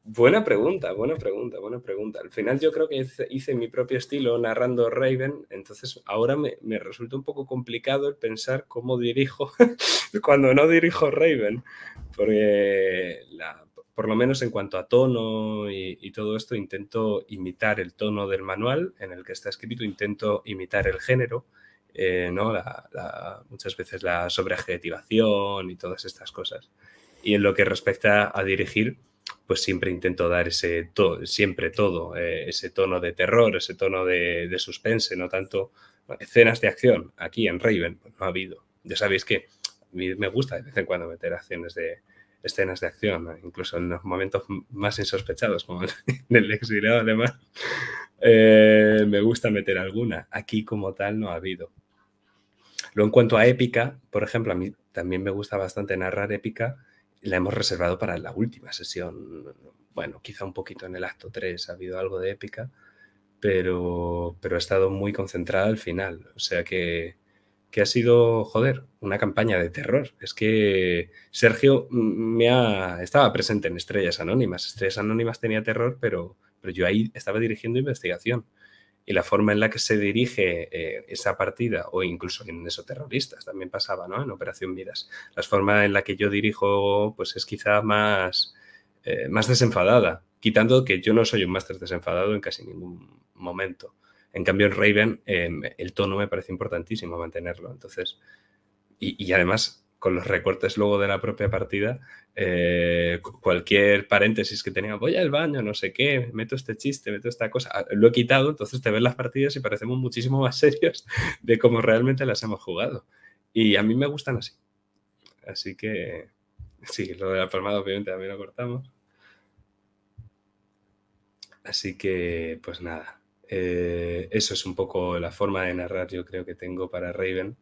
Buena pregunta, buena pregunta, buena pregunta. Al final yo creo que hice, mi propio estilo narrando Raven, entonces ahora me, resulta un poco complicado el pensar cómo dirijo cuando no dirijo Raven, porque por lo menos en cuanto a tono y, todo esto, intento imitar el tono del manual en el que está escrito, intento imitar el género, eh, ¿no? muchas veces la sobreadjetivación y todas estas cosas. Y en lo que respecta a dirigir, pues siempre intento dar ese todo, siempre todo, eh, ese tono de terror, ese tono de, suspense, no tanto escenas de acción. Aquí en Raven pues, no ha habido. Ya sabéis que me gusta de vez en cuando meter acciones de escenas de acción, incluso en los momentos más insospechados, como en el exiliado alemán. Eh, me gusta meter alguna. Aquí como tal no ha habido. Luego en cuanto a épica, por ejemplo, a mí también me gusta bastante narrar épica la hemos reservado para la última sesión. Bueno, quizá un poquito en el acto 3 ha habido algo de épica, pero, pero ha estado muy concentrada al final. O sea que, que ha sido, joder, una campaña de terror. Es que Sergio me ha, estaba presente en Estrellas Anónimas. Estrellas Anónimas tenía terror, pero, pero yo ahí estaba dirigiendo investigación y la forma en la que se dirige eh, esa partida, o incluso en esos terroristas, también pasaba, ¿no? En Operación Vidas. La forma en la que yo dirijo, pues es quizá más, eh, más desenfadada, quitando que yo no soy un máster desenfadado en casi ningún momento. En cambio, en Raven, em, el tono me parece importantísimo mantenerlo. Entonces, y, y además, con los recortes luego de la propia partida, eh, cualquier paréntesis que tenía, voy al baño, no sé qué, meto este chiste, meto esta cosa, ah, lo he quitado, entonces te ves las partidas y parecemos muchísimo más serios de cómo realmente las hemos jugado. Y a mí me gustan así. Así que, sí, lo de la palmada obviamente también lo cortamos. Así que, pues nada, eh, eso es un poco la forma de narrar yo creo que tengo para Raven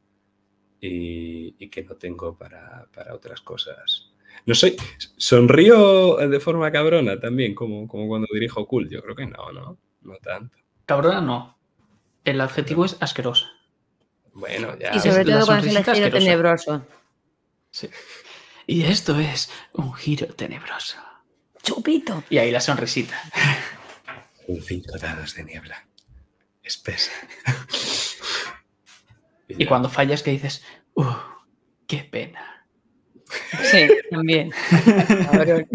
y, que no tengo para, otras cosas. No soy. Sonrío de forma cabrona también, como, como cuando dirijo Cool. Yo creo que no, no, no tanto. Cabrona no. El adjetivo es asqueroso. Bueno, ya. Y sobre todo cuando es el giro tenebroso. Sí. Y esto es un giro tenebroso. Chupito. Y ahí la sonrisita. Un cinco dados de niebla. Espesa. Y cuando fallas que dices, ¡uh! ¡Qué pena! Sí, también.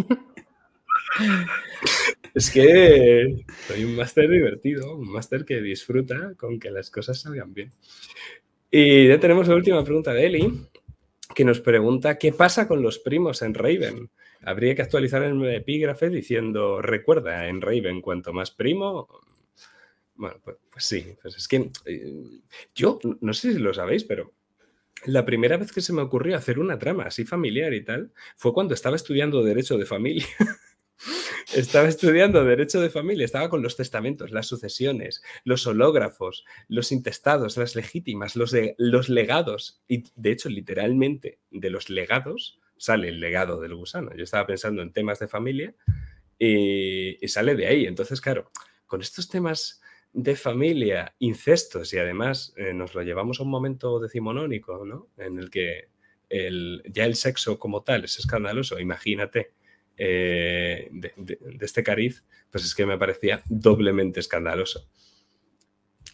es que soy un máster divertido, un máster que disfruta con que las cosas salgan bien. Y ya tenemos la última pregunta de Eli, que nos pregunta qué pasa con los primos en Raven. Habría que actualizar el epígrafe diciendo, recuerda, en Raven, cuanto más primo, bueno, pues, pues, sí, pues es que eh, yo no sé si lo sabéis, pero la primera vez que se me ocurrió hacer una trama así familiar y tal fue cuando estaba estudiando Derecho de Familia. estaba estudiando Derecho de Familia, estaba con los testamentos, las sucesiones, los hológrafos, los intestados, las legítimas, los, los legados. Y de hecho, literalmente, de los legados sale el legado del gusano. Yo estaba pensando en temas de familia y, y sale de ahí. Entonces, claro, con estos temas de familia, incestos y además eh, nos lo llevamos a un momento decimonónico, ¿no? En el que el, ya el sexo como tal es escandaloso, imagínate, eh, de, este cariz, pues es que me parecía doblemente escandaloso.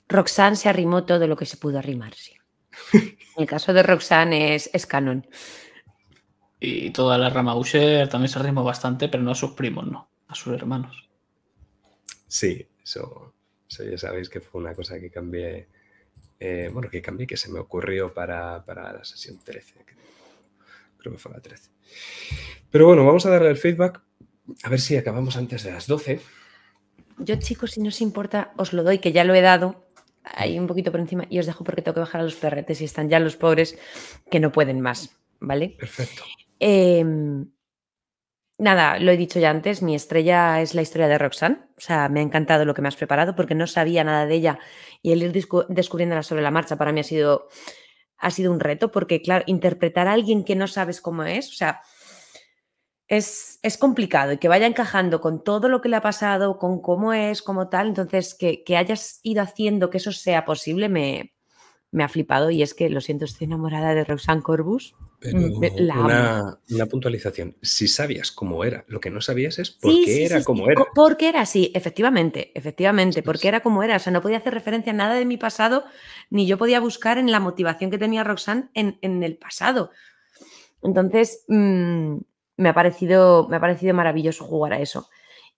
Roxanne se arrimó todo lo que se pudo arrimar, sí. el caso de Roxanne es, es canon. Y toda la rama Usher también se arrimó bastante, pero no a sus primos, no, a sus hermanos. Sí, eso, ya sabéis que fue una cosa que cambié, eh, bueno, que cambié, que se me ocurrió para, la sesión 13. Creo que fue la 13. Pero bueno, vamos a darle el feedback. A ver si acabamos antes de las 12. Yo, chicos, si no os importa, os lo doy, que ya lo he dado ahí un poquito por encima y os dejo porque tengo que bajar a los ferretes y están ya los pobres que no pueden más, ¿vale? Perfecto. Em, Nada, lo he dicho ya antes, mi estrella es la historia de Roxanne. O sea, me ha encantado lo que me has preparado porque no sabía nada de ella y el ir descubriéndola sobre la marcha para mí ha sido, ha sido un reto porque, claro, interpretar a alguien que no sabes cómo es, o sea, es, es, complicado y que vaya encajando con todo lo que le ha pasado, con cómo es, como tal. Entonces, que, que hayas ido haciendo que eso sea posible me, me ha flipado y es que, lo siento, estoy enamorada de Roxanne Corbus. Mm, una, puntualización. Si sabías cómo era, lo que no sabías es por qué era como era. Porque era así, efectivamente, efectivamente, porque era como era. O sea, no podía hacer referencia a nada de mi pasado, ni yo podía buscar en la motivación que tenía Roxanne en, el pasado. Entonces, mm, me, ha parecido, me ha parecido maravilloso jugar a eso.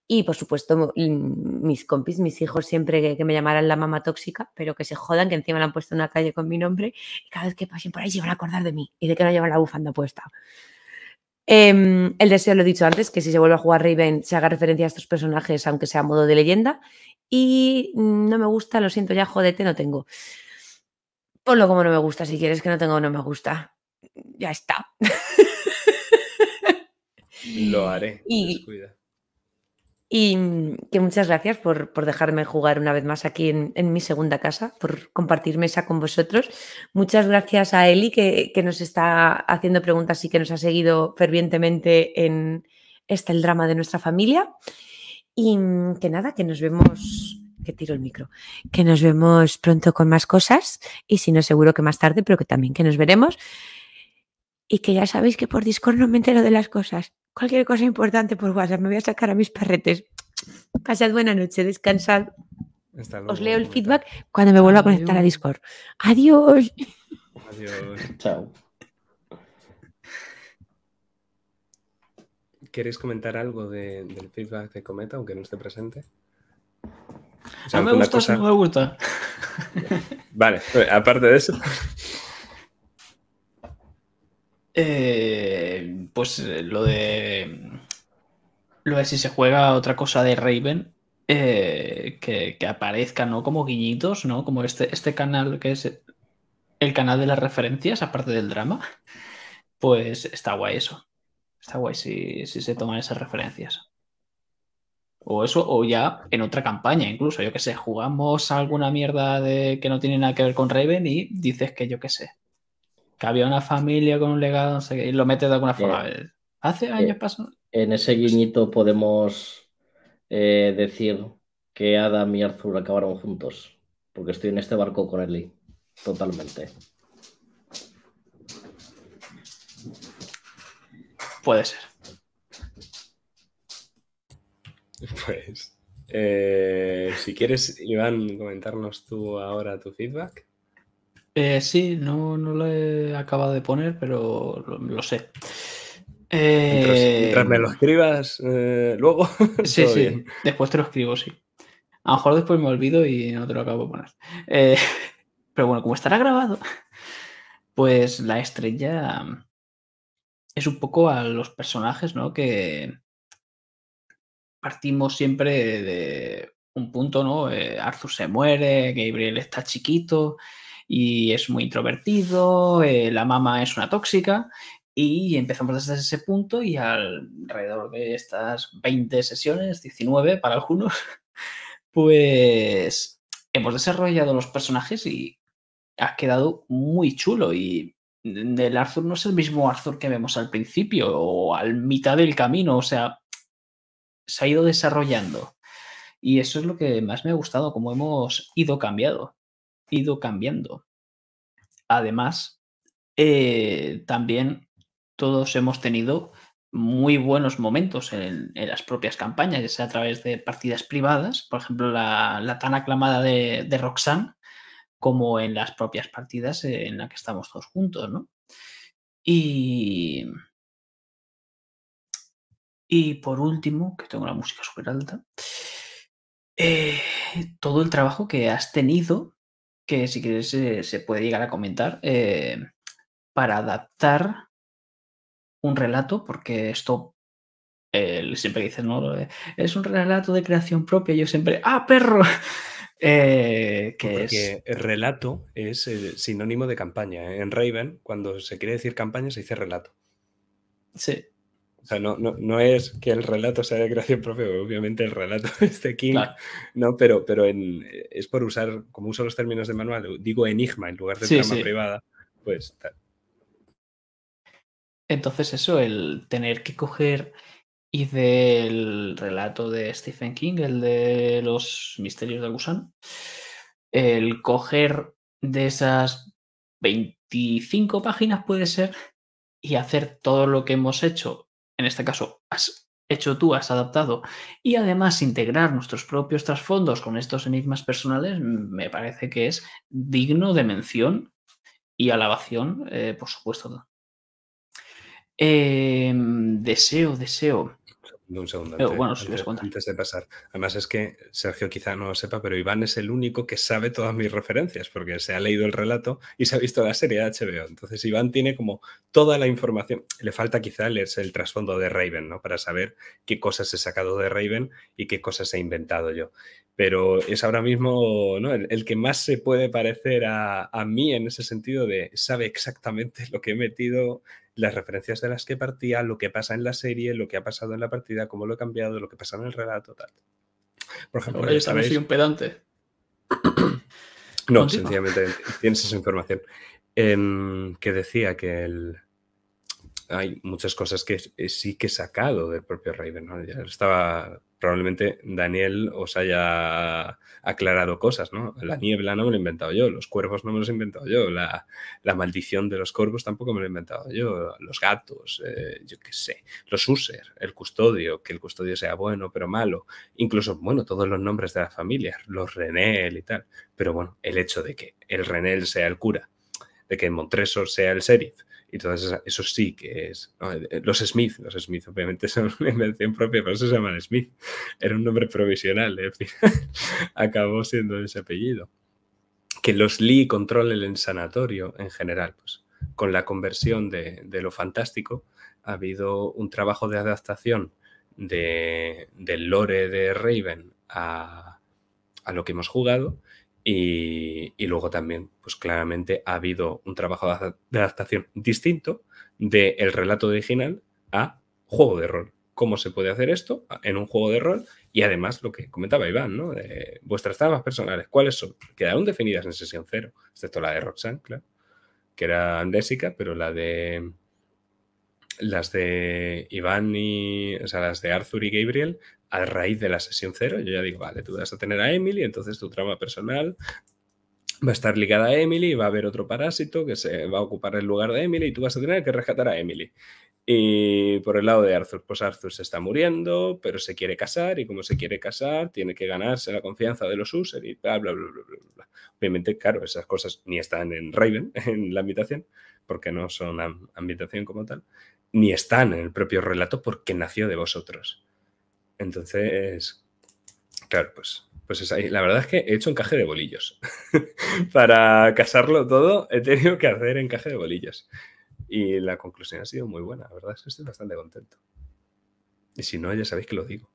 Y por supuesto, mis compis, mis hijos, siempre que, me llamaran la mamá tóxica, pero que se jodan, que encima le han puesto una calle con mi nombre, y cada vez que pasen por ahí se van a acordar de mí y de que no llevan la bufanda puesta. Em, el deseo lo he dicho antes, que si se vuelve a jugar Raven se haga referencia a estos personajes, aunque sea a modo de leyenda. Y no me gusta, lo siento ya, jodete, no tengo. Ponlo como no me gusta, si quieres que no tengo no me gusta. Ya está. Lo haré. Y, y mm, que muchas gracias por, dejarme jugar una vez más aquí en, mi segunda casa, por compartir mesa con vosotros. Muchas gracias a Eli que, nos está haciendo preguntas y que nos ha seguido fervientemente en este el drama de nuestra familia. Y mm, que nada, que nos vemos, que tiro el micro, que nos vemos pronto con más cosas y si no seguro que más tarde, pero que también que nos veremos. Y que ya sabéis que por Discord no me entero de las cosas cualquier cosa importante por WhatsApp. Me voy a sacar a mis perretes. Pasad buena noche, descansad. Os leo el feedback cuando me vuelva a conectar a Discord. Adiós. Adiós. Chao. ¿Queréis comentar algo del feedback de Cometa, aunque no esté presente? no me gusta, no me gusta. Vale, aparte de eso. Eh, pues eh, lo de. Lo de si se juega otra cosa de Raven, eh, que, que, aparezca, ¿no? Como guiñitos, ¿no? Como este, este canal que es el canal de las referencias, aparte del drama. Pues está guay eso. Está guay si, si se toman esas referencias. O eso, o ya en otra campaña, incluso, yo que sé, jugamos alguna mierda de que no tiene nada que ver con Raven y dices que yo que sé, que había una familia con un legado, no sé qué, y lo metes de alguna forma. Hace años pasó. En ese guiñito podemos eh, decir que Adam y Arthur acabaron juntos, porque estoy en este barco con Ellie, totalmente. Puede ser. Pues, eh, si quieres, Iván, comentarnos tú ahora tu feedback. Eh, sí, no, no lo he acabado de poner, pero lo, sé. Eh, mientras, me lo escribas luego. Sí, sí, después te lo escribo, sí. A lo mejor después me olvido y no te lo acabo de poner. pero bueno, como estará grabado, pues la estrella es un poco a los personajes, ¿no? Que, partimos siempre de un punto, ¿no? Eh, Arthur se muere, Gabriel está chiquito y es muy introvertido, eh, la mamá es una tóxica y empezamos desde ese punto y alrededor de estas 20 sesiones, 19 para algunos, pues hemos desarrollado los personajes y ha quedado muy chulo y el Arthur no es el mismo Arthur que vemos al principio o al mitad del camino, o sea, se ha ido desarrollando. Y eso es lo que más me ha gustado, cómo hemos ido cambiando, ido cambiando. Además, eh, también todos hemos tenido muy buenos momentos en, las propias campañas, ya sea a través de partidas privadas, por ejemplo, la, tan aclamada de, de, Roxanne, como en las propias partidas en las que estamos todos juntos, ¿no? Y, y por último, que tengo la música súper alta, eh, todo el trabajo que has tenido, que si quieres se puede llegar a comentar, eh, para adaptar un relato, porque esto siempre dices, ¿no? Es un relato de creación propia. Yo siempre, ¡ah, perro! Eh, que porque el relato es sinónimo de campaña. En Raven, cuando se quiere decir campaña, se dice relato. Sí. O sea, no, no, es que el relato sea de creación propia, obviamente el relato es de King, ¿no? Pero, pero en, es por usar, como uso los términos de manual, digo enigma en lugar de trama privada, pues tal. Entonces eso, el tener que coger y del relato de Stephen King, el de los misterios de gusano, el coger de esas 25 páginas puede ser y hacer todo lo que hemos hecho en este caso has hecho tú, has adaptado, y además integrar nuestros propios trasfondos con estos enigmas personales, me parece que es digno de mención y alabación, eh, por supuesto. Em, deseo, deseo un segundo. Antes, de pasar. Además es que Sergio quizá no lo sepa, pero Iván es el único que sabe todas mis referencias porque se ha leído el relato y se ha visto la serie de HBO. Entonces Iván tiene como toda la información. Le falta quizá leerse el trasfondo de Raven, ¿no? Para saber qué cosas he sacado de Raven y qué cosas he inventado yo. Pero es ahora mismo ¿no? el, que más se puede parecer a, a mí en ese sentido de sabe exactamente lo que he metido las referencias de las que partía, lo que pasa en la serie, lo que ha pasado en la partida, cómo lo he cambiado, lo que pasa en el relato, tal. Por ejemplo, yo también soy un pedante. no, sencillamente tienes esa información. Em, que decía que el, hay muchas cosas que sí que he sacado del propio Raven. ¿no? Ya estaba probablemente Daniel os haya aclarado cosas, ¿no? La niebla no me lo he inventado yo, los cuervos no me los he inventado yo, la, maldición de los corvos tampoco me lo he inventado yo, los gatos, eh, yo qué sé, los user, el custodio, que el custodio sea bueno pero malo, incluso, bueno, todos los nombres de la familia, los Renel y tal, pero bueno, el hecho de que el Renel sea el cura, de que Montresor sea el sheriff, y entonces eso sí que es. Eh, los Smith, los Smith obviamente son una invención propia, pero eso se llaman Smith. Era un nombre provisional, ¿eh? acabó siendo ese apellido. Que los Lee controlen el sanatorio en general, pues con la conversión de, lo fantástico, ha habido un trabajo de adaptación de, del lore de Raven a, a lo que hemos jugado y, luego también, pues claramente ha habido un trabajo de adaptación distinto del relato original a juego de rol. ¿Cómo se puede hacer esto en un juego de rol? Y además lo que comentaba Iván, ¿no? De vuestras tramas personales, ¿cuáles son? Quedaron definidas en sesión cero, excepto la de Roxanne, claro, que era andésica, pero la de las de Iván y, o sea, las de Arthur y Gabriel, a raíz de la sesión cero, yo ya digo, vale, tú vas a tener a Emily, entonces tu trama personal va a estar ligada a Emily, va a haber otro parásito que se va a ocupar el lugar de Emily y tú vas a tener que rescatar a Emily. Y por el lado de Arthur, pues Arthur se está muriendo, pero se quiere casar y como se quiere casar, tiene que ganarse la confianza de los users y bla, bla, bla, bla, bla. Obviamente, claro, esas cosas ni están en Raven, en la habitación, porque no son ambientación como tal, ni están en el propio relato porque nació de vosotros. Entonces, claro, pues, pues es ahí. La verdad es que he hecho encaje de bolillos. Para casarlo todo, he tenido que hacer encaje de bolillos. Y la conclusión ha sido muy buena. La verdad es que estoy bastante contento. Y si no, ya sabéis que lo digo.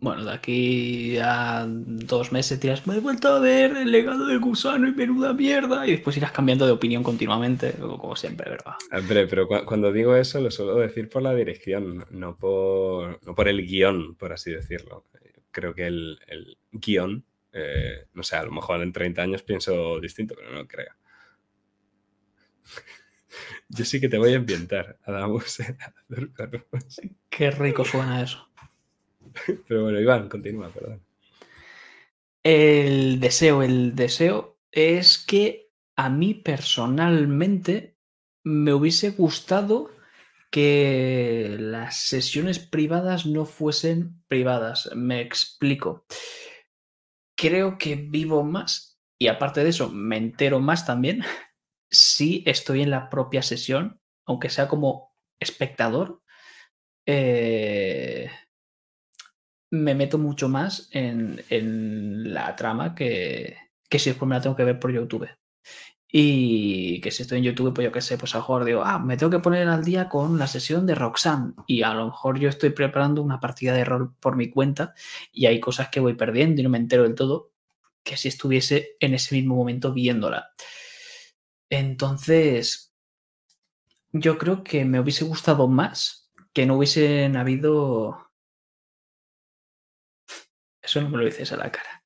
Bueno, de aquí a dos meses tiras, me he vuelto a ver el legado del gusano y menuda mierda, y después irás cambiando de opinión continuamente, como siempre, ¿verdad? Hombre, pero cuando digo eso lo suelo decir por la dirección, no por, no por el guion, por así decirlo. Creo que el, el guion, eh, no sé, a lo mejor en 30 años pienso distinto, pero no creo. Yo sí que te voy a ambientar, Adamus. Qué rico suena eso. Pero bueno, Iván, continúa, perdón. El deseo, el deseo es que a mí personalmente me hubiese gustado que las sesiones privadas no fuesen privadas. Me explico. Creo que vivo más y aparte de eso me entero más también si estoy en la propia sesión, aunque sea como espectador. Eh, me meto mucho más en, la trama que, que si después me la tengo que ver por YouTube. Y que si estoy en YouTube, pues yo qué sé, pues a lo mejor digo, ah, me tengo que poner al día con la sesión de Roxanne. Y a lo mejor yo estoy preparando una partida de rol por mi cuenta y hay cosas que voy perdiendo y no me entero del todo que si estuviese en ese mismo momento viéndola. Entonces, yo creo que me hubiese gustado más que no hubiesen habido eso no me lo dices a la cara.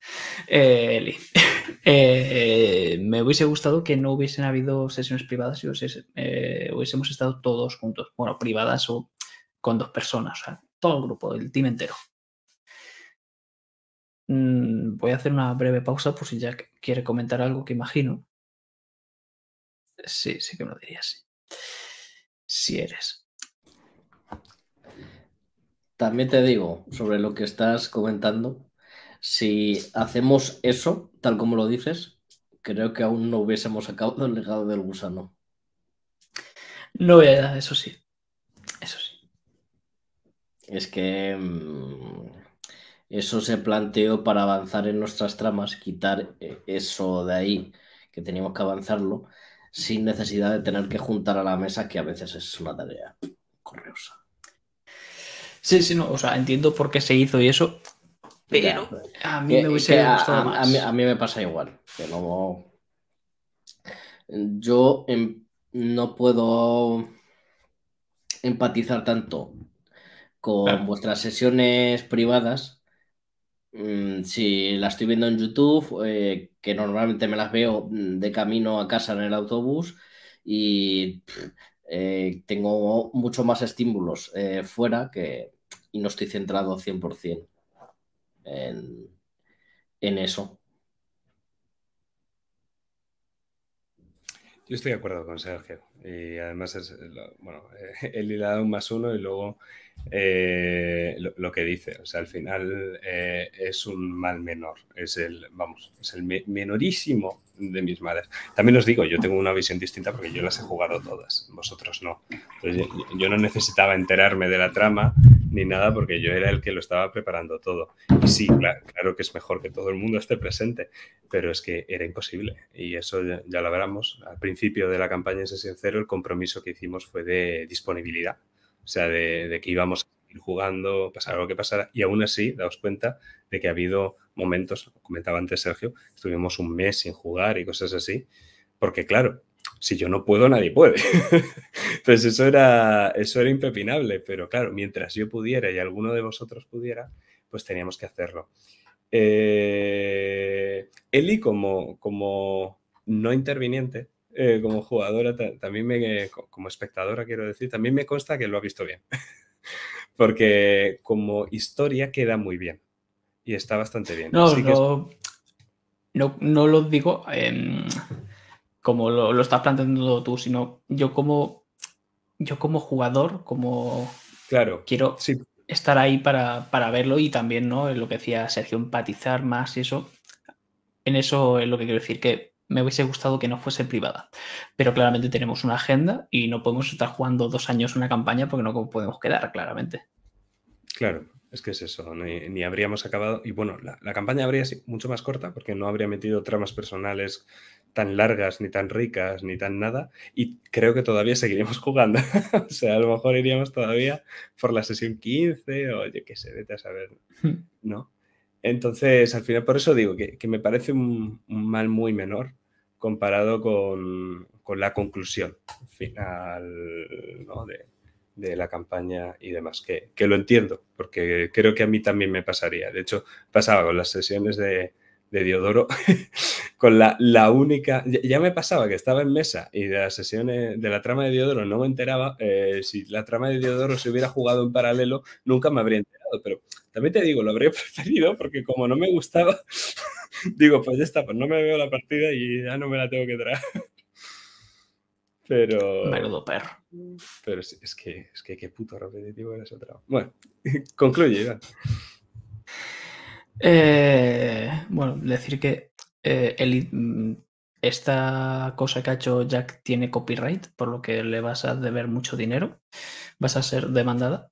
Eh, Eli. Eh, me hubiese gustado que no hubiesen habido sesiones privadas y eh, hubiésemos estado todos juntos. Bueno, privadas o con dos personas. Todo el grupo, el team entero. Mm, voy a hacer una breve pausa por si Jack quiere comentar algo que imagino. Sí, sí que me lo dirías. Si eres. También te digo sobre lo que estás comentando si hacemos eso, tal como lo dices, creo que aún no hubiésemos sacado el legado del gusano. No, eso sí. Eso sí. Es que mm, eso se planteó para avanzar en nuestras tramas, quitar eh, eso de ahí, que teníamos que avanzarlo, sin necesidad de tener que juntar a la mesa, que a veces es una tarea correosa. Sí, sí, no, o sea, entiendo por qué se hizo y eso, pero a mí me hubiese gustado más. A mí, me pasa igual. Que no, yo em, no puedo empatizar tanto con vuestras sesiones privadas. Mm, si las estoy viendo en YouTube, eh, que normalmente me las veo mm, de camino a casa en el autobús y eh, tengo mucho más estímulos eh, fuera que, y no estoy centrado 100% en, eso. Yo estoy de acuerdo con Sergio. Y además es, bueno, dado un más uno y luego eh, lo, que dice. O sea, al final eh, es un mal menor. Es el, vamos, es el menorísimo de mis madres. También os digo, yo tengo una visión distinta porque yo las he jugado todas. Vosotros no. yo, no necesitaba enterarme de la trama ni nada, porque yo era el que lo estaba preparando todo. Y sí, claro, que es mejor que todo el mundo esté presente, pero es que era imposible. Y eso ya, lo hablamos. Al principio de la campaña ese sincero, el compromiso que hicimos fue de disponibilidad. O sea, de, que íbamos a ir jugando, pasara lo que pasara. Y aún así, daos cuenta de que ha habido momentos, comentaba antes Sergio, estuvimos un mes sin jugar y cosas así. Porque claro, si yo no puedo, nadie puede. pues eso era, eso era impepinable, pero claro, mientras yo pudiera y alguno de vosotros pudiera, pues teníamos que hacerlo. Eh, Eli, como, como no interviniente, eh, como jugadora, también me, como espectadora, quiero decir, también me consta que lo ha visto bien. Porque como historia queda muy bien y está bastante bien. No, no, no, lo digo como lo, estás planteando tú, sino yo como, yo como jugador, como claro, quiero estar ahí para, verlo y también, ¿no? Lo que decía Sergio, empatizar más y eso. En eso es lo que quiero decir, que me hubiese gustado que no fuese privada. Pero claramente tenemos una agenda y no podemos estar jugando dos años una campaña porque no podemos quedar, claramente. Claro, es que es eso, ni, habríamos acabado. Y bueno, la, la, campaña habría sido mucho más corta porque no habría metido tramas personales tan largas, ni tan ricas, ni tan nada. Y creo que todavía seguiremos jugando. o sea, a lo mejor iríamos todavía por la sesión 15 o yo qué sé, vete a saber. ¿no? Entonces, al final, por eso digo que, me parece un, mal muy menor comparado con, la conclusión final de, la campaña y demás, que, que, lo entiendo, porque creo que a mí también me pasaría. De hecho, pasaba con las sesiones de, de Diodoro, con la, la única, ya, me pasaba que estaba en mesa y de las sesiones de la trama de Diodoro no me enteraba, eh, si la trama de Diodoro se hubiera jugado en paralelo, nunca me habría enterado, pero también te digo, lo habría preferido porque como no me gustaba, digo, pues ya está, pues no me veo la partida y ya no me la tengo que traer. Pero. Menudo perro. Pero es, que, es que qué puto repetitivo eres otra. Bueno, concluye, Iván. Eh, bueno, decir que eh, mm, esta cosa que ha hecho Jack tiene copyright, por lo que le vas a deber mucho dinero, vas a ser demandada.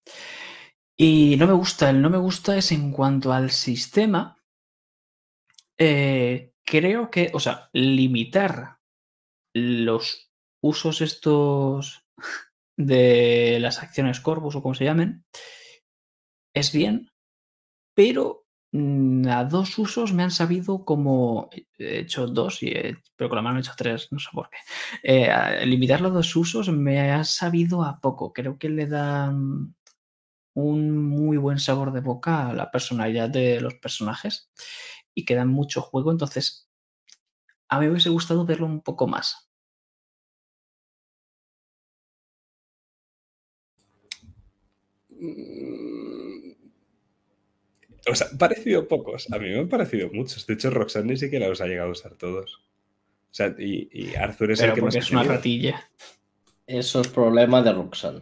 Y no me gusta, el no me gusta es en cuanto al sistema. Eh, creo que, o sea, limitar los usos estos de las acciones Corvus o como se llamen, es bien, pero a dos usos me han sabido como. He hecho dos, y pero con la mano he hecho tres, no sé por qué. Eh, limitar los dos usos me ha sabido a poco. Creo que le da un muy buen sabor de boca a la personalidad de los personajes y que dan mucho juego. Entonces, a mí me hubiese gustado verlo un poco más. Mm, o sea, han parecido pocos. A mí me han parecido muchos. De hecho, Roxanne ni siquiera los ha llegado a usar todos. O sea, y, Arthur es el que más. es una ratilla. Eso es problema de Roxanne.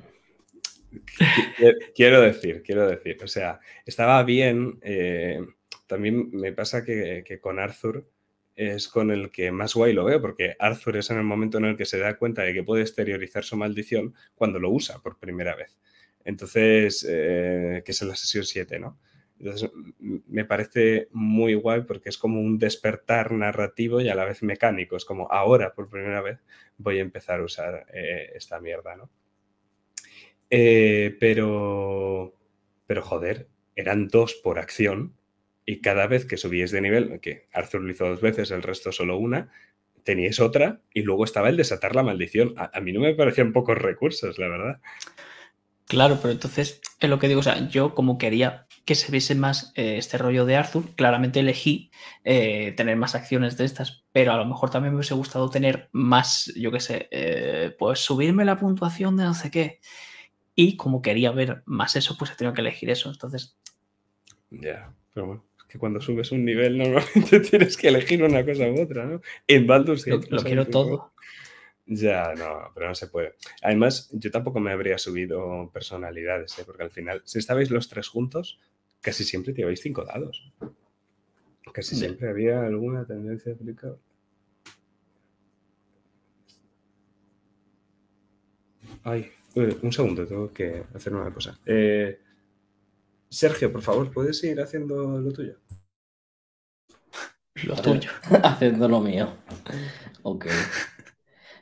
Quiero decir, quiero decir. O sea, estaba bien. Eh, también me pasa que, que, con Arthur es con el que más guay lo veo, porque Arthur es en el momento en el que se da cuenta de que puede exteriorizar su maldición cuando lo usa por primera vez. Entonces, eh, que es en la sesión 7, ¿no? Entonces, me parece muy guay porque es como un despertar narrativo y a la vez mecánico. Es como ahora, por primera vez, voy a empezar a usar eh, esta mierda, ¿no? Eh, pero, pero joder, eran dos por acción y cada vez que subíais de nivel, que Arthur lo hizo dos veces, el resto solo una, teníais otra y luego estaba el desatar la maldición. A, a mí no me parecían pocos recursos, la verdad. Claro, pero entonces es lo que digo, o sea, yo como quería que se viese más eh, este rollo de Arthur, claramente elegí eh, tener más acciones de estas, pero a lo mejor también me hubiese gustado tener más, yo qué sé, eh, pues subirme la puntuación de no sé qué. Y como quería ver más eso, pues he tenido que elegir eso. Entonces. Ya, pero bueno, es que cuando subes un nivel normalmente tienes que elegir una cosa u otra, ¿no? En Baldur's Gate. Lo, quiero todo. Ya, no, pero no se puede. Además, yo tampoco me habría subido personalidades, ¿eh? porque al final, si estabais los tres juntos, casi siempre lleváis cinco dados. Casi siempre había alguna tendencia aplicada. Ay, un segundo, tengo que hacer una cosa. Eh, Sergio, por favor, ¿puedes ir haciendo lo tuyo? Lo tuyo. Haciendo lo mío. Ok.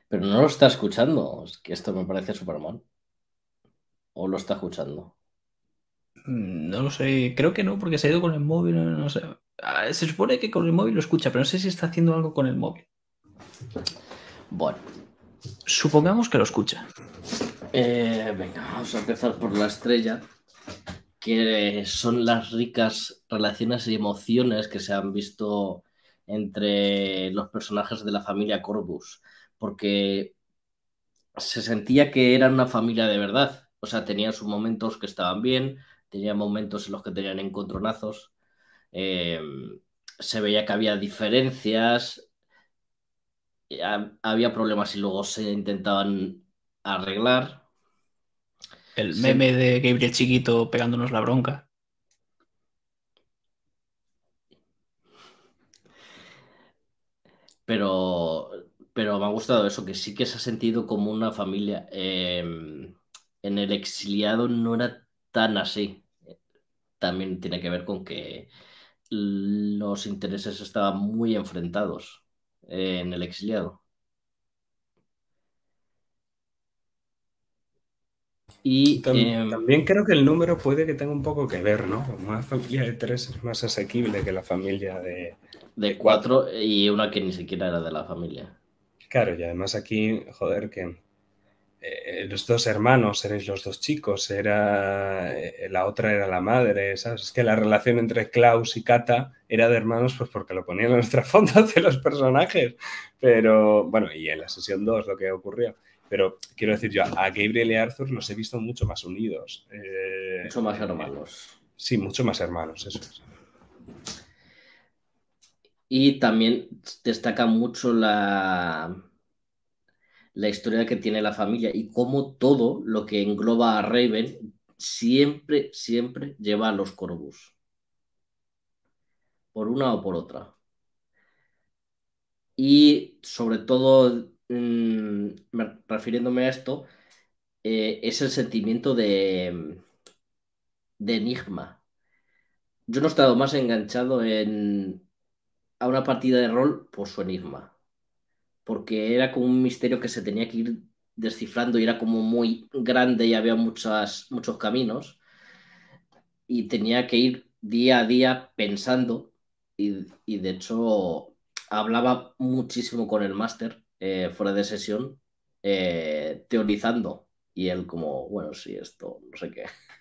Pero no lo está escuchando. Es que esto me parece súper mal. ¿O lo está escuchando? Mm, No lo sé, creo que no, porque se ha ido con el móvil, no, sé. Ah, Se supone que con el móvil lo escucha, pero no sé si está haciendo algo con el móvil. Bueno, Supongamos que lo escucha. eh, venga, vamos a empezar por la estrella, que son las ricas relaciones y emociones que se han visto entre los personajes de la familia Corbus, porque se sentía que eran una familia de verdad. O sea, tenían sus momentos que estaban bien, tenían momentos en los que tenían encontronazos. eh, se veía que había diferencias, eh, ha- había problemas y luego se intentaban arreglar. El meme de Gabriel chiquito pegándonos la bronca. Pero, pero me ha gustado eso, que sí que se ha sentido como una familia. Eh, en el exiliado no era tan así. También tiene que ver con que los intereses estaban muy enfrentados en el exiliado. Y em, También creo que el número puede que tenga un poco que ver, ¿no? Una familia de tres es más asequible que la familia de... de cuatro y una que ni siquiera era de la familia. Claro, y además aquí, joder, que eh, los dos hermanos erais los dos chicos, era eh, la otra era la madre, ¿sabes? Es que la relación entre Klaus y Kata era de hermanos pues porque lo ponían en los trasfondos de los personajes. Pero, bueno, y en la sesión 2 lo que ocurrió. Pero quiero decir yo, a Gabriel y a Arthur los he visto mucho más unidos. Eh, Mucho más hermanos. Sí, mucho más hermanos, eso es. Y también destaca mucho la, la historia que tiene la familia y cómo todo lo que engloba a Raven siempre, siempre lleva a los Corvus. Por una o por otra. Y sobre todo, mm, me- refiriéndome a esto, eh, es el sentimiento de, de enigma. Yo no he estado más enganchado en, a una partida de rol por su enigma. Porque era como un misterio que se tenía que ir descifrando y era como muy grande y había muchas, muchos caminos. Y tenía que ir día a día pensando. Y, y de hecho hablaba muchísimo con el máster eh, fuera de sesión, eh, teorizando. Y él como, bueno, sí, esto, no sé qué.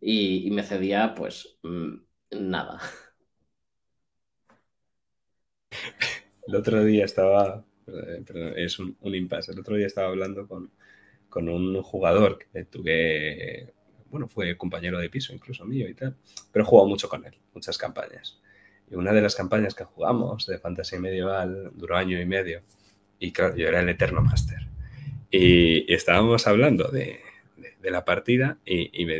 Y, me cedía, pues, mm, nada. El otro día estaba, perdón, es un, un impasse, el otro día estaba hablando con, con un jugador que tuve, bueno, fue compañero de piso incluso mío y tal, pero he jugado mucho con él, muchas campañas. Y una de las campañas que jugamos de fantasía medieval duró año y medio. Y claro, yo era el Eterno Master. Y, y estábamos hablando de, de- de la partida y, y me,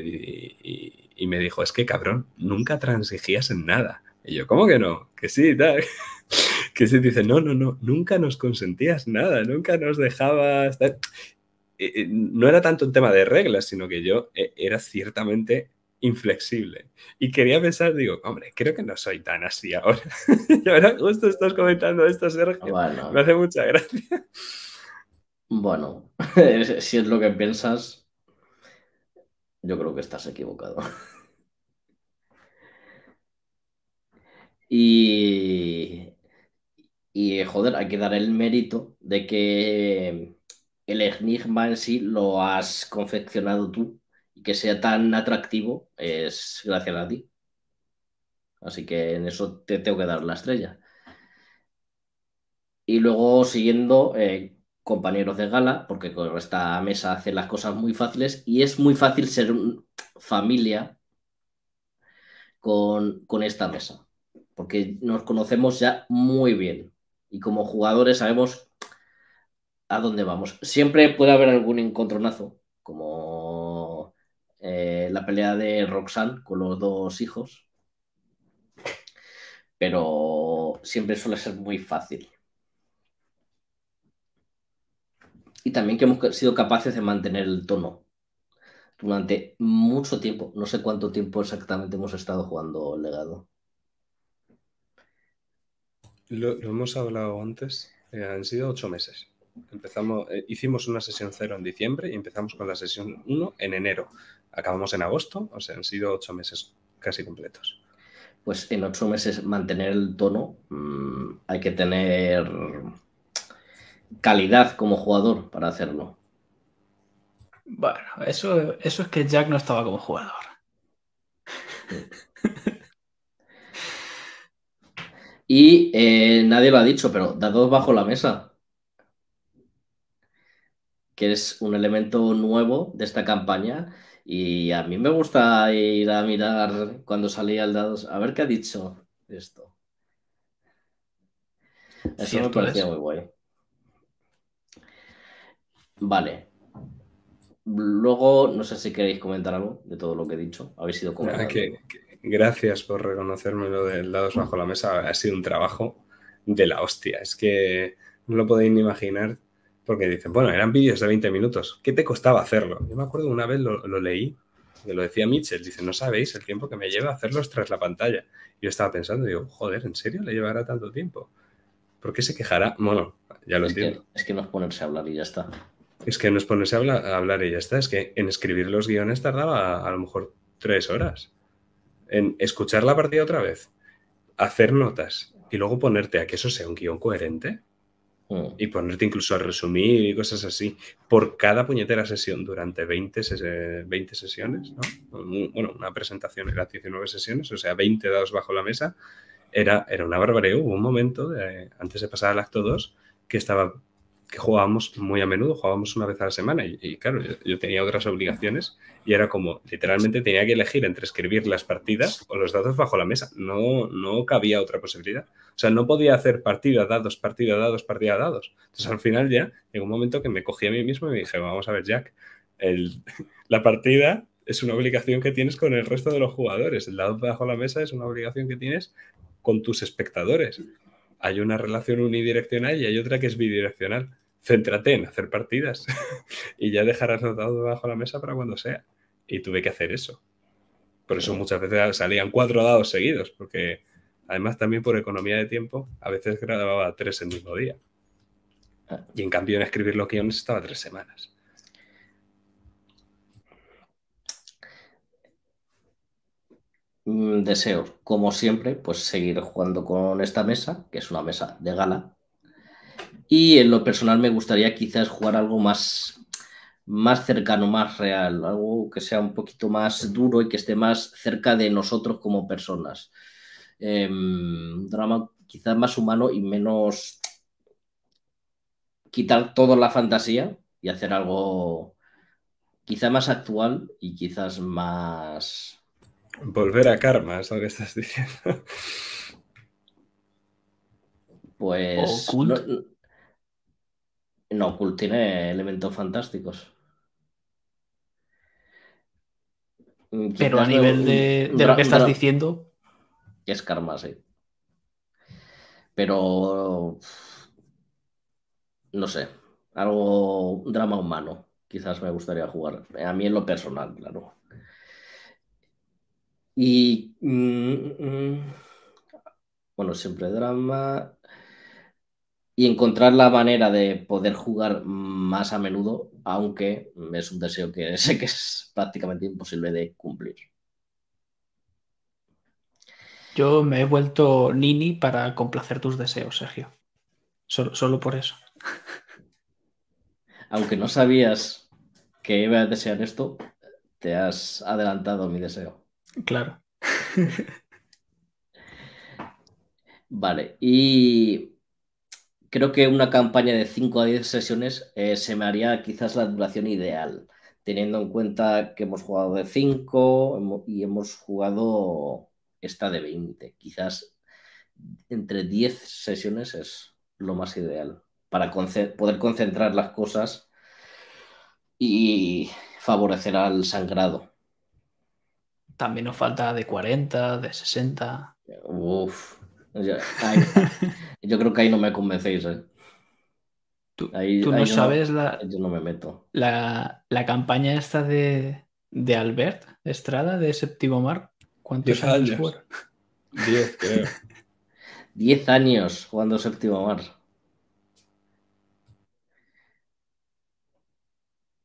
y me dijo, es que cabrón, nunca transigías en nada. Y yo, ¿cómo que no? Que sí, tal. Que sí, dice, no, no, no, nunca nos consentías nada, nunca nos dejabas... tal". Eh, eh, No era tanto un tema de reglas, sino que yo eh, era ciertamente inflexible. Y quería pensar, digo, hombre, creo que no soy tan así ahora. y ahora justo estás comentando esto, Sergio. Bueno, Me hace mucha gracia. bueno, si es lo que piensas, yo creo que estás equivocado. Y, y joder, hay que dar el mérito de que el enigma en sí lo has confeccionado tú y que sea tan atractivo es gracias a ti. Así que en eso te tengo que dar la estrella. Y luego siguiendo, eh, compañeros de gala, porque con esta mesa hace las cosas muy fáciles y es muy fácil ser familia con, con esta mesa, porque nos conocemos ya muy bien y como jugadores sabemos a dónde vamos. Siempre puede haber algún encontronazo, como eh, la pelea de Roxanne con los dos hijos, pero siempre suele ser muy fácil. Y también que hemos sido capaces de mantener el tono durante mucho tiempo. No sé cuánto tiempo exactamente hemos estado jugando legado. Lo, lo hemos hablado antes. eh, han sido ocho meses. Empezamos, eh, hicimos una sesión cero en diciembre y empezamos con la sesión 1 en enero. Acabamos en agosto, o sea, han sido ocho meses casi completos. Pues en ocho meses mantener el tono, mm, hay que tener calidad como jugador para hacerlo. Bueno, eso, eso es que Jack no estaba como jugador. Y eh, nadie lo ha dicho, pero dados bajo la mesa. Que es un elemento nuevo de esta campaña. Y a mí me gusta ir a mirar cuando salía el dados, a ver qué ha dicho esto. Eso me Cierto parecía es. muy guay. Vale. Luego, no sé si queréis comentar algo de todo lo que he dicho. Habéis sido que- que- gracias por reconocerme lo del dados bajo la mesa. Ha sido un trabajo de la hostia. Es que no lo podéis ni imaginar porque dicen, bueno, eran vídeos de 20 minutos. ¿Qué te costaba hacerlo? Yo me acuerdo una vez lo, lo leí, que lo decía Mitchell. Dice, no sabéis el tiempo que me lleva hacerlos tras la pantalla. Yo estaba pensando, digo, joder, ¿en serio le llevará tanto tiempo? ¿Por qué se quejará? Bueno, ya lo Es que, entiendo. es que no es ponerse a hablar y ya está. Es que no es ponerse a hablar, a hablar y ya está. Es que en escribir los guiones tardaba a, lo mejor tres horas. En escuchar la partida otra vez, hacer notas y luego ponerte a que eso sea un guion coherente Mm. y ponerte incluso a resumir y cosas así por cada puñetera sesión durante 20, ses- 20 sesiones, ¿no? Bueno, una presentación era 19 sesiones, o sea, 20 dados bajo la mesa. Era, era una barbaridad. Hubo un momento, de- antes de pasar al acto 2, que estaba que jugábamos muy a menudo, jugábamos una vez a la semana y, y claro, yo, yo tenía otras obligaciones y era como, literalmente tenía que elegir entre escribir las partidas o los dados bajo la mesa. No, no cabía otra posibilidad. O sea, no podía hacer partida, dados, partida, dados, partida, dados. Entonces al final ya llegó un momento que me cogí a mí mismo y me dije, vamos a ver, Jack, el- la partida es una obligación que tienes con el resto de los jugadores. El dado bajo la mesa es una obligación que tienes con tus espectadores. Hay una relación unidireccional y hay otra que es bidireccional. Céntrate en hacer partidas y ya dejarás los dados bajo la mesa para cuando sea. Y tuve que hacer eso. Por eso muchas veces salían cuatro dados seguidos, porque además también por economía de tiempo, a veces grababa tres el mismo día. Y en cambio en escribir los guiones estaba tres semanas. Mm, Deseos, como siempre, pues seguir jugando con esta mesa, que es una mesa de gala. Y en lo personal me gustaría quizás jugar algo más, más cercano, más real, algo que sea un poquito más duro y que esté más cerca de nosotros como personas. Em, un drama quizás más humano y menos quitar toda la fantasía y hacer algo quizá más actual y quizás más Volver a karma, es lo que estás diciendo. Pues. No, Cult tiene elementos fantásticos. Mm, Pero a nivel de, lo que estás diciendo, Es karma, sí. Pero. No sé. Algo. Un drama humano. Quizás me gustaría jugar. A mí en lo personal, claro. Y. mm, mm, bueno, siempre drama. Y encontrar la manera de poder jugar más a menudo, aunque es un deseo que sé que es prácticamente imposible de cumplir. yo me he vuelto Nini para complacer tus deseos, Sergio. Solo, solo por eso. Aunque no sabías que iba a desear esto, te has adelantado mi deseo. Claro. Vale, y creo que una campaña de 5 a 10 sesiones eh, se me haría quizás la duración ideal, teniendo en cuenta que hemos jugado de 5 y hemos jugado esta de 20. Quizás entre 10 sesiones es lo más ideal para conce- poder concentrar las cosas y favorecer al sangrado. También nos falta de 40, de 60. Uf. Yo, ahí- yo creo que ahí no me convencéis, ¿eh? Tú, Ahí- tú ahí no yo sabes la, Yo no me meto. la, la campaña esta de, de Albert Estrada de Séptimo Mar? ¿Cuántos Diez años, años. fueron? 10, creo. 10 años jugando séptimo mar.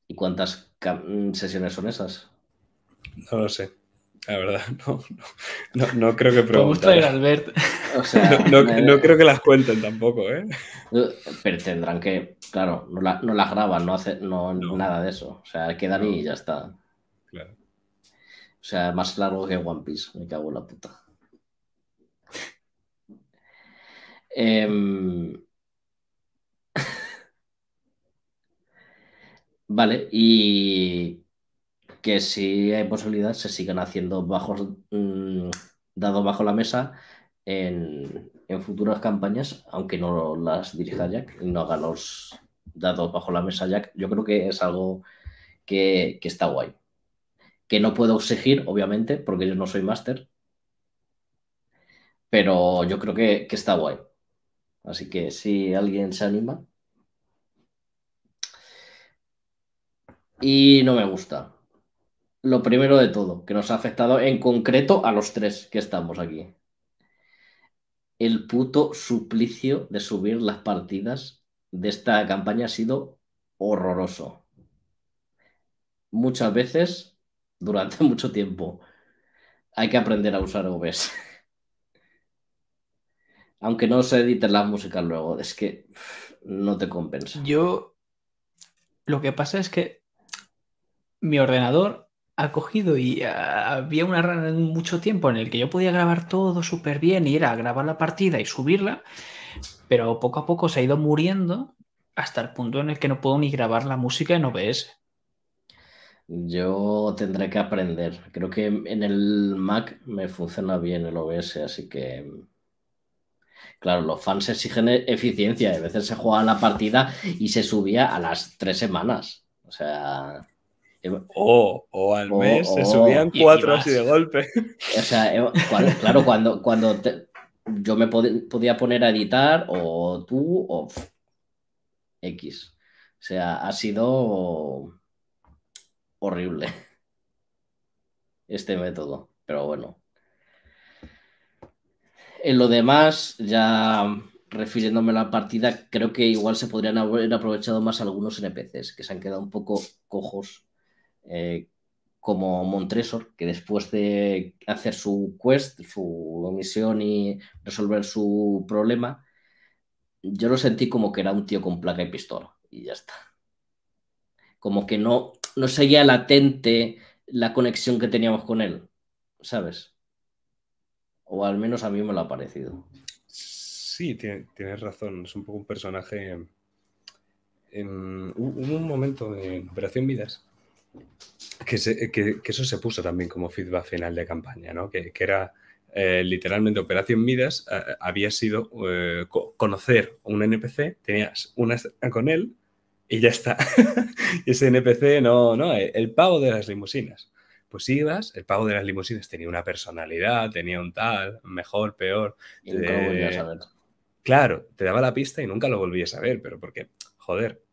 ¿Y cuántas sesiones son esas? No lo sé. La verdad, no, no, no, no creo que preguntar. traer a Albert. O sea, No, no- me- no creo que las cuenten tampoco, ¿eh? Pero tendrán que, claro, no, la- no las graban, no hacen no, No. nada de eso. O sea, quedan y ya está. Claro. O sea, más largo que One Piece, me cago en la puta. Em, Vale, y que si hay posibilidad se sigan haciendo bajos mm, dados bajo la mesa en, en futuras campañas, aunque no las dirija Jack y no haga los dados bajo la mesa Jack. Yo creo que es algo que, que está guay. Que no puedo exigir, obviamente, porque yo no soy máster. Pero yo creo que, que está guay. Así que si alguien se anima. Y no me gusta. Lo primero de todo, que nos ha afectado en concreto a los tres que estamos aquí. El puto suplicio de subir las partidas de esta campaña ha sido horroroso. Muchas veces, durante mucho tiempo. Hay que aprender a usar OBS. Aunque no se editen las músicas luego, es que no te compensa. Yo. Lo que pasa es que mi ordenador ha cogido y ah, había una mucho tiempo en el que yo podía grabar todo súper bien y era grabar la partida y subirla, pero poco a poco se ha ido muriendo hasta el punto en el que no puedo ni grabar la música en OBS. Yo tendré que aprender. Creo que en el Mac me funciona bien el OBS, así que. Claro, los fans exigen eficiencia. A veces se juega la partida y se subía a las tres semanas. O sea. Em- O, o al O- mes se subían y- y cuatro así de golpe. O sea, cuando- claro, cuando, cuando te- yo me pod- podía poner a editar, o tú, o X. O sea, ha sido horrible este método, pero bueno. En lo demás, ya refiriéndome a la partida, creo que igual se podrían haber aprovechado más algunos NPCs que se han quedado un poco cojos, eh, como Montresor, que después de hacer su quest, su misión y resolver su problema, yo lo sentí como que era un tío con placa y pistola y ya está. Como que no, no seguía latente la conexión que teníamos con él, ¿sabes? O al menos a mí me lo ha parecido. Sí, tiene- tienes razón. Es un poco un personaje. en- hu- hubo un momento en Operación Vidas que, se- que- que eso se puso también como feedback final de campaña, ¿no? Que, que era eh, literalmente Operación Midas eh, había sido eh, co- conocer un NPC, tenías una con él y ya está. y ese NPC, no, no, el, pavo de las limusinas. Pues ibas, el pavo de las limusinas tenía una personalidad, tenía un tal, mejor, peor. Y nunca lo volví a Eh, saber. Claro, te daba la pista y nunca lo volvías a ver, pero porque, joder, eh,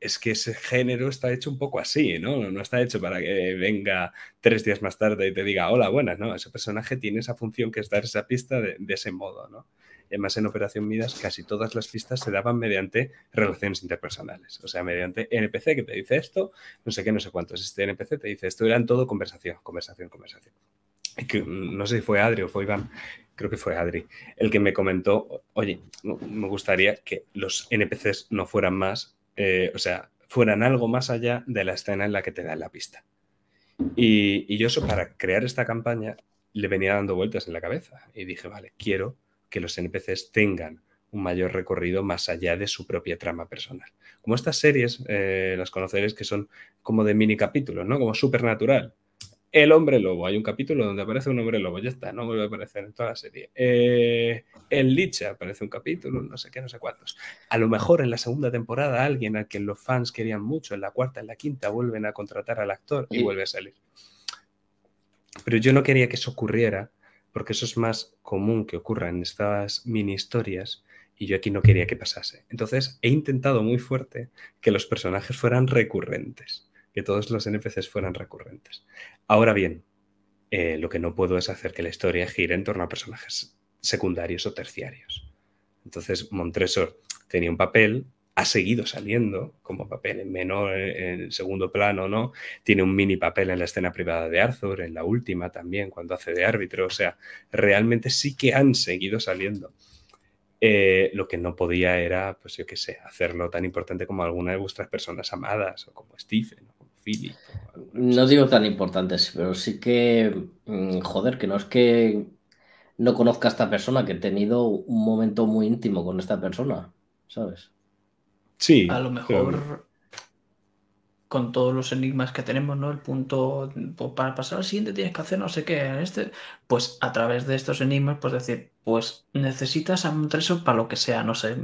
es que ese género está hecho un poco así, ¿no? No está hecho para que venga tres días más tarde y te diga, hola, buenas, ¿no? Ese personaje tiene esa función que es dar esa pista de, ese modo, ¿no? Además en Operación Midas casi todas las pistas se daban mediante relaciones interpersonales, o sea, mediante NPC que te dice esto, no sé qué, no sé cuántos, este NPC te dice esto, eran todo conversación, conversación, conversación. Que, mm, no sé si fue Adri o fue Iván, creo que fue Adri, el que me comentó, oye, me gustaría que los NPCs no fueran más, eh, o sea, fueran algo más allá de la escena en la que te dan la pista. Y, yo eso para crear esta campaña le venía dando vueltas en la cabeza y dije, vale, quiero que los NPCs tengan un mayor recorrido más allá de su propia trama personal. Como estas series, eh, las conoceréis que son como de mini capítulos, ¿no? Como supernatural. El hombre lobo. Hay un capítulo donde aparece un hombre lobo. Ya está, no vuelve a aparecer en toda la serie. Eh, el Licha aparece un capítulo, no sé qué, no sé cuántos. A lo mejor en la segunda temporada alguien a quien los fans querían mucho, en la cuarta, en la quinta, vuelven a contratar al actor y Sí. vuelve a salir. Pero yo no quería que eso ocurriera porque eso es más común que ocurra en estas mini historias y yo aquí no quería que pasase. Entonces he intentado muy fuerte que los personajes fueran recurrentes. que todos los NPCs fueran recurrentes. Ahora bien, eh, lo que no puedo es hacer que la historia gire en torno a personajes secundarios o terciarios. Entonces, Montresor tenía un papel, ha seguido saliendo como papel en menor, en segundo plano, ¿no? Tiene un mini papel en la escena privada de Arthur, en la última también, cuando hace de árbitro. O sea, realmente sí que han seguido saliendo. Eh, lo que no podía era, pues yo qué sé, hacerlo tan importante como alguna de vuestras personas amadas, o como Stephen, Philip. no digo tan importantes, pero sí que, mm, joder, que no es que no conozca a esta persona, que he tenido un momento muy íntimo con esta persona, ¿sabes? Sí. A lo mejor con todos los enigmas que tenemos, ¿no? El punto, pues, para pasar al siguiente tienes que hacer no sé qué, en este, pues a través de estos enigmas, pues decir, pues necesitas a un tresor para lo que sea, no sé.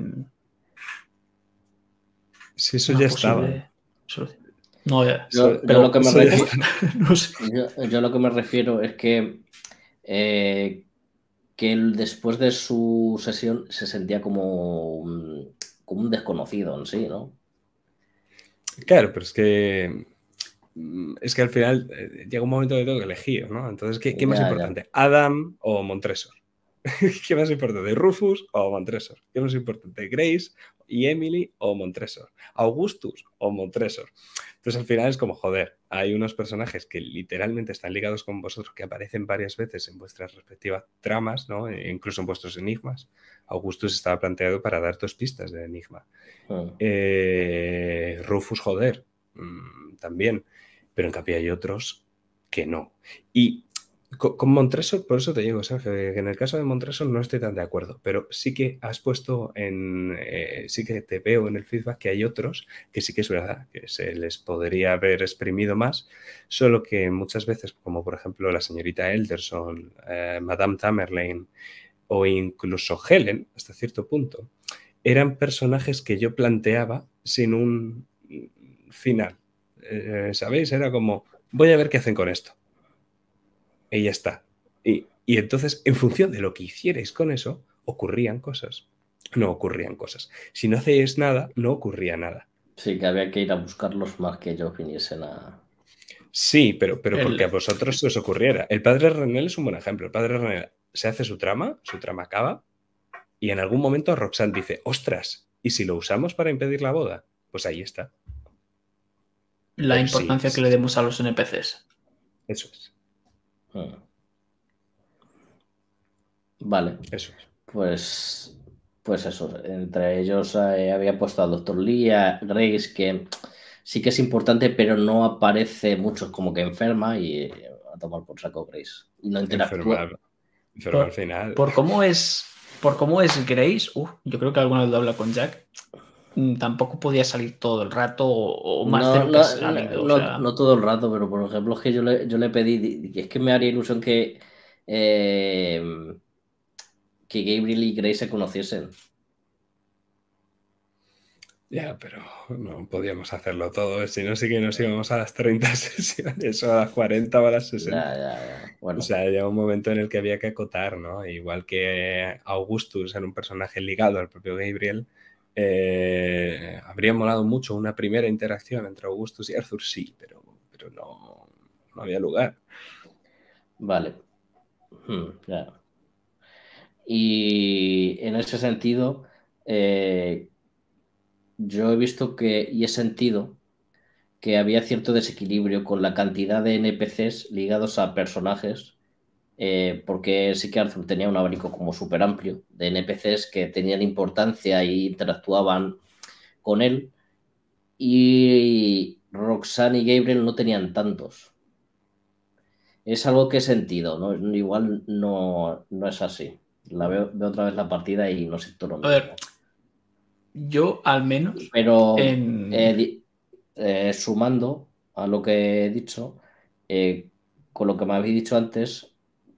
Si eso ya estaba. No, ya. Yo, lo que me refiero, yo, lo que me refiero es que eh, que él después de su sesión se sentía como, como un desconocido en sí, ¿no? Claro, pero es que mm, es que al final eh, llega un momento que tengo que elegir, ¿no? Entonces, ¿qué, qué más importante? ¿Adam o Montresor? ¿Qué más importante? ¿Rufus o Montresor? ¿Qué más importante? ¿Grace y Emily o Montresor? ¿Augustus o Montresor? Entonces al final es como, joder, hay unos personajes que literalmente están ligados con vosotros, que aparecen varias veces en vuestras respectivas tramas, ¿no? E incluso en vuestros enigmas. Augustus estaba planteado para dar dos pistas de enigma. Ah. Eh, Rufus, joder, mm, también. Pero en cambio hay otros que no. Y con, Montresor, por eso te digo, Sergio, que en el caso de Montresor no estoy tan de acuerdo, pero sí que has puesto en, eh, sí que te veo en el feedback que hay otros que sí que es verdad, que se les podría haber exprimido más, solo que muchas veces, como por ejemplo la señorita Elderson, eh, Madame Tamerlane o incluso Helen, hasta cierto punto, eran personajes que yo planteaba sin un final. Eh, ¿Sabéis? Era como, voy a ver qué hacen con esto y ya está. Y, entonces, en función de lo que hicierais con eso, ocurrían cosas. No ocurrían cosas. Si no hacéis nada, no ocurría nada. Sí, que había que ir a buscarlos más que ellos viniesen a. Sí, pero, pero porque a vosotros se os ocurriera. El padre Renel es un buen ejemplo. El padre Renel se hace su trama, su trama acaba, y en algún momento Roxanne dice: Ostras, ¿y si lo usamos para impedir la boda? Pues ahí está. La importancia que le demos a los NPCs. Eso es. Mm. Vale. Eso Pues, pues eso. Entre ellos eh, había puesto al doctor Lee, a Grace, que sí que es importante, pero no aparece mucho, como que enferma y eh, a tomar por saco Grace. Y no interactúa. al final. Por cómo es, por cómo es Grace, yo creo que alguna vez lo habla con Jack. Mm, tampoco podía salir todo el rato o, más no, no, no, todo el rato, pero por ejemplo es que yo le, yo le pedí, es que me haría ilusión que, em, que Gabriel y Grace se conociesen. Ya, pero no podíamos hacerlo todo, si no sí que nos íbamos a las 30 sesiones o a las 40 o a las 60. O sea, llega un momento en el que había que acotar, ¿no? Igual que Augustus era un personaje ligado al propio Gabriel, eh, habría molado mucho una primera interacción entre Augustus y Arthur, sí, pero, pero no, había lugar. Vale. Hmm, y en ese sentido, eh, yo he visto que y he sentido que había cierto desequilibrio con la cantidad de NPCs ligados a personajes eh, porque sí que Arthur tenía un abanico como súper amplio de NPCs que tenían importancia e interactuaban con él. Y Roxanne y Gabriel no tenían tantos. Es algo que he sentido, ¿no? Igual no, es así. La veo, otra vez la partida y no sé todo A ver, yo al menos. Pero eh, eh, sumando a lo que he dicho, con lo que me habéis dicho antes,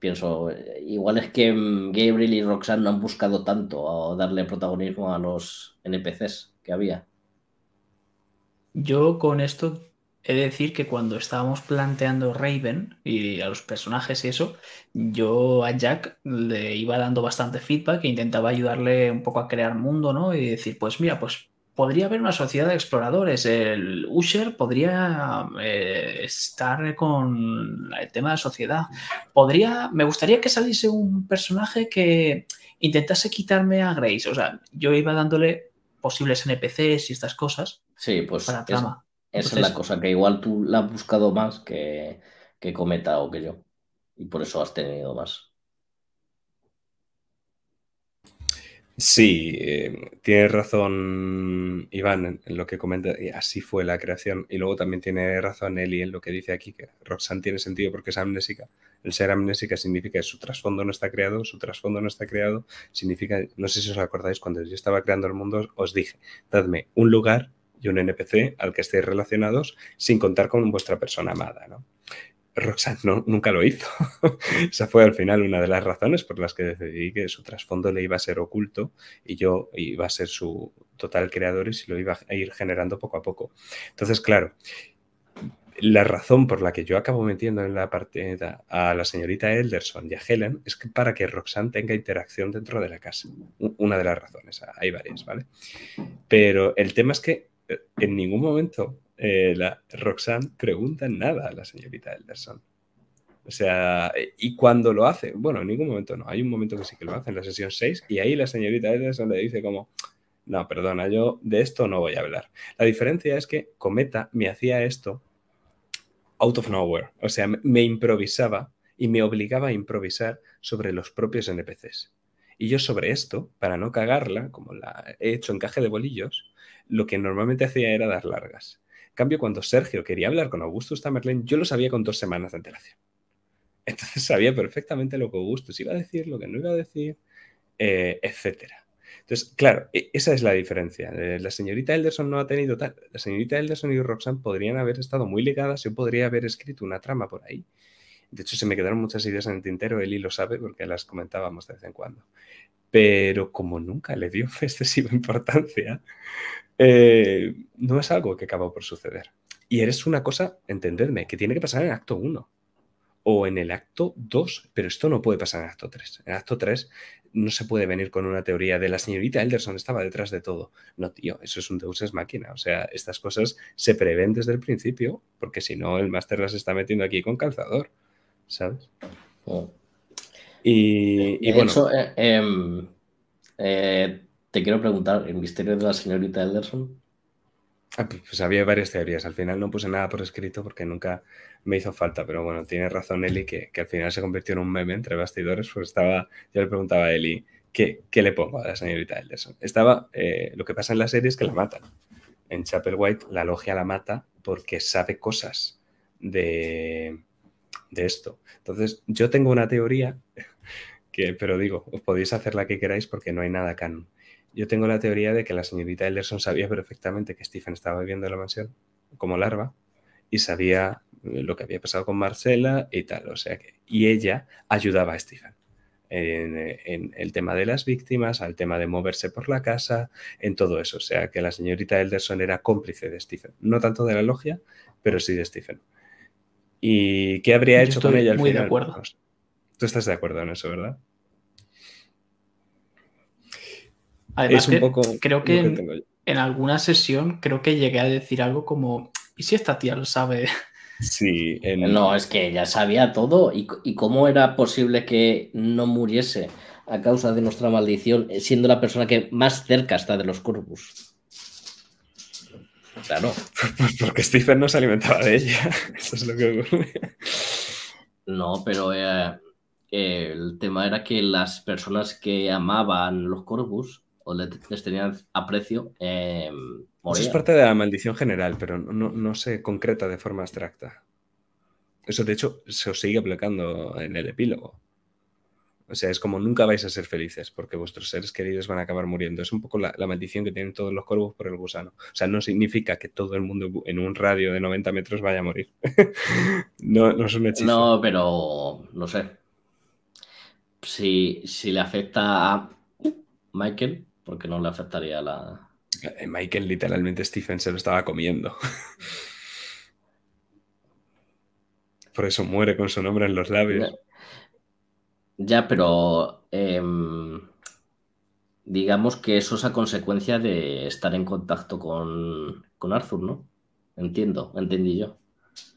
pienso, igual es que mm, Gabriel y Roxanne no han buscado tanto darle protagonismo a los NPCs que había. Yo con esto he de decir que cuando estábamos planteando Raven y a los personajes y eso, yo a Jack le iba dando bastante feedback e intentaba ayudarle un poco a crear mundo, ¿no? Y decir, pues mira, pues podría haber una sociedad de exploradores. El Usher podría eh, estar con el tema de la sociedad. Podría, me gustaría que saliese un personaje que intentase quitarme a Grace. O sea, yo iba dándole posibles NPCs y estas cosas. Sí, pues para trama. esa es la cosa, que igual tú la has buscado más que, que Cometa o que yo. Y por eso has tenido más. Sí, eh, tiene razón Iván en, lo que comenta, y así fue la creación. Y luego también tiene razón Eli en lo que dice aquí, que Roxanne tiene sentido porque es amnésica. El ser amnésica significa que su trasfondo no está creado, su trasfondo no está creado, significa, no sé si os acordáis, cuando yo estaba creando el mundo, os dije, dadme un lugar y un NPC al que estéis relacionados sin contar con vuestra persona amada, ¿no? Roxanne nunca lo hizo. Esa fue al final una de las razones por las que decidí que su trasfondo le iba a ser oculto y yo iba a ser su total creador y se lo iba a ir generando poco a poco. Entonces, claro, la razón por la que yo acabo metiendo en la partida a la señorita Elderson y a Helen es que para que Roxanne tenga interacción dentro de la casa. Una de las razones, hay varias, ¿vale? Pero el tema es que eh, en ningún momento eh, la Roxanne pregunta nada a la señorita Elderson. O sea, y cuando lo hace, bueno, en ningún momento no, hay un momento que sí que lo hace en la sesión 6 y ahí la señorita Elderson le dice como, no, perdona, yo de esto no voy a hablar. La diferencia es que Cometa me hacía esto out of nowhere, o sea, me improvisaba y me obligaba a improvisar sobre los propios NPCs. Y yo sobre esto, para no cagarla, como la he hecho en caja de bolillos, lo que normalmente hacía era dar largas cambio, cuando Sergio quería hablar con Augustus Tamerlane, yo lo sabía con dos semanas de antelación. Entonces sabía perfectamente lo que Augustus iba a decir, lo que no iba a decir, eh, etc. Entonces, claro, e, esa es la diferencia. Eh, la señorita Elderson no ha tenido tal. La señorita Elderson y Roxanne podrían haber estado muy ligadas. Yo podría haber escrito una trama por ahí. De hecho, se me quedaron muchas ideas en el tintero. Eli lo sabe porque las comentábamos de vez en cuando. Pero como nunca le dio excesiva importancia, eh, no es algo que acaba por suceder. Y eres una cosa, entendedme, que tiene que pasar en el acto 1 o en el acto 2, pero esto no puede pasar en el acto 3. En el acto 3 no se puede venir con una teoría de la señorita Elderson estaba detrás de todo. No, tío, eso es un Deus es máquina. O sea, estas cosas se prevén desde el principio, porque si no, el máster las está metiendo aquí con calzador, ¿sabes? Y, bueno. Eh, em, eh, te quiero preguntar, ¿el misterio de la señorita Elderson? Ah, pues, pues había varias teorías. Al final no puse nada por escrito porque nunca me hizo falta. Pero bueno, tiene razón Eli que, al final se convirtió en un meme entre bastidores. Pues estaba, yo le preguntaba a Eli, ¿qué, le pongo a la señorita Elderson? Estaba, eh, lo que pasa en la serie es que la matan. En Chapel White la logia la mata porque sabe cosas de, de esto. Entonces, yo tengo una teoría que, pero digo, os podéis hacer la que queráis porque no hay nada canon yo tengo la teoría de que la señorita Elderson sabía perfectamente que Stephen estaba viviendo en la mansión como larva y sabía eh, lo que había pasado con Marcela y tal. O sea que, y ella ayudaba a Stephen en, el tema de las víctimas, al tema de moverse por la casa, en todo eso. O sea que la señorita Elderson era cómplice de Stephen. No tanto de la logia, pero sí de Stephen. ¿Y qué habría hecho con ella al muy de acuerdo. Tú estás de acuerdo en eso, ¿verdad? Además, un poco creo que, en, alguna sesión creo que llegué a decir algo como, ¿y si esta tía lo sabe? Sí, no, es que ya sabía todo. ¿Y, cómo era posible que no muriese a causa de nuestra maldición, eh, siendo la persona que más cerca está de los Corvus? Claro. Pues porque Stephen no se alimentaba de ella. Eso es lo que ocurre. No, pero eh, el tema era que las personas que amaban los Corvus o les tenían aprecio, eh, Eso es parte de la maldición general, pero no, se concreta de forma abstracta. Eso, de hecho, se os sigue aplicando en el epílogo. O sea, es como nunca vais a ser felices porque vuestros seres queridos van a acabar muriendo. Es un poco la, maldición que tienen todos los corvos por el gusano. O sea, no significa que todo el mundo en un radio de 90 metros vaya a morir. no, no es un hechizo. No, pero no sé. Si, si le afecta a Michael, porque no le afectaría la... Michael literalmente Stephen se lo estaba comiendo. Por eso muere con su nombre en los labios. Ya, pero em, digamos que eso es a consecuencia de estar en contacto con, con Arthur, ¿no? Entiendo, entendí yo.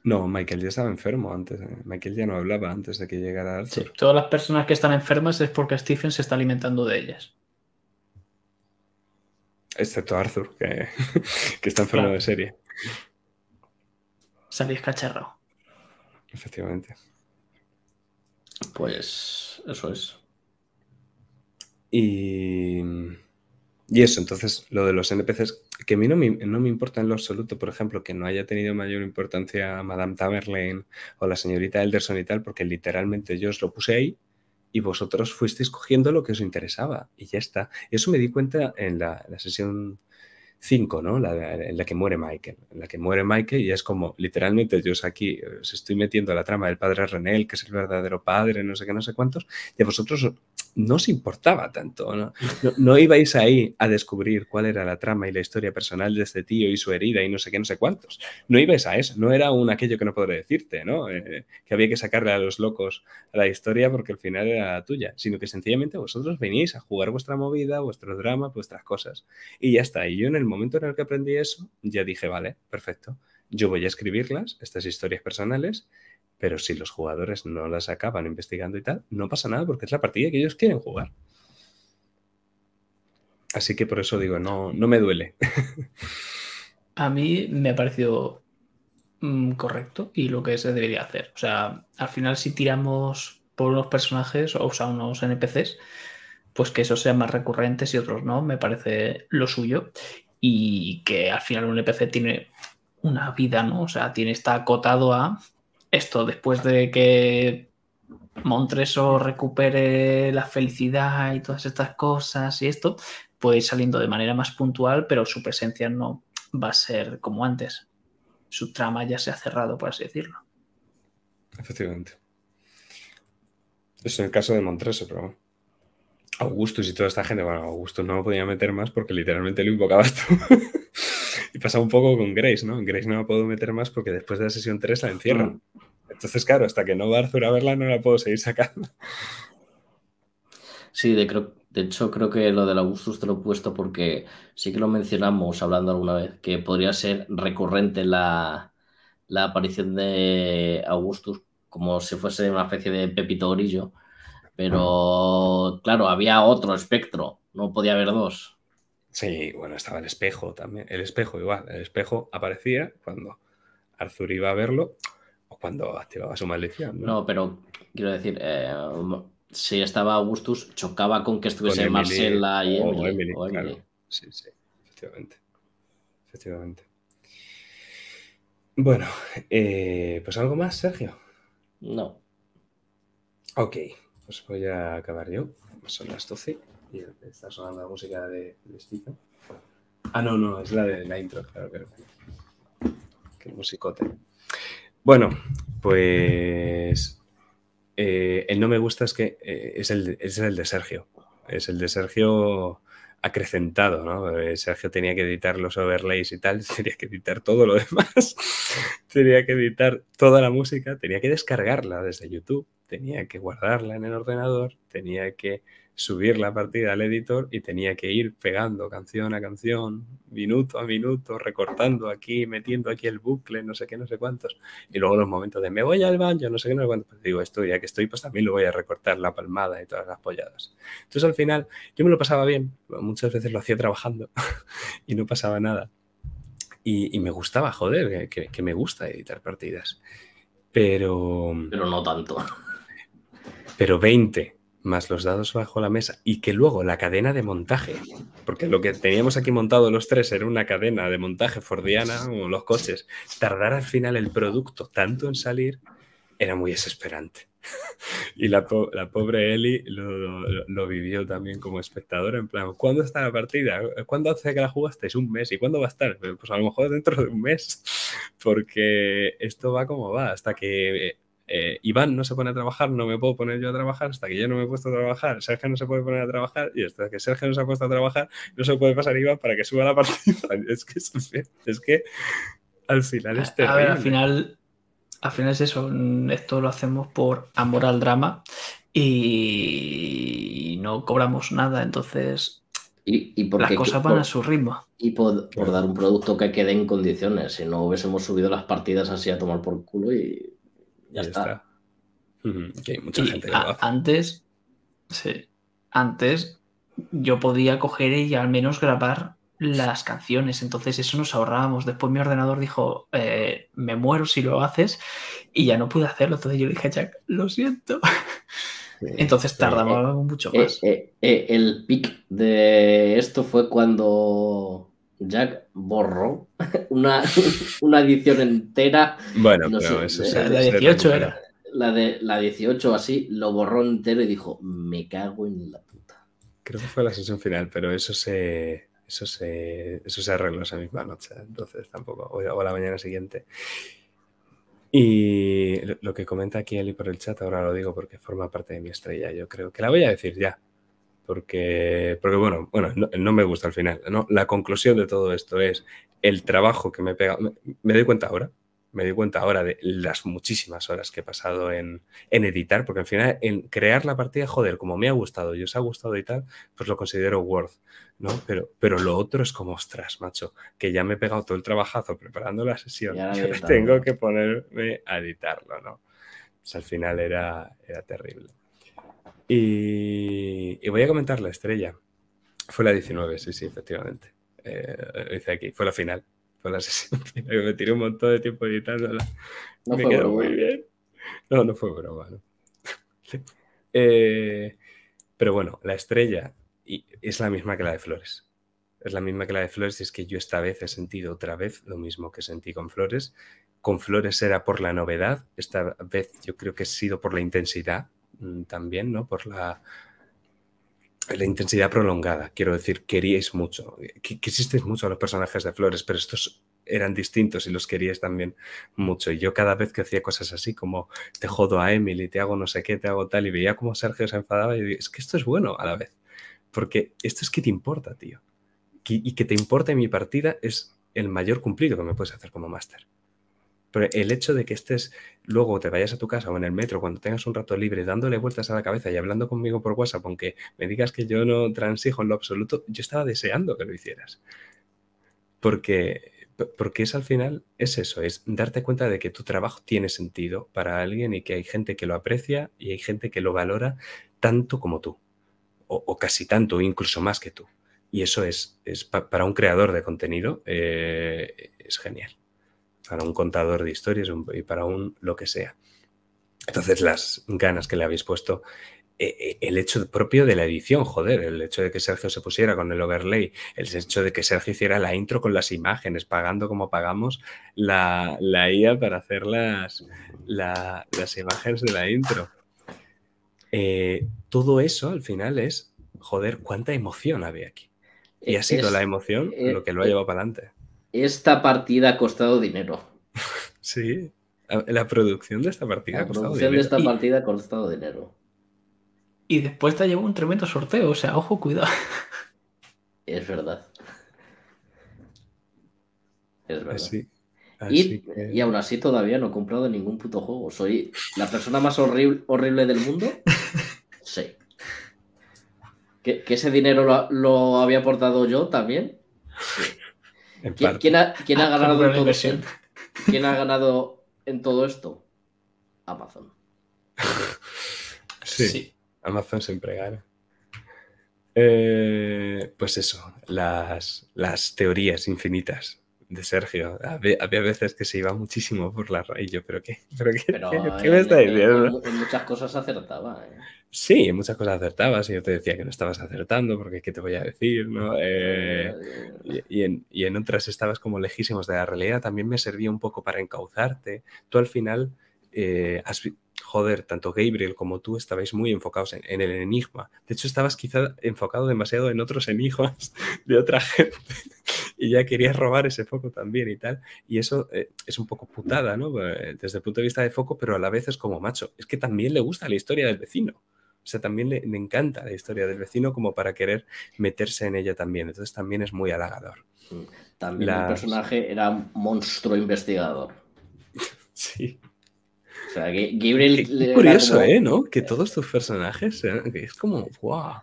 No, Michael ya estaba enfermo antes. ¿eh? Michael ya no hablaba antes de que llegara Arthur. Sí, todas las personas que están enfermas es porque Stephen se está alimentando de ellas. Excepto Arthur, que, que está enfermo Claro. de serie. Salís cacharrado. Efectivamente. Pues eso es. Y, y eso, entonces, lo de los NPCs, que a mí no me, no me importa en lo absoluto, por ejemplo, que no haya tenido mayor importancia Madame Tamerlane o la señorita Elderson y tal, porque literalmente yo os lo puse ahí y vosotros fuisteis cogiendo lo que os interesaba y ya está. Eso me di cuenta en la, sesión 5, ¿no? La, en la que muere Michael. En la que muere Michael y es como, literalmente, yo aquí os estoy metiendo la trama del padre Renel, que es el verdadero padre, no sé qué, no sé cuántos, y a vosotros no os importaba tanto, ¿no? No, ibais ahí a descubrir cuál era la trama y la historia personal de este tío y su herida y no sé qué, no sé cuántos. No ibais a eso, no era un aquello que no podré decirte, ¿no? Eh, que había que sacarle a los locos la historia porque al final era tuya, sino que sencillamente vosotros veníais a jugar vuestra movida, vuestro drama, vuestras cosas. Y ya está. Y yo en el momento en el que aprendí eso, ya dije, vale, perfecto. Yo voy a escribirlas, estas historias personales, pero si los jugadores no las acaban investigando y tal, no pasa nada porque es la partida que ellos quieren jugar. Así que por eso digo, no, no me duele. A mí me ha parecido mm, correcto y lo que se debería hacer. O sea, al final si tiramos por unos personajes o sea, unos NPCs, pues que esos sean más recurrentes y otros no, me parece lo suyo. Y que al final un NPC tiene una vida, ¿no? O sea, tiene, está acotado a esto después de que Montreso recupere la felicidad y todas estas cosas y esto, puede ir saliendo de manera más puntual, pero su presencia no va a ser como antes. Su trama ya se ha cerrado, por así decirlo. Efectivamente. En el caso de Montreso, pero. Augustus y toda esta gente, bueno, Augustus no lo podía meter más porque literalmente lo invocabas tú. y pasa un poco con Grace, ¿no? En Grace no la puedo meter más porque después de la sesión 3 la encierran. Entonces, claro, hasta que no va Arthur a verla no la puedo seguir sacando. Sí, de, creo, de hecho creo que lo del Augustus te lo he puesto porque sí que lo mencionamos hablando alguna vez, que podría ser recurrente la, la aparición de Augustus como si fuese una especie de Pepito Grillo, pero claro, había otro espectro, no podía haber dos. Sí, bueno, estaba el espejo también. El espejo igual. El espejo aparecía cuando Arthur iba a verlo o cuando activaba su maldición. ¿no? No, pero quiero decir, eh, si estaba Augustus, chocaba con que estuviese Emily, Marcela y o Emily. Emily, o Emily. claro. Sí, sí, efectivamente. Efectivamente. Bueno, eh, pues algo más, Sergio. No. Ok, pues voy a acabar yo. Son las 12 está sonando la música de, de. Ah, no, no, es la de la intro, claro, claro. Qué musicote. Bueno, pues eh, el no me gusta es que eh, es, el, es el de Sergio. Es el de Sergio acrecentado, ¿no? Eh, Sergio tenía que editar los overlays y tal, tenía que editar todo lo demás, tenía que editar toda la música, tenía que descargarla desde YouTube, tenía que guardarla en el ordenador, tenía que subir la partida al editor y tenía que ir pegando canción a canción, minuto a minuto, recortando aquí, metiendo aquí el bucle, no sé qué, no sé cuántos. Y luego los momentos de me voy al baño, no sé qué, no sé cuántos. Pues digo, esto ya que estoy, pues también lo voy a recortar, la palmada y todas las polladas. Entonces al final yo me lo pasaba bien, muchas veces lo hacía trabajando y no pasaba nada. Y, y me gustaba, joder, que, que, me gusta editar partidas. Pero... Pero no tanto. Pero 20 más los dados bajo la mesa y que luego la cadena de montaje, porque lo que teníamos aquí montado los tres era una cadena de montaje fordiana, como los coches, tardar al final el producto tanto en salir era muy desesperante. y la, la, pobre Eli lo, lo, lo, vivió también como espectadora, en plan, ¿cuándo está la partida? ¿Cuándo hace que la jugasteis? Un mes. ¿Y cuándo va a estar? Pues a lo mejor dentro de un mes, porque esto va como va, hasta que eh, Iván no se pone a trabajar, no me puedo poner yo a trabajar, hasta que yo no me he puesto a trabajar, Sergio no se puede poner a trabajar, y hasta que Sergio no se ha puesto a trabajar, no se puede pasar Iván para que suba la partida. Es que, es que al final es terrible. A ver, al final, al final es eso, esto lo hacemos por amor al drama y no cobramos nada, entonces Y, y Las cosas van a su ritmo. Y por, dar un producto que quede en condiciones. Si no hubiésemos subido las partidas así a tomar por culo y ya, está. Que hay mucha gente que Antes, sí, antes yo podía coger y al menos grabar las canciones. Entonces eso nos ahorrábamos. Después mi ordenador dijo, eh, me muero si lo haces y ya no pude hacerlo. Entonces yo le dije Jack, lo siento. Entonces tardamos eh, mucho eh, más. el pic de esto fue cuando Jack borró una, una edición entera. Bueno, pero eso La 18 era. La de la 18 así, lo borró entero y dijo, me cago en la puta. Creo que fue la sesión final, pero eso se, eso se, eso se arregló esa misma noche, entonces tampoco, o, la mañana siguiente. Y lo que comenta aquí Eli por el chat, ahora lo digo porque forma parte de mi estrella, yo creo que la voy a decir ya, porque, porque bueno, bueno no, me gusta al final. ¿no? La conclusión de todo esto es el trabajo que me he pegado, me, me doy cuenta ahora, me di cuenta ahora de las muchísimas horas que he pasado en, editar, porque al final en crear la partida, joder, como me ha gustado y os ha gustado y tal, pues lo considero worth, ¿no? Pero, pero lo otro es como, ostras, macho, que ya me he pegado todo el trabajazo preparando la sesión, tengo que ponerme a editarlo, ¿no? Pues al final era, era terrible. Y, voy a comentar la estrella. Fue la 19, sí, sí, efectivamente. Eh, dice aquí, fue la final fue la sesión final, me tiré un montón de tiempo editándola. No me quedó muy bien. No, no fue broma, ¿no? Eh, pero bueno, la estrella es la misma que la de Flores. Es la misma que la de Flores y es que yo esta vez he sentido otra vez lo mismo que sentí con Flores. Con Flores era por la novedad, esta vez yo creo que ha sido por la intensidad también, ¿no? Por la, la intensidad prolongada, quiero decir, queríais mucho, quisisteis mucho a los personajes de Flores, pero estos eran distintos y los queríais también mucho. Y yo cada vez que hacía cosas así, como te jodo a Emily, te hago no sé qué, te hago tal, y veía como Sergio se enfadaba y es que esto es bueno a la vez, porque esto es que te importa, tío. Y que te importe mi partida es el mayor cumplido que me puedes hacer como máster. Pero el hecho de que estés luego te vayas a tu casa o en el metro cuando tengas un rato libre dándole vueltas a la cabeza y hablando conmigo por WhatsApp, aunque me digas que yo no transijo en lo absoluto, yo estaba deseando que lo hicieras. Porque, porque es al final, es eso, es darte cuenta de que tu trabajo tiene sentido para alguien y que hay gente que lo aprecia y hay gente que lo valora tanto como tú, o, casi tanto, incluso más que tú. Y eso es, es para un creador de contenido, eh, es genial para un contador de historias y para un lo que sea. Entonces, las ganas que le habéis puesto, eh, eh, el hecho propio de la edición, joder, el hecho de que Sergio se pusiera con el overlay, el hecho de que Sergio hiciera la intro con las imágenes, pagando como pagamos la, la IA para hacer las, las imágenes de la intro. Eh, todo eso al final es, joder, cuánta emoción había aquí. Y ha sido la emoción lo que lo ha llevado para adelante esta partida ha costado dinero. Sí, la producción de esta partida ha costado dinero. La producción de esta partida ha costado dinero. Y después te llevó un tremendo sorteo, o sea, ojo, cuidado. Es verdad. Es verdad. y, y, aún así todavía no he comprado ningún puto juego. Soy la persona más horrible, horrible del mundo. Sí. ¿Que, ese dinero lo, lo, había aportado yo también? Sí. ¿Quién, ha, ganado en todo esto? ¿Quién ha ganado en todo esto? Amazon. sí, Amazon siempre gana. Eh, pues eso, las, las, teorías infinitas de Sergio. Había, veces que se iba muchísimo por la raíz. Yo, ¿pero qué? ¿Pero qué, me está diciendo? En, muchas cosas acertaba. ¿eh? Sí, en muchas cosas acertabas y yo te decía que no estabas acertando porque qué te voy a decir, ¿no? Eh, y, en, y, en, otras estabas como lejísimos de la realidad. También me servía un poco para encauzarte. Tú al final eh, has, joder, tanto Gabriel como tú estabais muy enfocados en, el enigma. De hecho, estabas quizá enfocado demasiado en otros enigmas de otra gente y ya querías robar ese foco también y tal. Y eso eh, es un poco putada, ¿no? Desde el punto de vista de foco, pero a la vez es como macho. Es que también le gusta la historia del vecino. O sea, también le, encanta la historia del vecino como para querer meterse en ella también. Entonces también es muy halagador. Mm. También el personaje era un monstruo investigador. sí. O sea, que Gabriel... Qué, curioso, ¿eh? ¿No? Que todos tus personajes, es como, wow.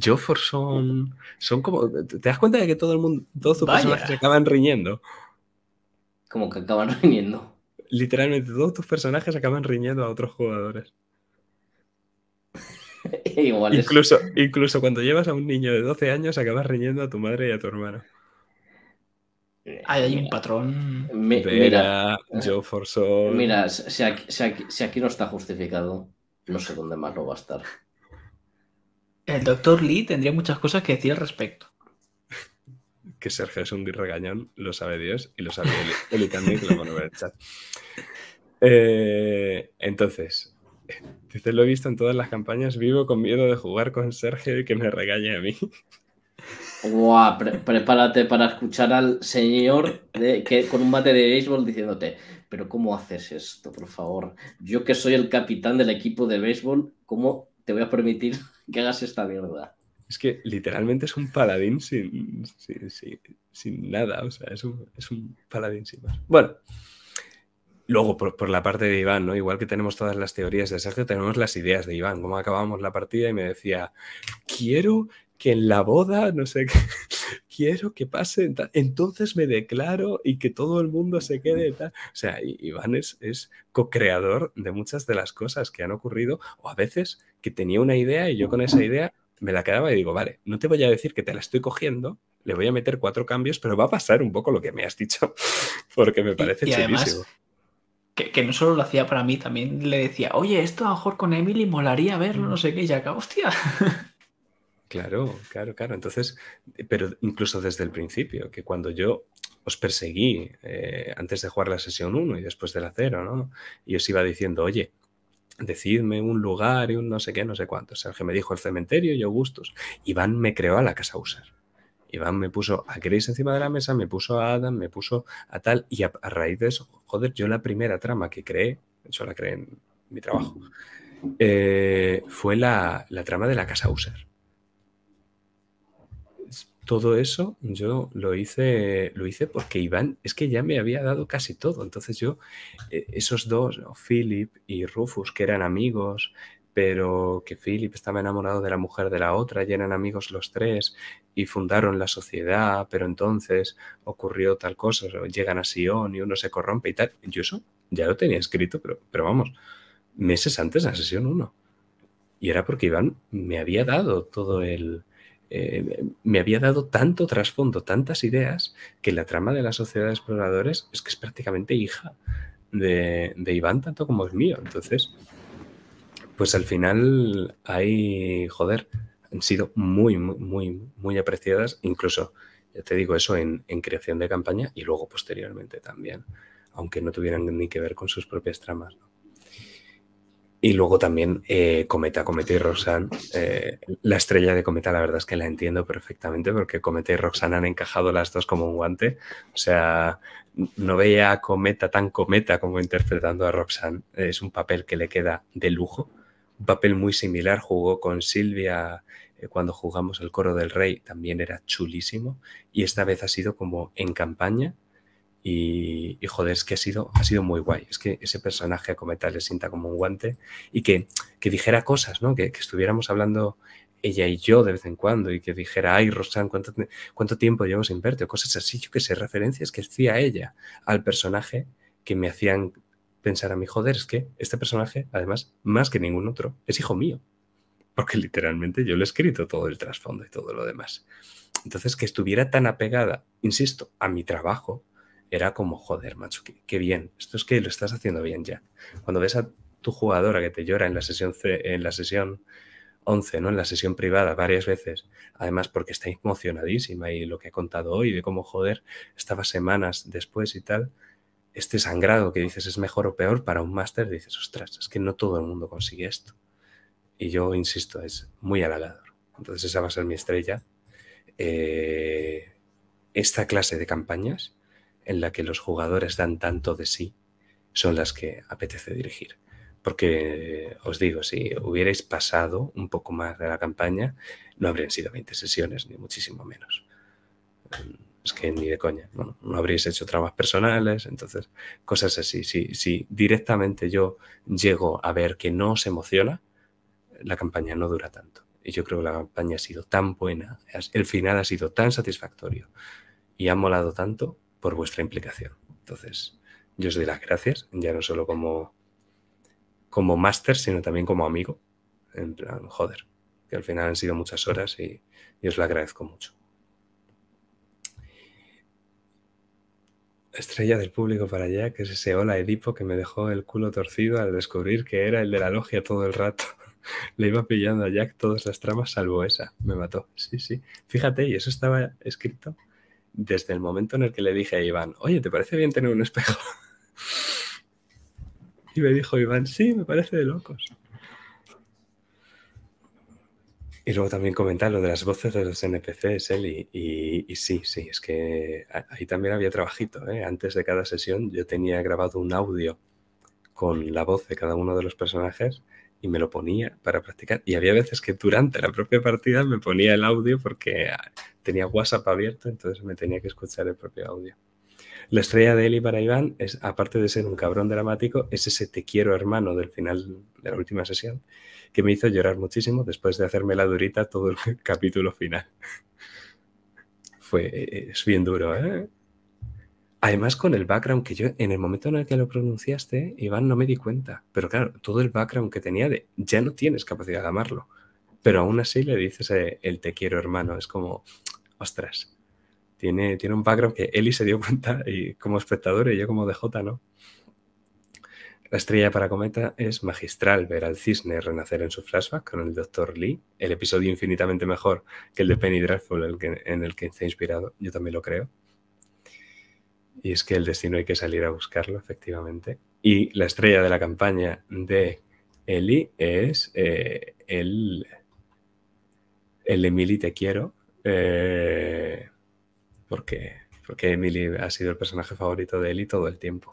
Jofford son, como. ¿Te das cuenta de que todo el mundo, todos tus personajes se acaban riñendo? Como que acaban riñendo. Literalmente, todos tus personajes acaban riñendo a otros jugadores. Igual es- Incluso, incluso cuando llevas a un niño de 12 años, acabas riñendo a tu madre y a tu hermano. Ahí hay un patrón. Mi- mira, Joe Forson. mira, si aquí, si aquí- si aquí no está justificado, no sé dónde más lo va a estar. El doctor Lee tendría muchas cosas que decir al respecto. Que Sergio es un regañón, lo sabe Dios y lo sabe Eli, Eli también, que lo pone en el chat. Eh, entonces, dice, lo he visto en todas las campañas, vivo con miedo de jugar con Sergio y que me regañe a mí. Guau, pre- prepárate para escuchar al señor de- que, con un bate de béisbol diciéndote, pero ¿cómo haces esto, por favor? Yo que soy el capitán del equipo de béisbol, ¿cómo te voy a permitir que hagas esta mierda? Es que literalmente es un paladín sin, sin, sin- sin nada, o sea, es un, es un paladín sin más. Bueno, luego por, por la parte de Iván, ¿no? Igual que tenemos todas las teorías de Sergio, tenemos las ideas de Iván. Cómo acabamos la partida y me decía, quiero que en la boda, no sé qué, quiero que pase, entonces me declaro y que todo el mundo se quede tal. O sea, Iván es, es co-creador de muchas de las cosas que han ocurrido, o a veces que tenía una idea y yo con esa idea me la quedaba y digo, vale, no te voy a decir que te la estoy cogiendo, le voy a meter cuatro cambios, pero va a pasar un poco lo que me has dicho, porque me parece y además. Que, que no solo lo hacía para mí, también le decía, oye, esto a lo mejor con Emily molaría verlo, no sé qué, y ya acá, hostia. Claro, claro, claro. Entonces, pero incluso desde el principio, que cuando yo os perseguí eh, antes de jugar la sesión 1 y después de la 0, ¿no? Y os iba diciendo, oye, decidme un lugar y un no sé qué, no sé cuánto. Sergio me dijo el cementerio y Augustus. Iván me creó a la casa User. Iván me puso a Grace encima de la mesa, me puso a Adam, me puso a tal, y a, raíz de eso, joder, yo la primera trama que creé, de hecho la creé en mi trabajo, eh, fue la, la trama de la casa User todo eso yo lo hice, lo hice porque Iván es que ya me había dado casi todo. Entonces yo, eh, esos dos. Philip y Rufus, que eran amigos, pero que Philip estaba enamorado de la mujer de la otra y eran amigos los tres y fundaron la sociedad, pero entonces ocurrió tal cosa, llegan a Sion y uno se corrompe y tal. Yo eso ya lo tenía escrito, pero, pero vamos, meses antes de la sesión 1. Y era porque Iván me había dado todo el, eh, me había dado tanto trasfondo, tantas ideas, que la trama de la sociedad de exploradores es que es prácticamente hija de, de Iván, tanto como es mío. Entonces, pues al final hay, joder, han sido muy, muy, muy, apreciadas, incluso, ya te digo, eso en, en creación de campaña y luego posteriormente también, aunque no tuvieran ni que ver con sus propias tramas. ¿no? Y luego también eh, Cometa, Cometa y Roxanne. Eh, la estrella de Cometa, la verdad es que la entiendo perfectamente porque Cometa y Roxanne han encajado las dos como un guante. O sea, no veía a Cometa tan Cometa como interpretando a Roxanne. Es un papel que le queda de lujo. Un papel muy similar. Jugó con Silvia eh, cuando jugamos el Coro del Rey. También era chulísimo. Y esta vez ha sido como en campaña y, joder, es que ha sido, ha sido muy guay. Es que ese personaje a Cometa le sienta como un guante y que, que dijera cosas, ¿no? Que, que, estuviéramos hablando ella y yo de vez en cuando y que dijera, ay, Rosan, ¿cuánto, cuánto tiempo llevo sin verte? O cosas así, yo que sé, referencias que hacía ella al personaje que me hacían pensar a mí, joder, es que este personaje, además, más que ningún otro, es hijo mío. Porque literalmente yo le he escrito todo el trasfondo y todo lo demás. Entonces, que estuviera tan apegada, insisto, a mi trabajo, era como, joder, macho, qué, bien. Esto es que lo estás haciendo bien ya. Cuando ves a tu jugadora que te llora en la sesión, en la sesión 11, ¿no? En la sesión privada varias veces, además porque está emocionadísima y lo que ha contado hoy de cómo, joder, estaba semanas después y tal, este sangrado que dices es mejor o peor para un máster, dices, ostras, es que no todo el mundo consigue esto. Y yo insisto, es muy halagador. Entonces esa va a ser mi estrella. Eh, esta clase de campañas en la que los jugadores dan tanto de sí son las que apetece dirigir. Porque os digo, si hubierais pasado un poco más de la campaña, no habrían sido 20 sesiones, ni muchísimo menos. Es que ni de coña, no, habríais hecho tramas personales, entonces cosas así. Si, si directamente yo llego a ver que no os emociona, la campaña no dura tanto. Y yo creo que la campaña ha sido tan buena, el final ha sido tan satisfactorio y ha molado tanto por vuestra implicación. Entonces, yo os doy las gracias, ya no solo como, como máster, sino también como amigo. En plan, joder, que al final han sido muchas horas y, y os lo agradezco mucho. Estrella del público para allá, que es ese hola Edipo que me dejó el culo torcido al descubrir que era el de la logia todo el rato. Le iba pillando a Jack todas las tramas salvo esa. Me mató. Sí, sí. Fíjate, y eso estaba escrito desde el momento en el que le dije a Iván, oye, ¿te parece bien tener un espejo? Y me dijo Iván, sí, me parece de locos. Y luego también comentar lo de las voces de los NPCs, Eli. Y, sí, sí, es que ahí también había trabajito. ¿eh? Antes de cada sesión yo tenía grabado un audio con la voz de cada uno de los personajes y me lo ponía para practicar. Y había veces que durante la propia partida me ponía el audio porque ah, tenía WhatsApp abierto, entonces me tenía que escuchar el propio audio. La estrella de Eli para Iván es, aparte de ser un cabrón dramático, es ese te quiero hermano del final de la última sesión que me hizo llorar muchísimo después de hacerme la durita todo el capítulo final. Fue, eh, es bien duro, ¿eh? Además, con el background que yo, en el momento en el que lo pronunciaste, Iván, no me di cuenta. Pero claro, todo el background que tenía de ya no tienes capacidad de amarlo. Pero aún así le dices eh, el te quiero, hermano. Es como, ostras, tiene, tiene un background que Eli se dio cuenta y como espectador y yo como DJ, ¿no? La estrella para Cometa es magistral ver al cisne renacer en su flashback con el Dr. Lee, el episodio infinitamente mejor que el de Penny Dreadful en el que está inspirado, yo también lo creo. Y es que el destino hay que salir a buscarlo, efectivamente. Y la estrella de la campaña de Ellie es eh, el, el Emily Te Quiero, eh, porque, porque Emily ha sido el personaje favorito de Ellie todo el tiempo.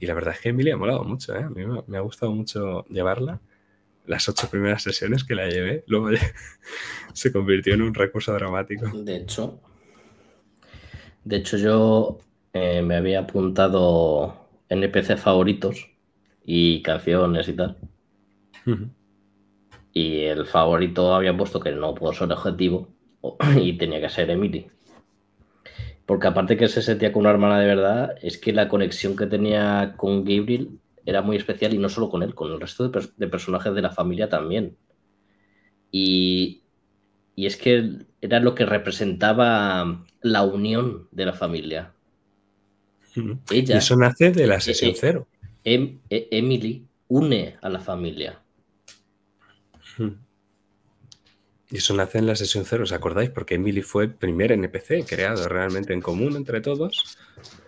Y la verdad es que Emilia ha molado mucho, ¿eh? A mí me, ha gustado mucho llevarla. Las ocho primeras sesiones que la llevé, luego se convirtió en un recurso dramático. De hecho, de hecho yo eh, me había apuntado NPC favoritos y canciones y tal. Y el favorito había puesto que no pudo ser objetivo y tenía que ser Emily. Porque aparte que se sentía con una hermana de verdad, es que la conexión que tenía con Gabriel era muy especial y no solo con él, con el resto de, personajes de la familia también. Y, es que era lo que representaba la unión de la familia. y eso nace de la e, sesión e, cero. Em, e, Emily une a la familia. Y eso nace en la sesión cero, ¿os acordáis? Porque Emily fue el primer NPC creado realmente en común entre todos.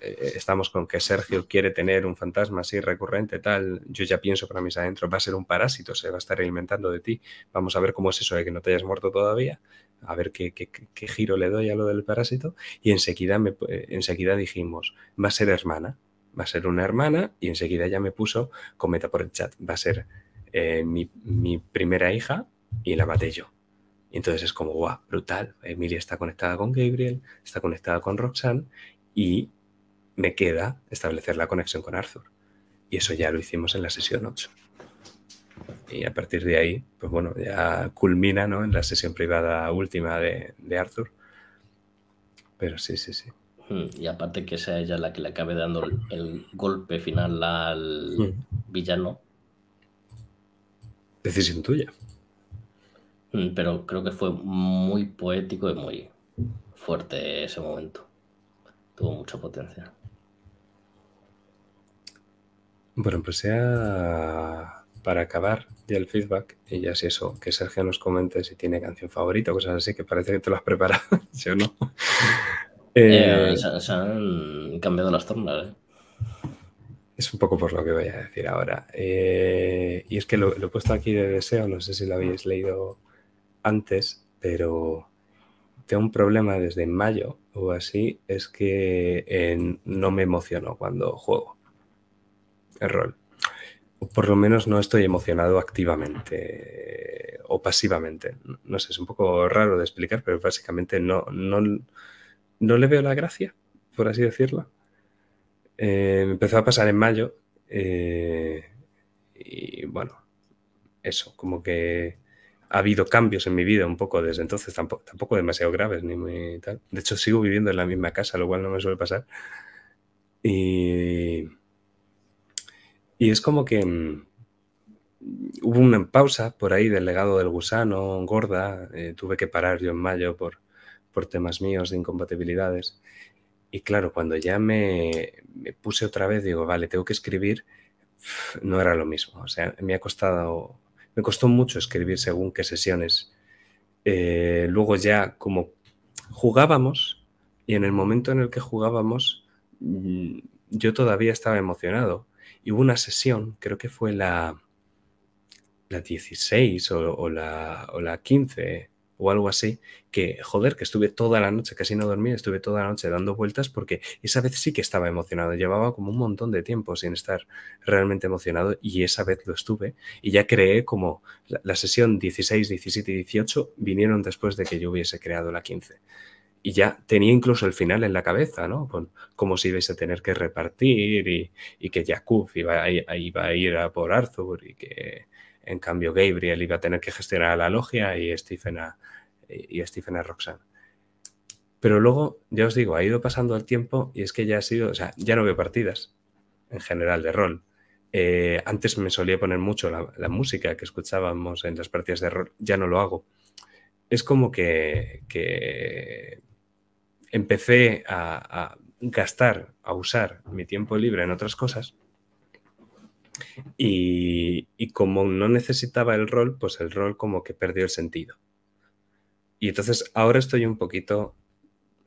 Eh, estamos con que Sergio quiere tener un fantasma así recurrente, tal. Yo ya pienso para mis adentro, va a ser un parásito, se va a estar alimentando de ti. Vamos a ver cómo es eso de que no te hayas muerto todavía, a ver qué, giro le doy a lo del parásito. Y enseguida, eh, enseguida dijimos, va a ser hermana, va a ser una hermana. Y enseguida ya me puso, cometa por el chat, va a ser eh, mi primera hija y la maté yo. Y entonces es como, guau, brutal. Emilia está conectada con Gabriel, está conectada con Roxanne y me queda establecer la conexión con Arthur. Y eso ya lo hicimos en la sesión 8. Y a partir de ahí, pues bueno, ya culmina ¿no? en la sesión privada última de, Arthur. Pero sí, sí, sí. Hmm, y aparte que sea ella la que le acabe dando el, golpe final al hmm. villano. Decisión tuya. Mm, pero creo que fue muy poético y muy fuerte ese momento. Tuvo mucha potencia. Bueno, pues ya para acabar ya el feedback y ya si eso, que Sergio nos comente si tiene canción favorita o cosas así, que parece que te lo has preparado, ¿sí o no? Eh, eh, se, han cambiado las tornas, ¿eh? Es un poco por lo que voy a decir ahora. y es que lo, lo, he puesto aquí de deseo, no sé si lo habéis leído antes, pero tengo un problema desde mayo o así, es que no me emociono cuando juego el rol. por lo menos no estoy emocionado activamente o pasivamente. No sé, es un poco raro de explicar, pero básicamente no, no, no le veo la gracia, por así decirlo. Eh, me empezó a pasar en mayo eh, y bueno, eso, como que ha habido cambios en mi vida un poco desde entonces, tampoco, tampoco demasiado graves ni muy tal. De hecho, sigo viviendo en la misma casa, lo cual no me suele pasar. Y, y es como que mm, hubo una pausa por ahí del legado del gusano, gorda. eh, tuve que parar yo en mayo por, por temas míos de incompatibilidades. Y claro, cuando ya me, me puse otra vez, digo, vale, tengo que escribir, no era lo mismo. O sea, me ha costado, me costó mucho escribir según qué sesiones. Eh, luego ya como jugábamos y en el momento en el que jugábamos mm, yo todavía estaba emocionado. Y hubo una sesión, creo que fue la, la 16 o, o la, o la 15 o algo así, que joder, que estuve toda la noche, casi no dormí, estuve toda la noche dando vueltas porque esa vez sí que estaba emocionado, llevaba como un montón de tiempo sin estar realmente emocionado y esa vez lo estuve y ya creé como la, sesión 16, 17 y 18 vinieron después de que yo hubiese creado la 15 y ya tenía incluso el final en la cabeza, ¿no? Con cómo se ibais a tener que repartir y, que Jakub iba, iba a ir a por Arthur y que en cambio Gabriel iba a tener que gestionar a la logia y Stephen a, y Stephen a Roxanne. Pero luego, ya os digo, ha ido pasando el tiempo y es que ya ha sido, o sea, ya no veo partidas en general de rol. Eh, antes me solía poner mucho la, música que escuchábamos en las partidas de rol, ya no lo hago. Es como que, empecé a gastar, a usar mi tiempo libre en otras cosas y, como no necesitaba el rol, pues el rol como que perdió el sentido. Y entonces ahora estoy un poquito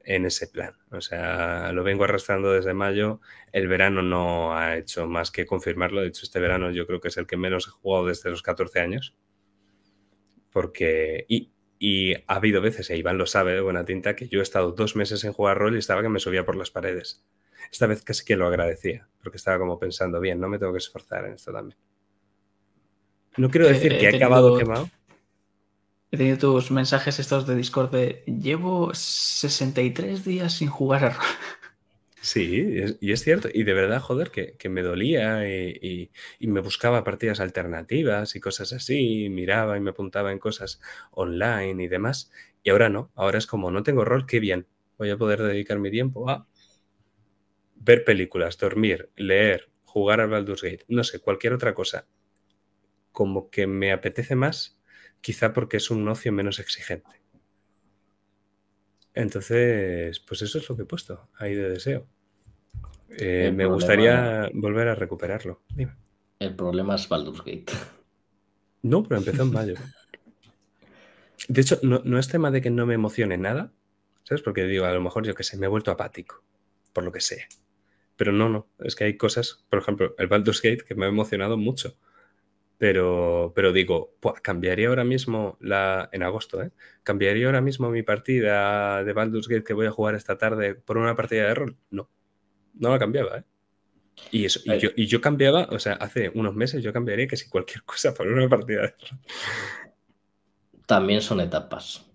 en ese plan. O sea, lo vengo arrastrando desde mayo. El verano no ha hecho más que confirmarlo. De hecho, este verano yo creo que es el que menos he jugado desde los 14 años. Porque... Y, y ha habido veces, e Iván lo sabe de buena tinta, que yo he estado dos meses en jugar rol y estaba que me subía por las paredes. Esta vez casi que lo agradecía, porque estaba como pensando, bien, no me tengo que esforzar en esto también. No quiero decir Eh, que he acabado quemado. He tenido tus mensajes estos de Discord de llevo 63 días sin jugar a rol. Sí, y es cierto. Y de verdad, joder, que, que me dolía y, y- y me buscaba partidas alternativas y cosas así, y miraba y me apuntaba en cosas online y demás. Y ahora no, ahora es como, no tengo rol, qué bien. Voy a poder dedicar mi tiempo a ver películas, dormir, leer, jugar al Baldur's Gate, no sé, cualquier otra cosa. Como que me apetece más, quizá porque es un ocio menos exigente. Entonces, pues eso es lo que he puesto ahí de deseo. Eh, me problema- gustaría volver a recuperarlo. Dime. El problema es Baldur's Gate. No, pero empezó en mayo. De hecho, no, no es tema de que no me emocione nada, ¿sabes? Porque digo, a lo mejor yo que sé, me he vuelto apático, por lo que sea. Pero no, no, es que hay cosas, por ejemplo, el Baldur's Gate que me ha emocionado mucho. Pero, pero digo, "Buah, cambiaría ahora mismo la. En agosto, ¿eh? ¿Cambiaría ahora mismo mi partida de Baldur's Gate que voy a jugar esta tarde por una partida de rol? No. No la cambiaba, ¿eh? Y, eso, y, yo, y yo cambiaba, o sea, hace unos meses yo cambiaría que si cualquier cosa por una partida de rol. También son etapas.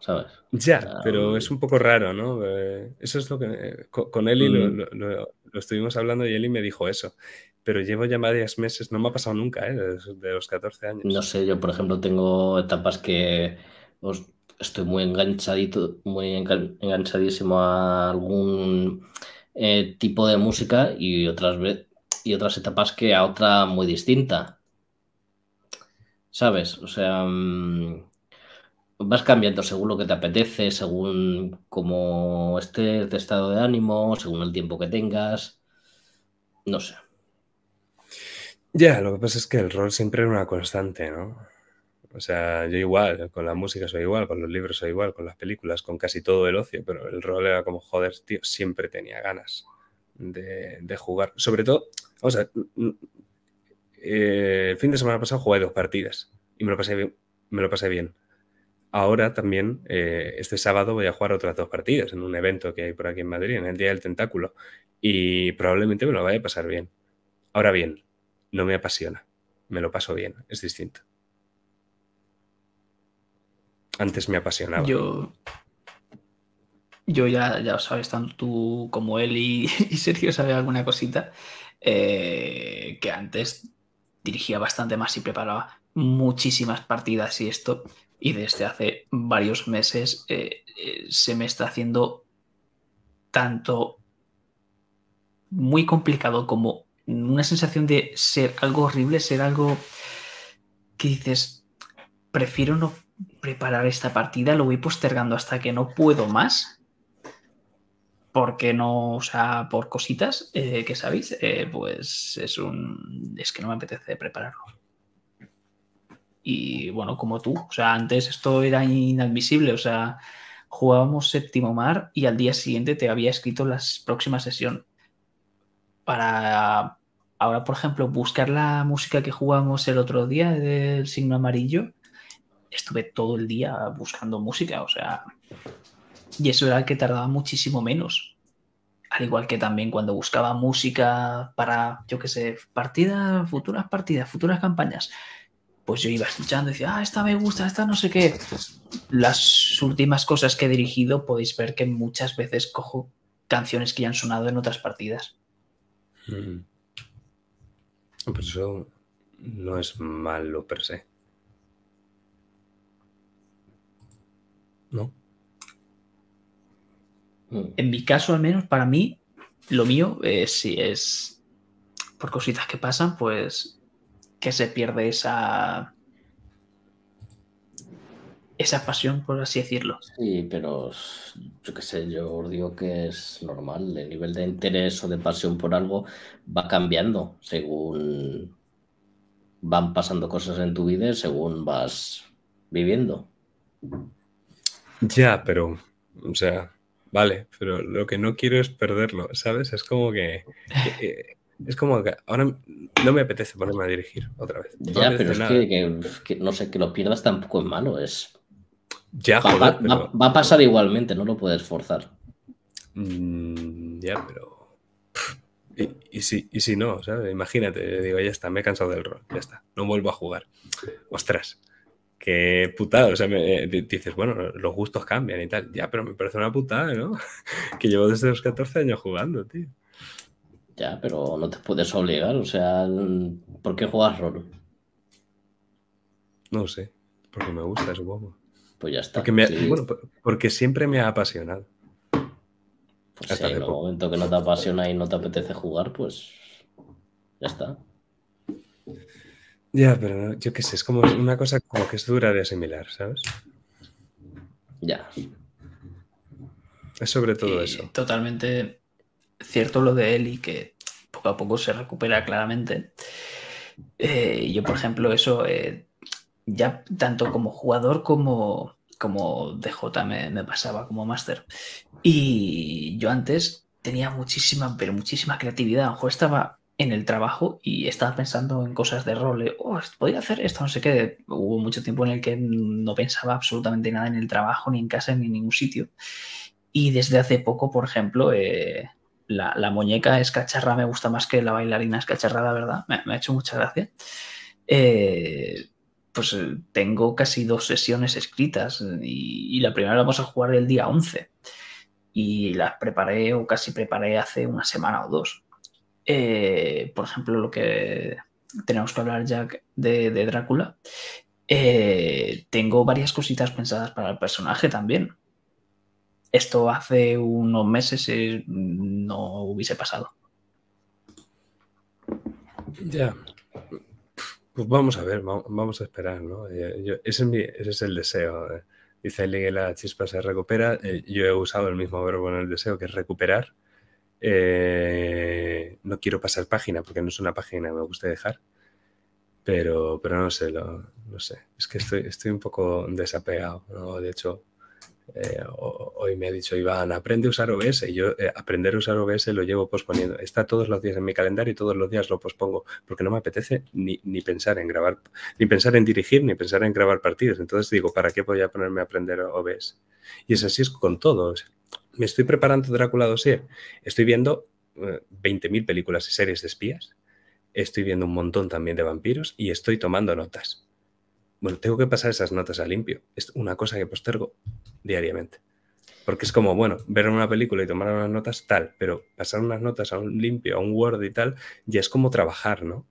¿Sabes? Ya, pero es un poco raro, ¿no? Eh, eso es lo que... eh, co- con, Eli lo, Mm. lo- lo- lo estuvimos hablando y Eli me dijo eso. Pero llevo ya varios meses, no me ha pasado nunca, ¿eh? De, los- de los 14 años. No sé, yo por ejemplo tengo etapas que os- estoy muy enganchadito, muy engan- enganchadísimo a algún eh, tipo de música y otras y otras etapas que a otra muy distinta. ¿Sabes? O sea, mm, vas cambiando según lo que te apetece, según cómo estés de estado de ánimo, según el tiempo que tengas. No sé. Ya, lo que pasa es que el rol siempre era una constante, ¿no? O sea, yo igual, con la música soy igual, con los libros soy igual, con las películas, con casi todo el ocio, pero el rol era como, joder, tío, siempre tenía ganas de, jugar. Sobre todo, o sea, eh, el fin de semana pasado jugué dos partidas y me lo pasé bien. Me lo pasé bien. Ahora también, eh, este sábado voy a jugar otras dos partidas en un evento que hay por aquí en Madrid, en el Día del Tentáculo, y probablemente me lo vaya a pasar bien. Ahora bien, no me apasiona, me lo paso bien, es distinto. Antes me apasionaba. Yo, yo ya, ya sabes, tanto tú como él y, Sergio sabe alguna cosita, eh, que antes dirigía bastante más y preparaba muchísimas partidas y esto. Y desde hace varios meses eh, eh, se me está haciendo tanto muy complicado como una sensación de ser algo horrible, ser algo que dices, prefiero no preparar esta partida, lo voy postergando hasta que no puedo más. Porque no, o sea, por cositas eh, que sabéis, pues es un. Es que no me apetece prepararlo. Y bueno, como tú, o sea, antes esto era inadmisible, o sea, jugábamos séptimo mar y al día siguiente te había escrito la próxima sesión. Para ahora, por ejemplo, buscar la música que jugamos el otro día del signo amarillo, estuve todo el día buscando música, o sea, y eso era que tardaba muchísimo menos. Al igual que también cuando buscaba música para, yo qué sé, partidas, futuras partidas, futuras campañas, pues yo iba escuchando y decía, ah, esta me gusta, esta no sé qué. Las últimas cosas que he dirigido podéis ver que muchas veces cojo canciones que ya han sonado en otras partidas. Mm. Pues eso no es malo per se. ¿No? Mm. En mi caso, al menos, para mí, lo mío es si es por cositas que pasan, pues que se pierde esa esa pasión, por así decirlo. Sí, pero yo qué sé, yo digo que es normal. El nivel de interés o de pasión por algo va cambiando según van pasando cosas en tu vida, según vas viviendo. Ya, pero, o sea, vale, pero lo que no quiero es perderlo, ¿sabes? Es como que, es como que ahora no me apetece ponerme a dirigir otra vez. ya, pero es que, no sé, que lo pierdas tampoco es malo, es ya, va, va, a pasar igualmente, no lo puedes forzar. Mm, ya, pero. Y, si, y si no, ¿sabes? Imagínate, digo, ya está, me he cansado del rol, ya está, no vuelvo a jugar. Ostras, qué putada. O sea, me, dices, bueno, los gustos cambian y tal. Ya, pero me parece una putada, ¿no? que llevo desde los 14 años jugando, tío. Ya, pero no te puedes obligar, o sea, ¿por qué juegas rol? No sé, porque me gusta, supongo. Pues ya está. Porque, bueno, porque siempre me ha apasionado. Pues en el momento que no te apasiona y no te apetece jugar, pues ya está. Ya, pero yo qué sé, es como una cosa como que es dura de asimilar, ¿sabes? Ya. Es sobre todo eso. Totalmente cierto lo de él y que poco a poco se recupera claramente. Eh, yo, por ejemplo, eso eh, ya tanto como jugador como, como DJ me, pasaba como máster. Y yo antes tenía muchísima, pero muchísima creatividad. A lo mejor estaba en el trabajo y estaba pensando en cosas de rol. Oh, podría hacer esto, no sé qué. Hubo mucho tiempo en el que no pensaba absolutamente nada en el trabajo, ni en casa, ni en ningún sitio. Y desde hace poco, por ejemplo, eh, la, muñeca escacharra me gusta más que la bailarina escacharra, la verdad. Me, ha hecho mucha gracia. Eh, pues eh, tengo casi dos sesiones escritas y, la primera la vamos a jugar el día 11 y las preparé o casi preparé hace una semana o dos. Eh, por ejemplo, lo que tenemos que hablar ya de, Drácula. Tengo varias cositas pensadas para el personaje también. Esto hace unos meses no hubiese pasado. Ya, pues vamos a ver, vamos a esperar, ¿no? Eh, ese, es el deseo. Eh. Dice alguien que la chispa se recupera. Eh, yo he usado el mismo verbo en el deseo, que es recuperar. no quiero pasar página porque no es una página me guste dejar. Pero, pero no sé, no sé. Es que estoy, estoy un poco desapegado. ¿no? De hecho, eh, hoy me ha dicho Iván, aprende a usar OBS. Y yo eh, aprender a usar OBS lo llevo posponiendo. Está todos los días en mi calendario y todos los días lo pospongo porque no me apetece ni, pensar en grabar, ni pensar en dirigir, ni pensar en grabar partidos. Entonces digo, ¿para qué voy a ponerme a aprender OBS? Y es así es con todo. me estoy preparando Drácula Dossier. Estoy viendo 20.000 eh, películas y series de espías. Estoy viendo un montón también de vampiros y estoy tomando notas. Bueno, tengo que pasar esas notas a limpio. Es una cosa que postergo diariamente. Porque es como, bueno, ver una película y tomar unas notas tal, pero pasar unas notas a un limpio, a un Word y tal, ya es como trabajar, ¿no?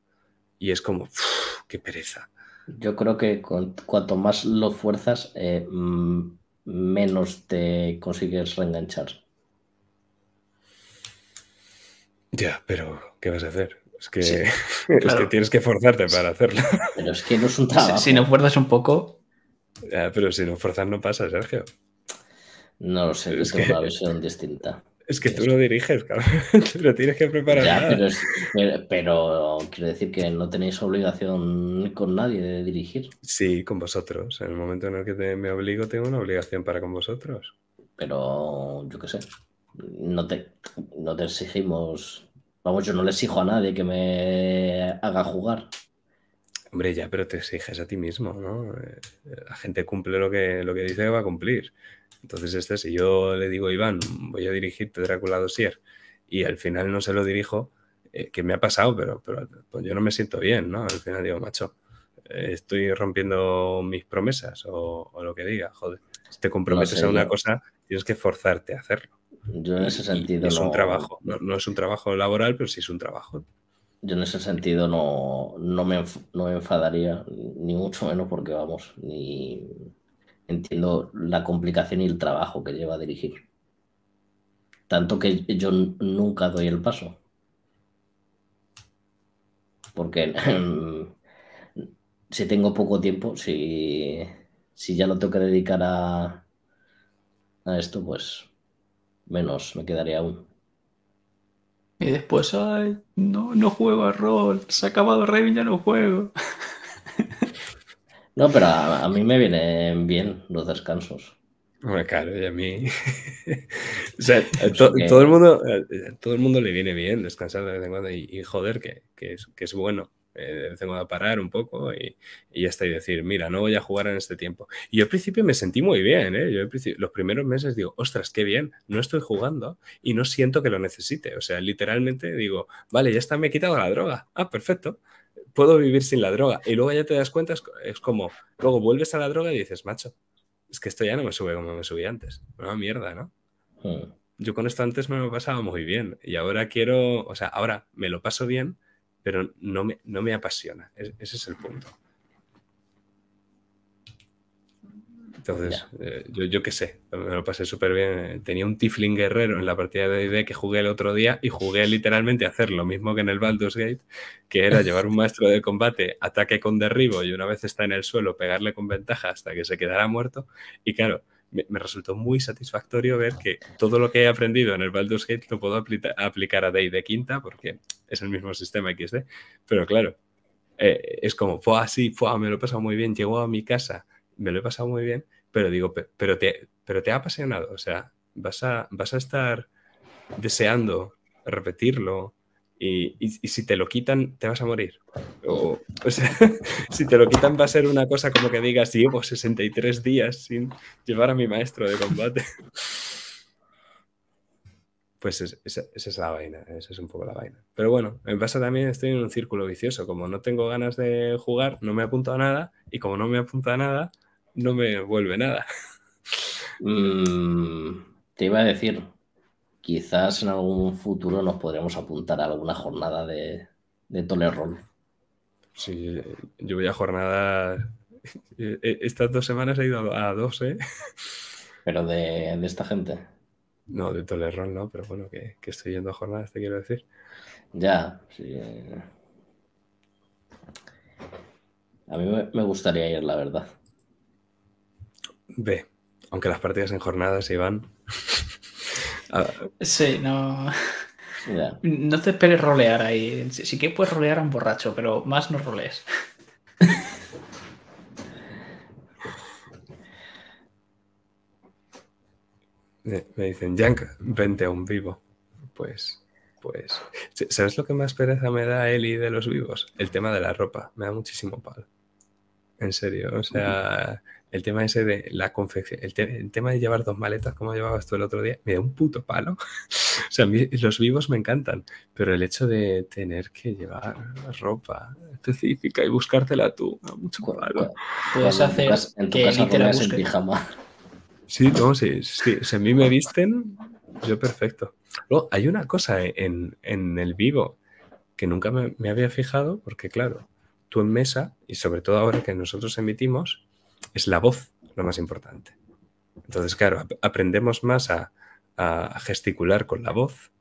y es como, qué pereza. Yo creo que cuanto más lo fuerzas, eh, mm, menos te consigues reenganchar. Ya, pero ¿qué vas a hacer? Es que, tienes que forzarte para hacerlo. Pero es que no es un trabajo. Si, no fuerzas un poco. Ya, pero si no forzas no pasa, Sergio. No lo sé, es que... una visión distinta. Es que tú lo diriges, cabrón. Lo tienes que preparar. Ya, pero, pero, quiero decir que no tenéis obligación con nadie de dirigir. Sí, con vosotros. En el momento en el que me obligo, tengo una obligación para con vosotros. Pero yo qué sé. No te, no te exigimos. Vamos, yo no le exijo a nadie que me haga jugar. Hombre, ya, pero te exiges a ti mismo, ¿no? Eh, la gente cumple lo que, lo que dice que va a cumplir. Entonces, este, si yo le digo, Iván, voy a dirigirte Drácula Dossier y al final no se lo dirijo, eh, que me ha pasado, pero, pero pues yo no me siento bien, ¿no? Al final digo, macho, eh, estoy rompiendo mis promesas o, lo que diga, joder. Si te comprometes a una cosa, tienes que forzarte a hacerlo. Yo en ese sentido. es un trabajo, no, es un trabajo laboral, pero sí es un trabajo. Yo en ese sentido no, no, me, no me enfadaría, ni mucho menos porque vamos, ni, entiendo la complicación y el trabajo que lleva a dirigir. Tanto que yo nunca doy el paso. Porque si tengo poco tiempo, si, si ya lo tengo que dedicar a, a esto, pues menos me quedaría aún. Y después, ay, no, no juego a rol, se ha acabado Raven, ya no juego. No, pero a, mí me vienen bien los descansos. Bueno, claro, y a mí. o sea, todo, el mundo, todo el mundo le viene bien descansar de vez en cuando y, joder, que, es, que es bueno. Eh, vez en cuando parar un poco y, ya está y decir, mira, no voy a jugar en este tiempo. Y yo al principio me sentí muy bien, ¿eh? Yo los primeros meses digo, ostras, qué bien, no estoy jugando y no siento que lo necesite. O sea, literalmente digo, vale, ya está, me he quitado la droga. Ah, perfecto puedo vivir sin la droga. Y luego ya te das cuenta, es, como, luego vuelves a la droga y dices, macho, es que esto ya no me sube como me subía antes. Una mierda, ¿no? Hmm. Yo con esto antes me lo pasaba muy bien y ahora quiero, o sea, ahora me lo paso bien, pero no me, no me apasiona. ese es el punto. Entonces, eh, yo, yo qué sé, me lo pasé súper bien. Tenía un Tifling guerrero en la partida de D&D que jugué el otro día y jugué literalmente a hacer lo mismo que en el Baldur's Gate, que era llevar un maestro de combate, ataque con derribo y una vez está en el suelo, pegarle con ventaja hasta que se quedara muerto. Y claro, me, resultó muy satisfactorio ver que todo lo que he aprendido en el Baldur's Gate lo puedo aplicar a D&D quinta porque es el mismo sistema XD. Pero claro, eh, es como, fue así, fue, me lo he pasado muy bien, llegó a mi casa, me lo he pasado muy bien pero digo, pero te, pero te ha apasionado, o sea, vas a, vas a estar deseando repetirlo y, si te lo quitan, te vas a morir. O, sea, si te lo quitan va a ser una cosa como que digas, llevo 63 días sin llevar a mi maestro de combate. Pues esa es la vaina, esa es un poco la vaina. Pero bueno, en pasa también estoy en un círculo vicioso. Como no tengo ganas de jugar, no me apunto a nada. Y como no me apunto a nada, no me vuelve nada. Mm, te iba a decir, quizás en algún futuro nos podremos apuntar a alguna jornada de, de Tolerroll. Sí, yo voy a jornadas. E-, estas dos semanas he ido a dos, ¿eh? Pero de, esta gente. No, de Tolerroll no, pero bueno, que, estoy yendo a jornadas, te quiero decir. Ya, sí. A mí me gustaría ir, la verdad. B. Aunque las partidas en jornadas se van. sí, no. No te esperes rolear ahí. Sí que puedes rolear a un borracho, pero más no rolees. Me dicen, Yank, vente a un vivo. Pues, pues. ¿Sabes lo que más pereza me da Eli de los vivos? El tema de la ropa. Me da muchísimo palo. En serio. O sea, el tema ese de la confección, el, tema de llevar dos maletas como llevabas tú el otro día, me da un puto palo. o sea, los vivos me encantan, pero el hecho de tener que llevar ropa específica y buscártela tú, mucho palo. Puedes hacer en tu casa, te la en pijama. Sí, no, sí, sí. Si a mí me visten, yo perfecto. Luego, hay una cosa en, en el vivo que nunca me, me había fijado, porque claro, tú en mesa, y sobre todo ahora que nosotros emitimos, es la voz lo más importante. Entonces, claro, ap- aprendemos más a, a gesticular con la voz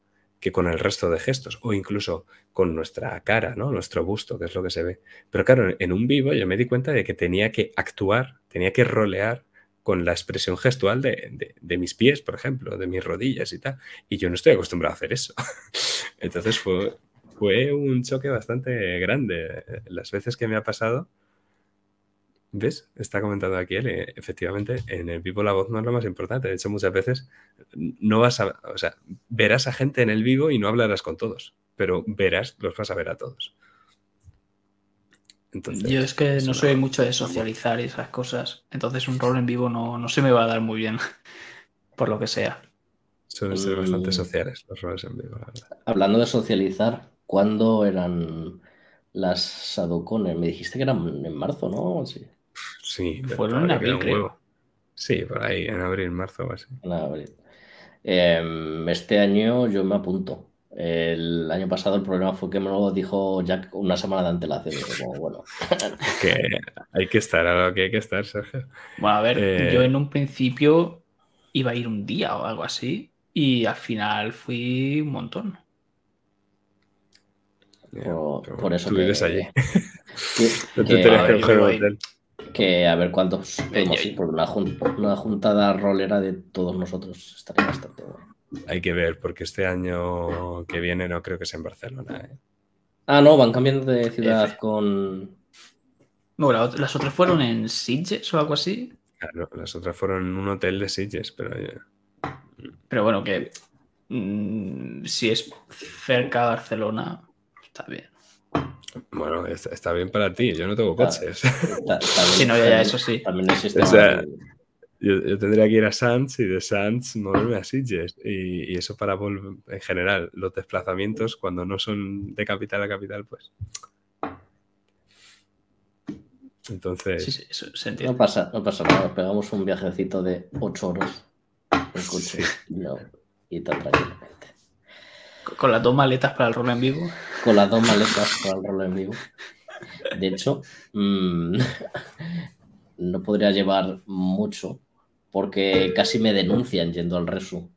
que con el resto de gestos, o incluso con nuestra cara, ¿no? Nuestro busto, que es lo que se ve. Pero claro, en un vivo yo me di cuenta de que tenía que actuar, tenía que rolear con la expresión gestual de, de- de mis pies, por ejemplo, de mis rodillas y tal. Y yo no estoy acostumbrado a hacer eso. Entonces fue, fue un choque bastante grande. Las veces que me ha pasado, ¿ves? Está comentando aquí él, eh, efectivamente, en el vivo la voz no es lo más importante. De hecho, muchas veces no vas a, o sea, verás a gente en el vivo y no hablarás con todos, pero verás, los vas a ver a todos. Entonces, Yo es que es no una- soy mucho de socializar y esas cosas. Entonces un rol en vivo no, no se me va a dar muy bien. Por lo que sea. Suelen ser bastante Mm. sociales los roles en vivo, la verdad. Hablando de socializar, ¿cuándo eran las Sadocones? Me dijiste que eran en marzo, ¿no? Sí, Sí, Fueron en abril, creo. huevo. Sí, por ahí, en abril, marzo o así. en abril. Em, este año yo me apunto. El año pasado el problema fue que me lo dijo Jack una semana de antelación. como, bueno, Que hay que estar a lo que hay que estar, Sergio. Bueno, a ver, Eh, yo en un principio iba a ir un día o algo así. Y al final fui un montón. Ya, por, pero por eso tú que, vives allí. que, No te que- tenías a que coger un hotel. Que a ver cuántos podemos ir, porque una, jun- una juntada rolera de todos nosotros estaría bastante bueno. Hay que ver, porque este año que viene no creo que sea en Barcelona. ¿eh? Ah, no, van cambiando de ciudad F. con. La ot- las otras fueron en Sitges o algo así. Claro, las otras fueron en un hotel de Sitges, pero ya- Pero bueno, que mm, si es cerca de Barcelona, está bien. Bueno, está, está bien para ti. Yo no tengo coches. Sí, no, ya, eso sí. También existe. O sea, Yo, yo tendría que ir a Sanz y de Sanz moverme a Sitges. Y, y eso para volver, en general, los desplazamientos cuando no son de capital a capital, pues. Entonces, Sí, sí, eso se No pasa, no pasa nada, pegamos un viajecito de 8 horas en coche y no, y tan tranquilamente. Con las dos maletas para el rol en vivo. Con las dos maletas para el rol en vivo. De hecho, mm, no podría llevar mucho porque casi me denuncian yendo al resu.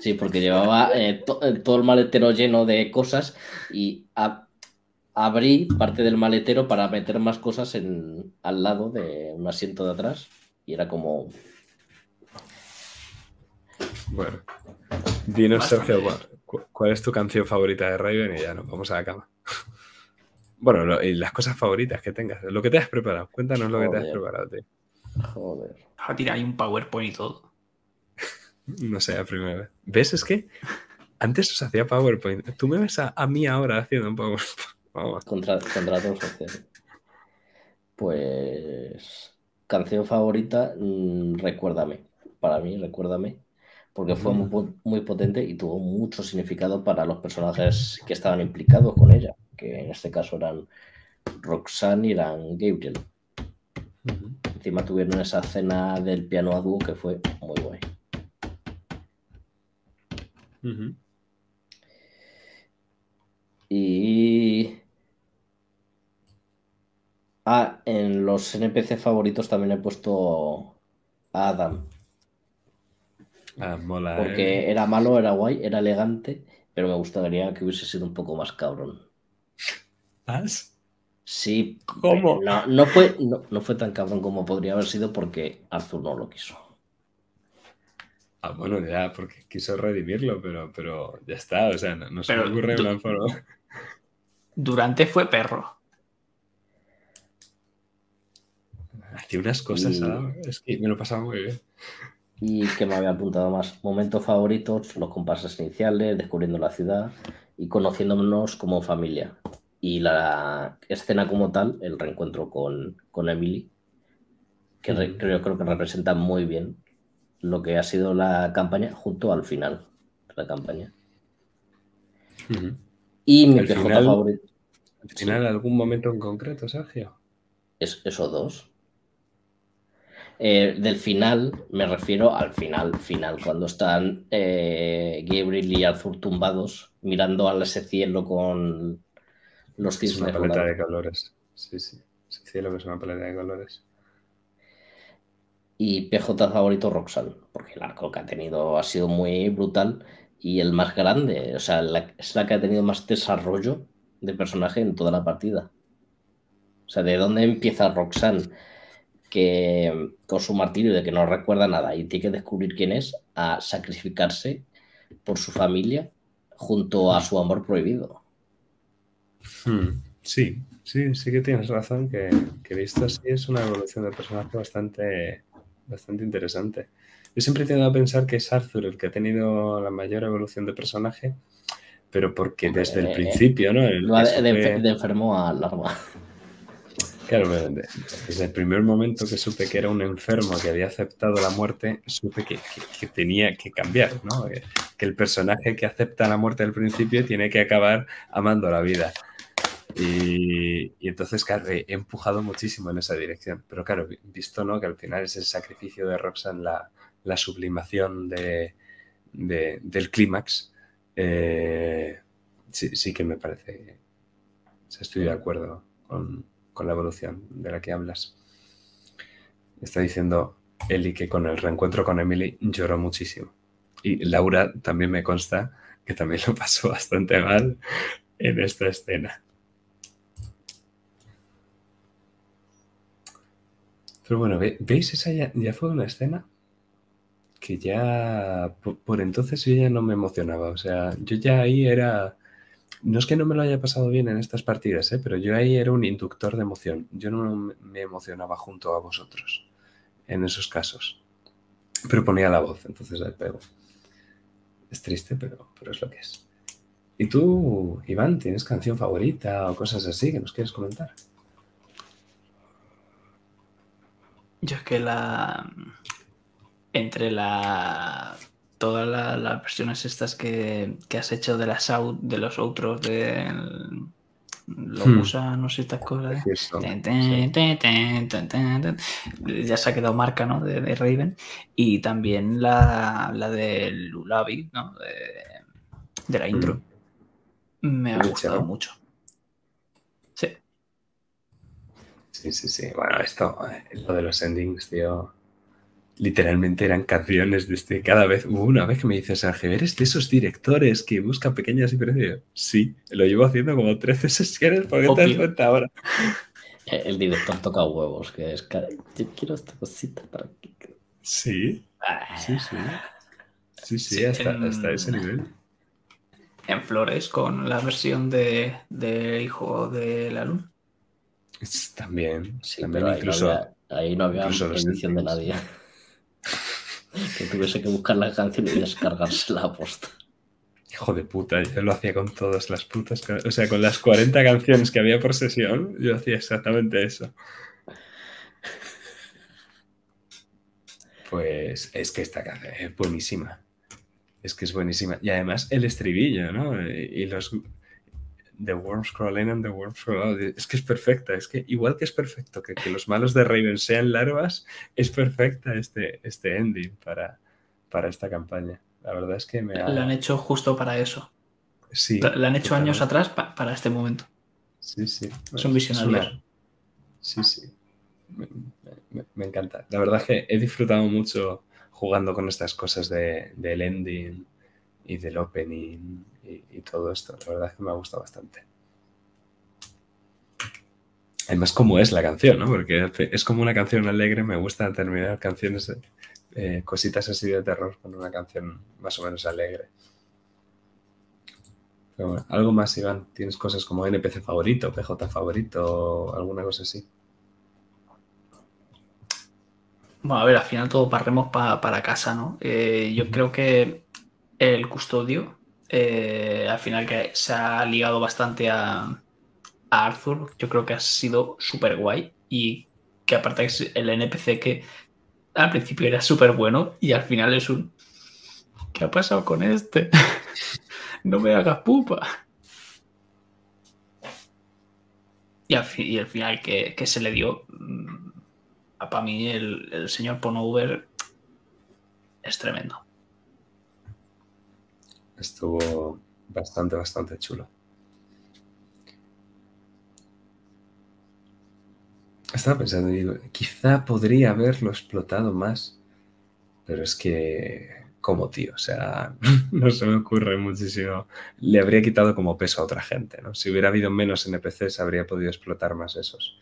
Sí, porque llevaba eh, to- eh, todo el maletero lleno de cosas y abrí parte del maletero para meter más cosas en, al lado de un asiento de atrás y era como, bueno. Dinos, Bastante Sergio. ¿cuál, cu- cuál es tu canción favorita de Raven? Y ya nos vamos a la cama. Bueno, lo- y las cosas favoritas que tengas, lo que te has preparado. Cuéntanos lo que te has preparado, tío. joder. A tirar ahí un PowerPoint y todo. No sé, la primera vez. ¿Ves? Es que antes os hacía PowerPoint. Tú me ves a, a mí ahora haciendo un PowerPoint. Vamos. Contra, contrato social. Pues canción favorita, mm, recuérdame. Para mí, recuérdame. Porque fue muy, po- muy potente y tuvo mucho significado para los personajes que estaban implicados con ella. Que en este caso eran Roxanne y eran Gabriel. Encima tuvieron esa escena del piano a dúo que fue muy guay. Y. Ah, en los NPC favoritos también he puesto a Adam. Ah, mola. Porque ¿eh? era malo, era guay, era elegante, pero me gustaría que hubiese sido un poco más cabrón. ¿As? Sí, ¿Cómo? no, no fue, no, no fue tan cabrón como podría haber sido porque Arthur no lo quiso. Ah, bueno, ya, porque quiso redimirlo, pero, pero ya está. O sea, no, no se Pero me ocurre forma. Durante fue perro. Hacía unas cosas, Y- ¿sabes? Es que me lo pasaba muy bien. Y que me había apuntado más. Momentos favoritos, los compases iniciales, descubriendo la ciudad y conociéndonos como familia. Y la escena como tal, el reencuentro con, con Emily, que Ujú. creo, creo que representa muy bien lo que ha sido la campaña junto al final de la campaña. Y mi PJ final- favorito ¿Al final algún momento en concreto, Sergio? es esos dos. Eh, del final, me refiero al final, final, cuando están eh, Gabriel y Arthur tumbados mirando a ese cielo con los cisnes. Es una paleta de colores. Sí, sí. Ese cielo que es una paleta de colores. Y PJ favorito Roxanne, porque el arco que ha tenido ha sido muy brutal y el más grande, o sea, es la que ha tenido más desarrollo de personaje en toda la partida. O sea, ¿de dónde empieza Roxanne? Que con su martirio de que no recuerda nada y tiene que descubrir quién es, a sacrificarse por su familia junto a su amor prohibido. Hmm, sí, sí, sí que tienes razón, que, que visto así es una evolución de personaje bastante, bastante interesante. Yo siempre he tenido a pensar que es Arthur el que ha tenido la mayor evolución de personaje, pero porque desde el principio, ¿no? de, enfermo a larva. Desde el primer momento que supe que era un enfermo que había aceptado la muerte, supe que, tenía que cambiar, ¿no? Que, el personaje que acepta la muerte al principio tiene que acabar amando la vida. Y, entonces, claro, he empujado muchísimo en esa dirección. Pero claro, visto, ¿no? Que al final es el sacrificio de Roxanne la, sublimación del clímax, eh, sí, sí que me parece, estoy de acuerdo con con la evolución de la que hablas. Está diciendo Eli que con el reencuentro con Emily lloró muchísimo. Y Laura también me consta que también lo pasó bastante mal en esta escena. Pero bueno, ¿veis? Esa ya, fue una escena que ya por, entonces yo ya no me emocionaba. O sea, yo ya ahí era no es que no me lo haya pasado bien en estas partidas, ¿eh? pero yo ahí era un inductor de emoción. Yo no me emocionaba junto a vosotros en esos casos. Pero ponía la voz, entonces ahí pego. Es triste, pero, pero es lo que es. ¿Y tú, Iván, tienes canción favorita o cosas así que nos quieres comentar? Yo es que la. Entre la todas las versiones estas que, has hecho de las de los otros de los hmm. gusanos y estas cosas. Ya se ha quedado marca, ¿no? De, Raven. Y también la, la del Lulabi, ¿no? De, la intro. Hmm. Me ha gustado mucho. Sí. Sí, sí, sí. Bueno, esto, eh, lo de los endings, tío literalmente eran canciones de este. Cada vez, hubo una vez que me dices, Sergio, ¿eres de esos directores que buscan pequeñas diferencias? Sí, lo llevo haciendo como 13 sesiones, ¿por qué te das cuenta ahora? El director toca huevos, que es, yo quiero esta cosita para que... Sí, ah. sí, sí. Sí, sí, hasta, ese nivel. En Flores, con la versión de, de Hijo de la Luna. También, sí, también incluso... ahí no había edición de nadie. Que tuviese que buscar la canción y descargarse la posta. Hijo de puta, yo lo hacía con todas las putas. O sea, con las 40 canciones que había por sesión, yo hacía exactamente eso. Pues es que esta canción es buenísima. Es que es buenísima. Y además el estribillo, ¿no? Y los, The Worms Crawl In and The Worms Crawl Out. Es que es perfecta, es que igual que es perfecto que, los malos de Raven sean larvas, es perfecta este, este ending para, para esta campaña. La verdad es que me ha... La han hecho justo para eso. Sí. La, han hecho años atrás para este momento. Sí, sí. Son visionarios. Sí, sí. Me, encanta. La verdad es que he disfrutado mucho jugando con estas cosas de, del ending y del opening y, todo esto. La verdad es que me ha gustado bastante. Además, como es la canción, ¿no? Porque es como una canción alegre, me gusta terminar canciones, eh, cositas así de terror con una canción más o menos alegre. algo más, Iván. ¿Tienes cosas como NPC favorito, PJ favorito, alguna cosa así? Bueno, a ver, al final todo parremos para casa, ¿no? Eh, yo creo que el custodio eh, al final que se ha ligado bastante a, Arthur, yo creo que ha sido súper guay y que aparte es el NPC que al principio era súper bueno y al final es un... ¿Qué ha pasado con este? no me hagas pupa. Y al, final que, se le dio... Mm, para mí el, el señor Ponover es tremendo. Estuvo bastante, bastante chulo. Estaba pensando, digo, quizá podría haberlo explotado más, pero es que, como tío, o sea, no se me ocurre muchísimo. Le habría quitado como peso a otra gente, ¿no? Si hubiera habido menos NPCs, habría podido explotar más esos.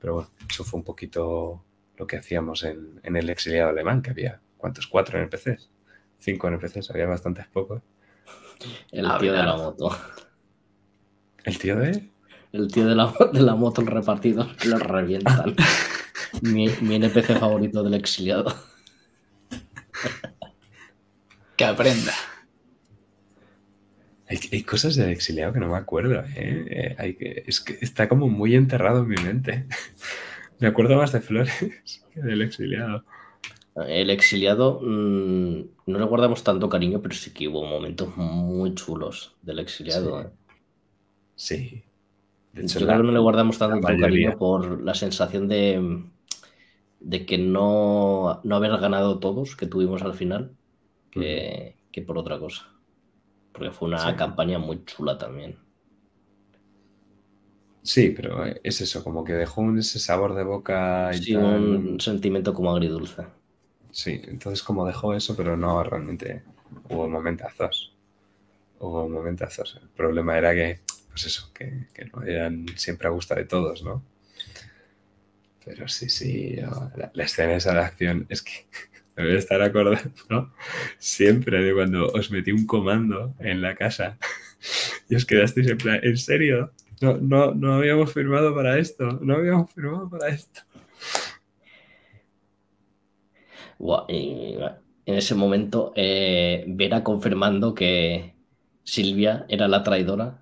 Pero bueno, eso fue un poquito lo que hacíamos en, en el exiliado alemán, que había, ¿cuántos? Cuatro NPCs. Cinco NPCs, había bastantes pocos. El Ah, tío de la moto. ¿El tío de? El tío de la, de la moto, el repartido, lo revientan. mi, mi NPC favorito del exiliado. Que aprenda. Hay, hay cosas del exiliado que no me acuerdo, ¿eh? Eh, hay que, es que está como muy enterrado en mi mente. Me acuerdo más de Flores que del exiliado. El exiliado mm, no le guardamos tanto cariño, pero sí que hubo momentos muy chulos del exiliado. Sí. ¿eh? Sí. De hecho, Yo la- creo que no le guardamos tanto cariño por la sensación de, de que no, no haber ganado todos que tuvimos al final que, que por otra cosa. Porque fue una Sí. campaña muy chula también. Sí, pero es eso, como que dejó un- ese sabor de boca y Sí, tal. un sentimiento como agridulce. Sí, entonces como dejó eso, pero no, realmente hubo momentazos. Hubo momentazos. El problema era que, pues eso, que, que no eran siempre a gusto de todos, ¿no? Pero sí, sí, la, la escena esa de acción es que me voy a estar acordando siempre de cuando os metí un comando en la casa y os quedasteis en plan, ¿en serio? No, no, no habíamos firmado para esto, no habíamos firmado para esto. Y en ese momento, eh, Vera confirmando que Silvia era la traidora.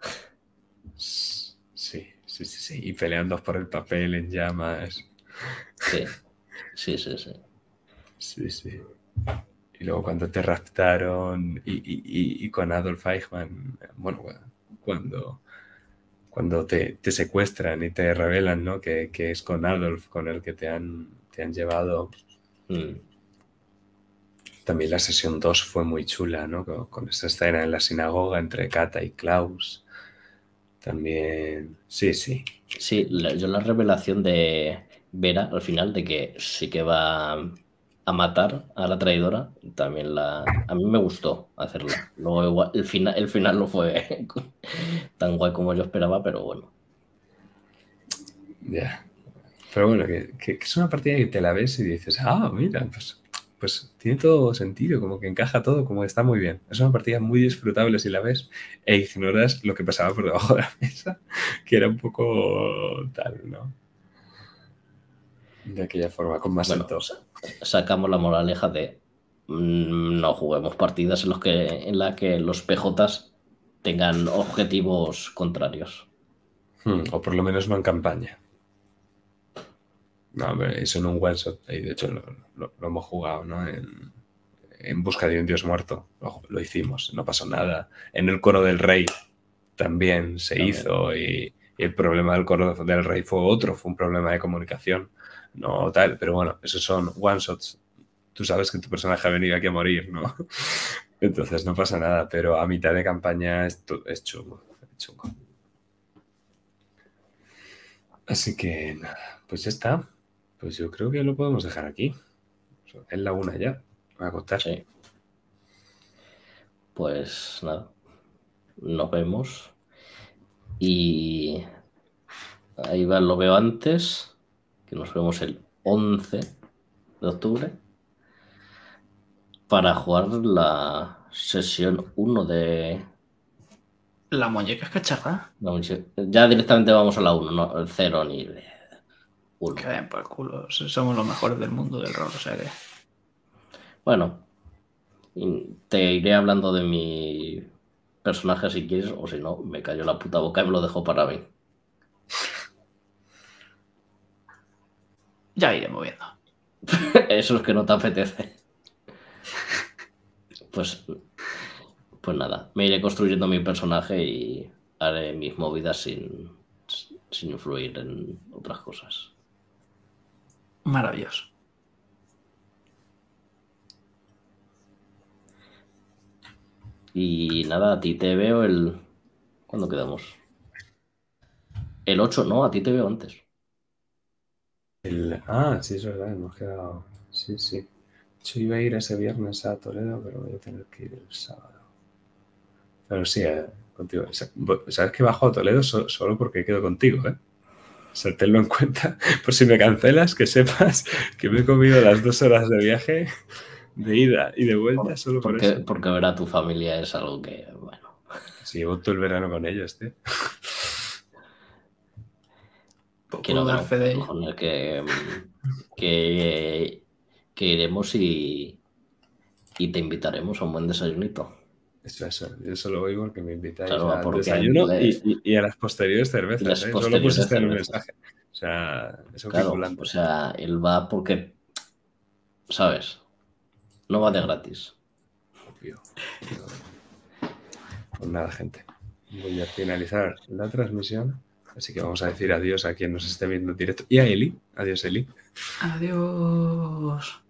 Sí, sí, sí, sí. Y peleando por el papel en llamas. Sí, sí, sí. sí. Sí, sí. Y luego cuando te raptaron y, y- y- y con Adolf Eichmann, bueno, cuando, cuando te, te secuestran y te revelan, ¿no? Que, que es con Adolf con el que te han, te han llevado. Mm. También la sesión 2 fue muy chula, ¿no? Con, con esa escena en la sinagoga entre Kata y Klaus. También, sí, sí. Sí, la- yo la revelación de Vera al final de que sí que va a matar a la traidora, también la a mí me gustó hacerla. Luego igual, el final el final no fue tan guay como yo esperaba, pero bueno. Ya. Pero bueno, que, que- que es una partida que te la ves y dices, ah, mira, pues, pues tiene todo sentido, como que encaja todo, como que está muy bien. Es una partida muy disfrutable si la ves e ignoras lo que pasaba por debajo de la mesa, que era un poco tal, ¿no? De aquella forma, con más Bueno. Sacamos la moraleja de mm, no juguemos partidas en los que en la que los PJs tengan objetivos contrarios. Hmm, o por lo menos no en campaña. No, hombre, eso en un one shot. Y de hecho lo, lo- lo hemos jugado, ¿no? En, en busca de un dios muerto. Lo, lo hicimos, no pasó nada. En el coro del rey también se También. hizo. Y, y el problema del coro del rey fue otro, fue un problema de comunicación. No tal, pero bueno, esos son one shots. Tú sabes que tu personaje ha venido aquí a morir, ¿no? Entonces no pasa nada, pero a mitad de campaña es, es chungo. Es chungo. Así que nada, pues ya está. Pues yo creo que lo podemos dejar aquí. Es la una ya. Voy a acostar. Sí. Pues nada. Nos vemos. Y ahí va, lo veo antes. Que nos vemos el 11 de octubre. Para jugar la sesión 1 de. La muñeca es cacharra. no, ya directamente vamos a la 1, no el 0 ni el 1. Que den por el culo. Somos los mejores del mundo del rol, o sea que. Bueno, te iré hablando de mi personaje si quieres, o si no, me cayó la puta boca y me lo dejo para mí. Ya iremos viendo. Eso es que no te apetece. Pues, pues nada, me iré construyendo mi personaje y haré mis movidas sin, sin influir en otras cosas. Maravilloso. Y nada, a ti te veo el. ¿Cuándo quedamos? El 8, no, a ti te veo antes. El... Ah, sí, es verdad, hemos quedado. Sí, sí. Yo iba a ir ese viernes a Toledo, pero voy a tener que ir el sábado. Pero sí, eh, contigo. Sabes que bajo a Toledo so- solo porque quedo contigo, ¿eh? O sea, tenlo en cuenta. Por si me cancelas, que sepas que me he comido las dos horas de viaje de ida y de vuelta solo por Porque, eso. porque ver a tu familia es algo que, bueno. Sí, llevo todo el verano con ellos, tío. Quiero dar ver, fe de que, que, que iremos y, y te invitaremos a un buen desayunito. Eso, eso. Yo solo voy porque me invitáis Claro, al desayuno y, les- y- y a las posteriores cervezas. Las ¿eh? Solo pusiste en el mensaje. O sea, eso Claro, vinculante. o sea, él va porque, ¿sabes? No va de gratis. Obvio. Pues nada, gente. Voy a finalizar la transmisión. Así que vamos a decir adiós a quien nos esté viendo en directo. Y a Eli. Adiós, Eli. Adiós.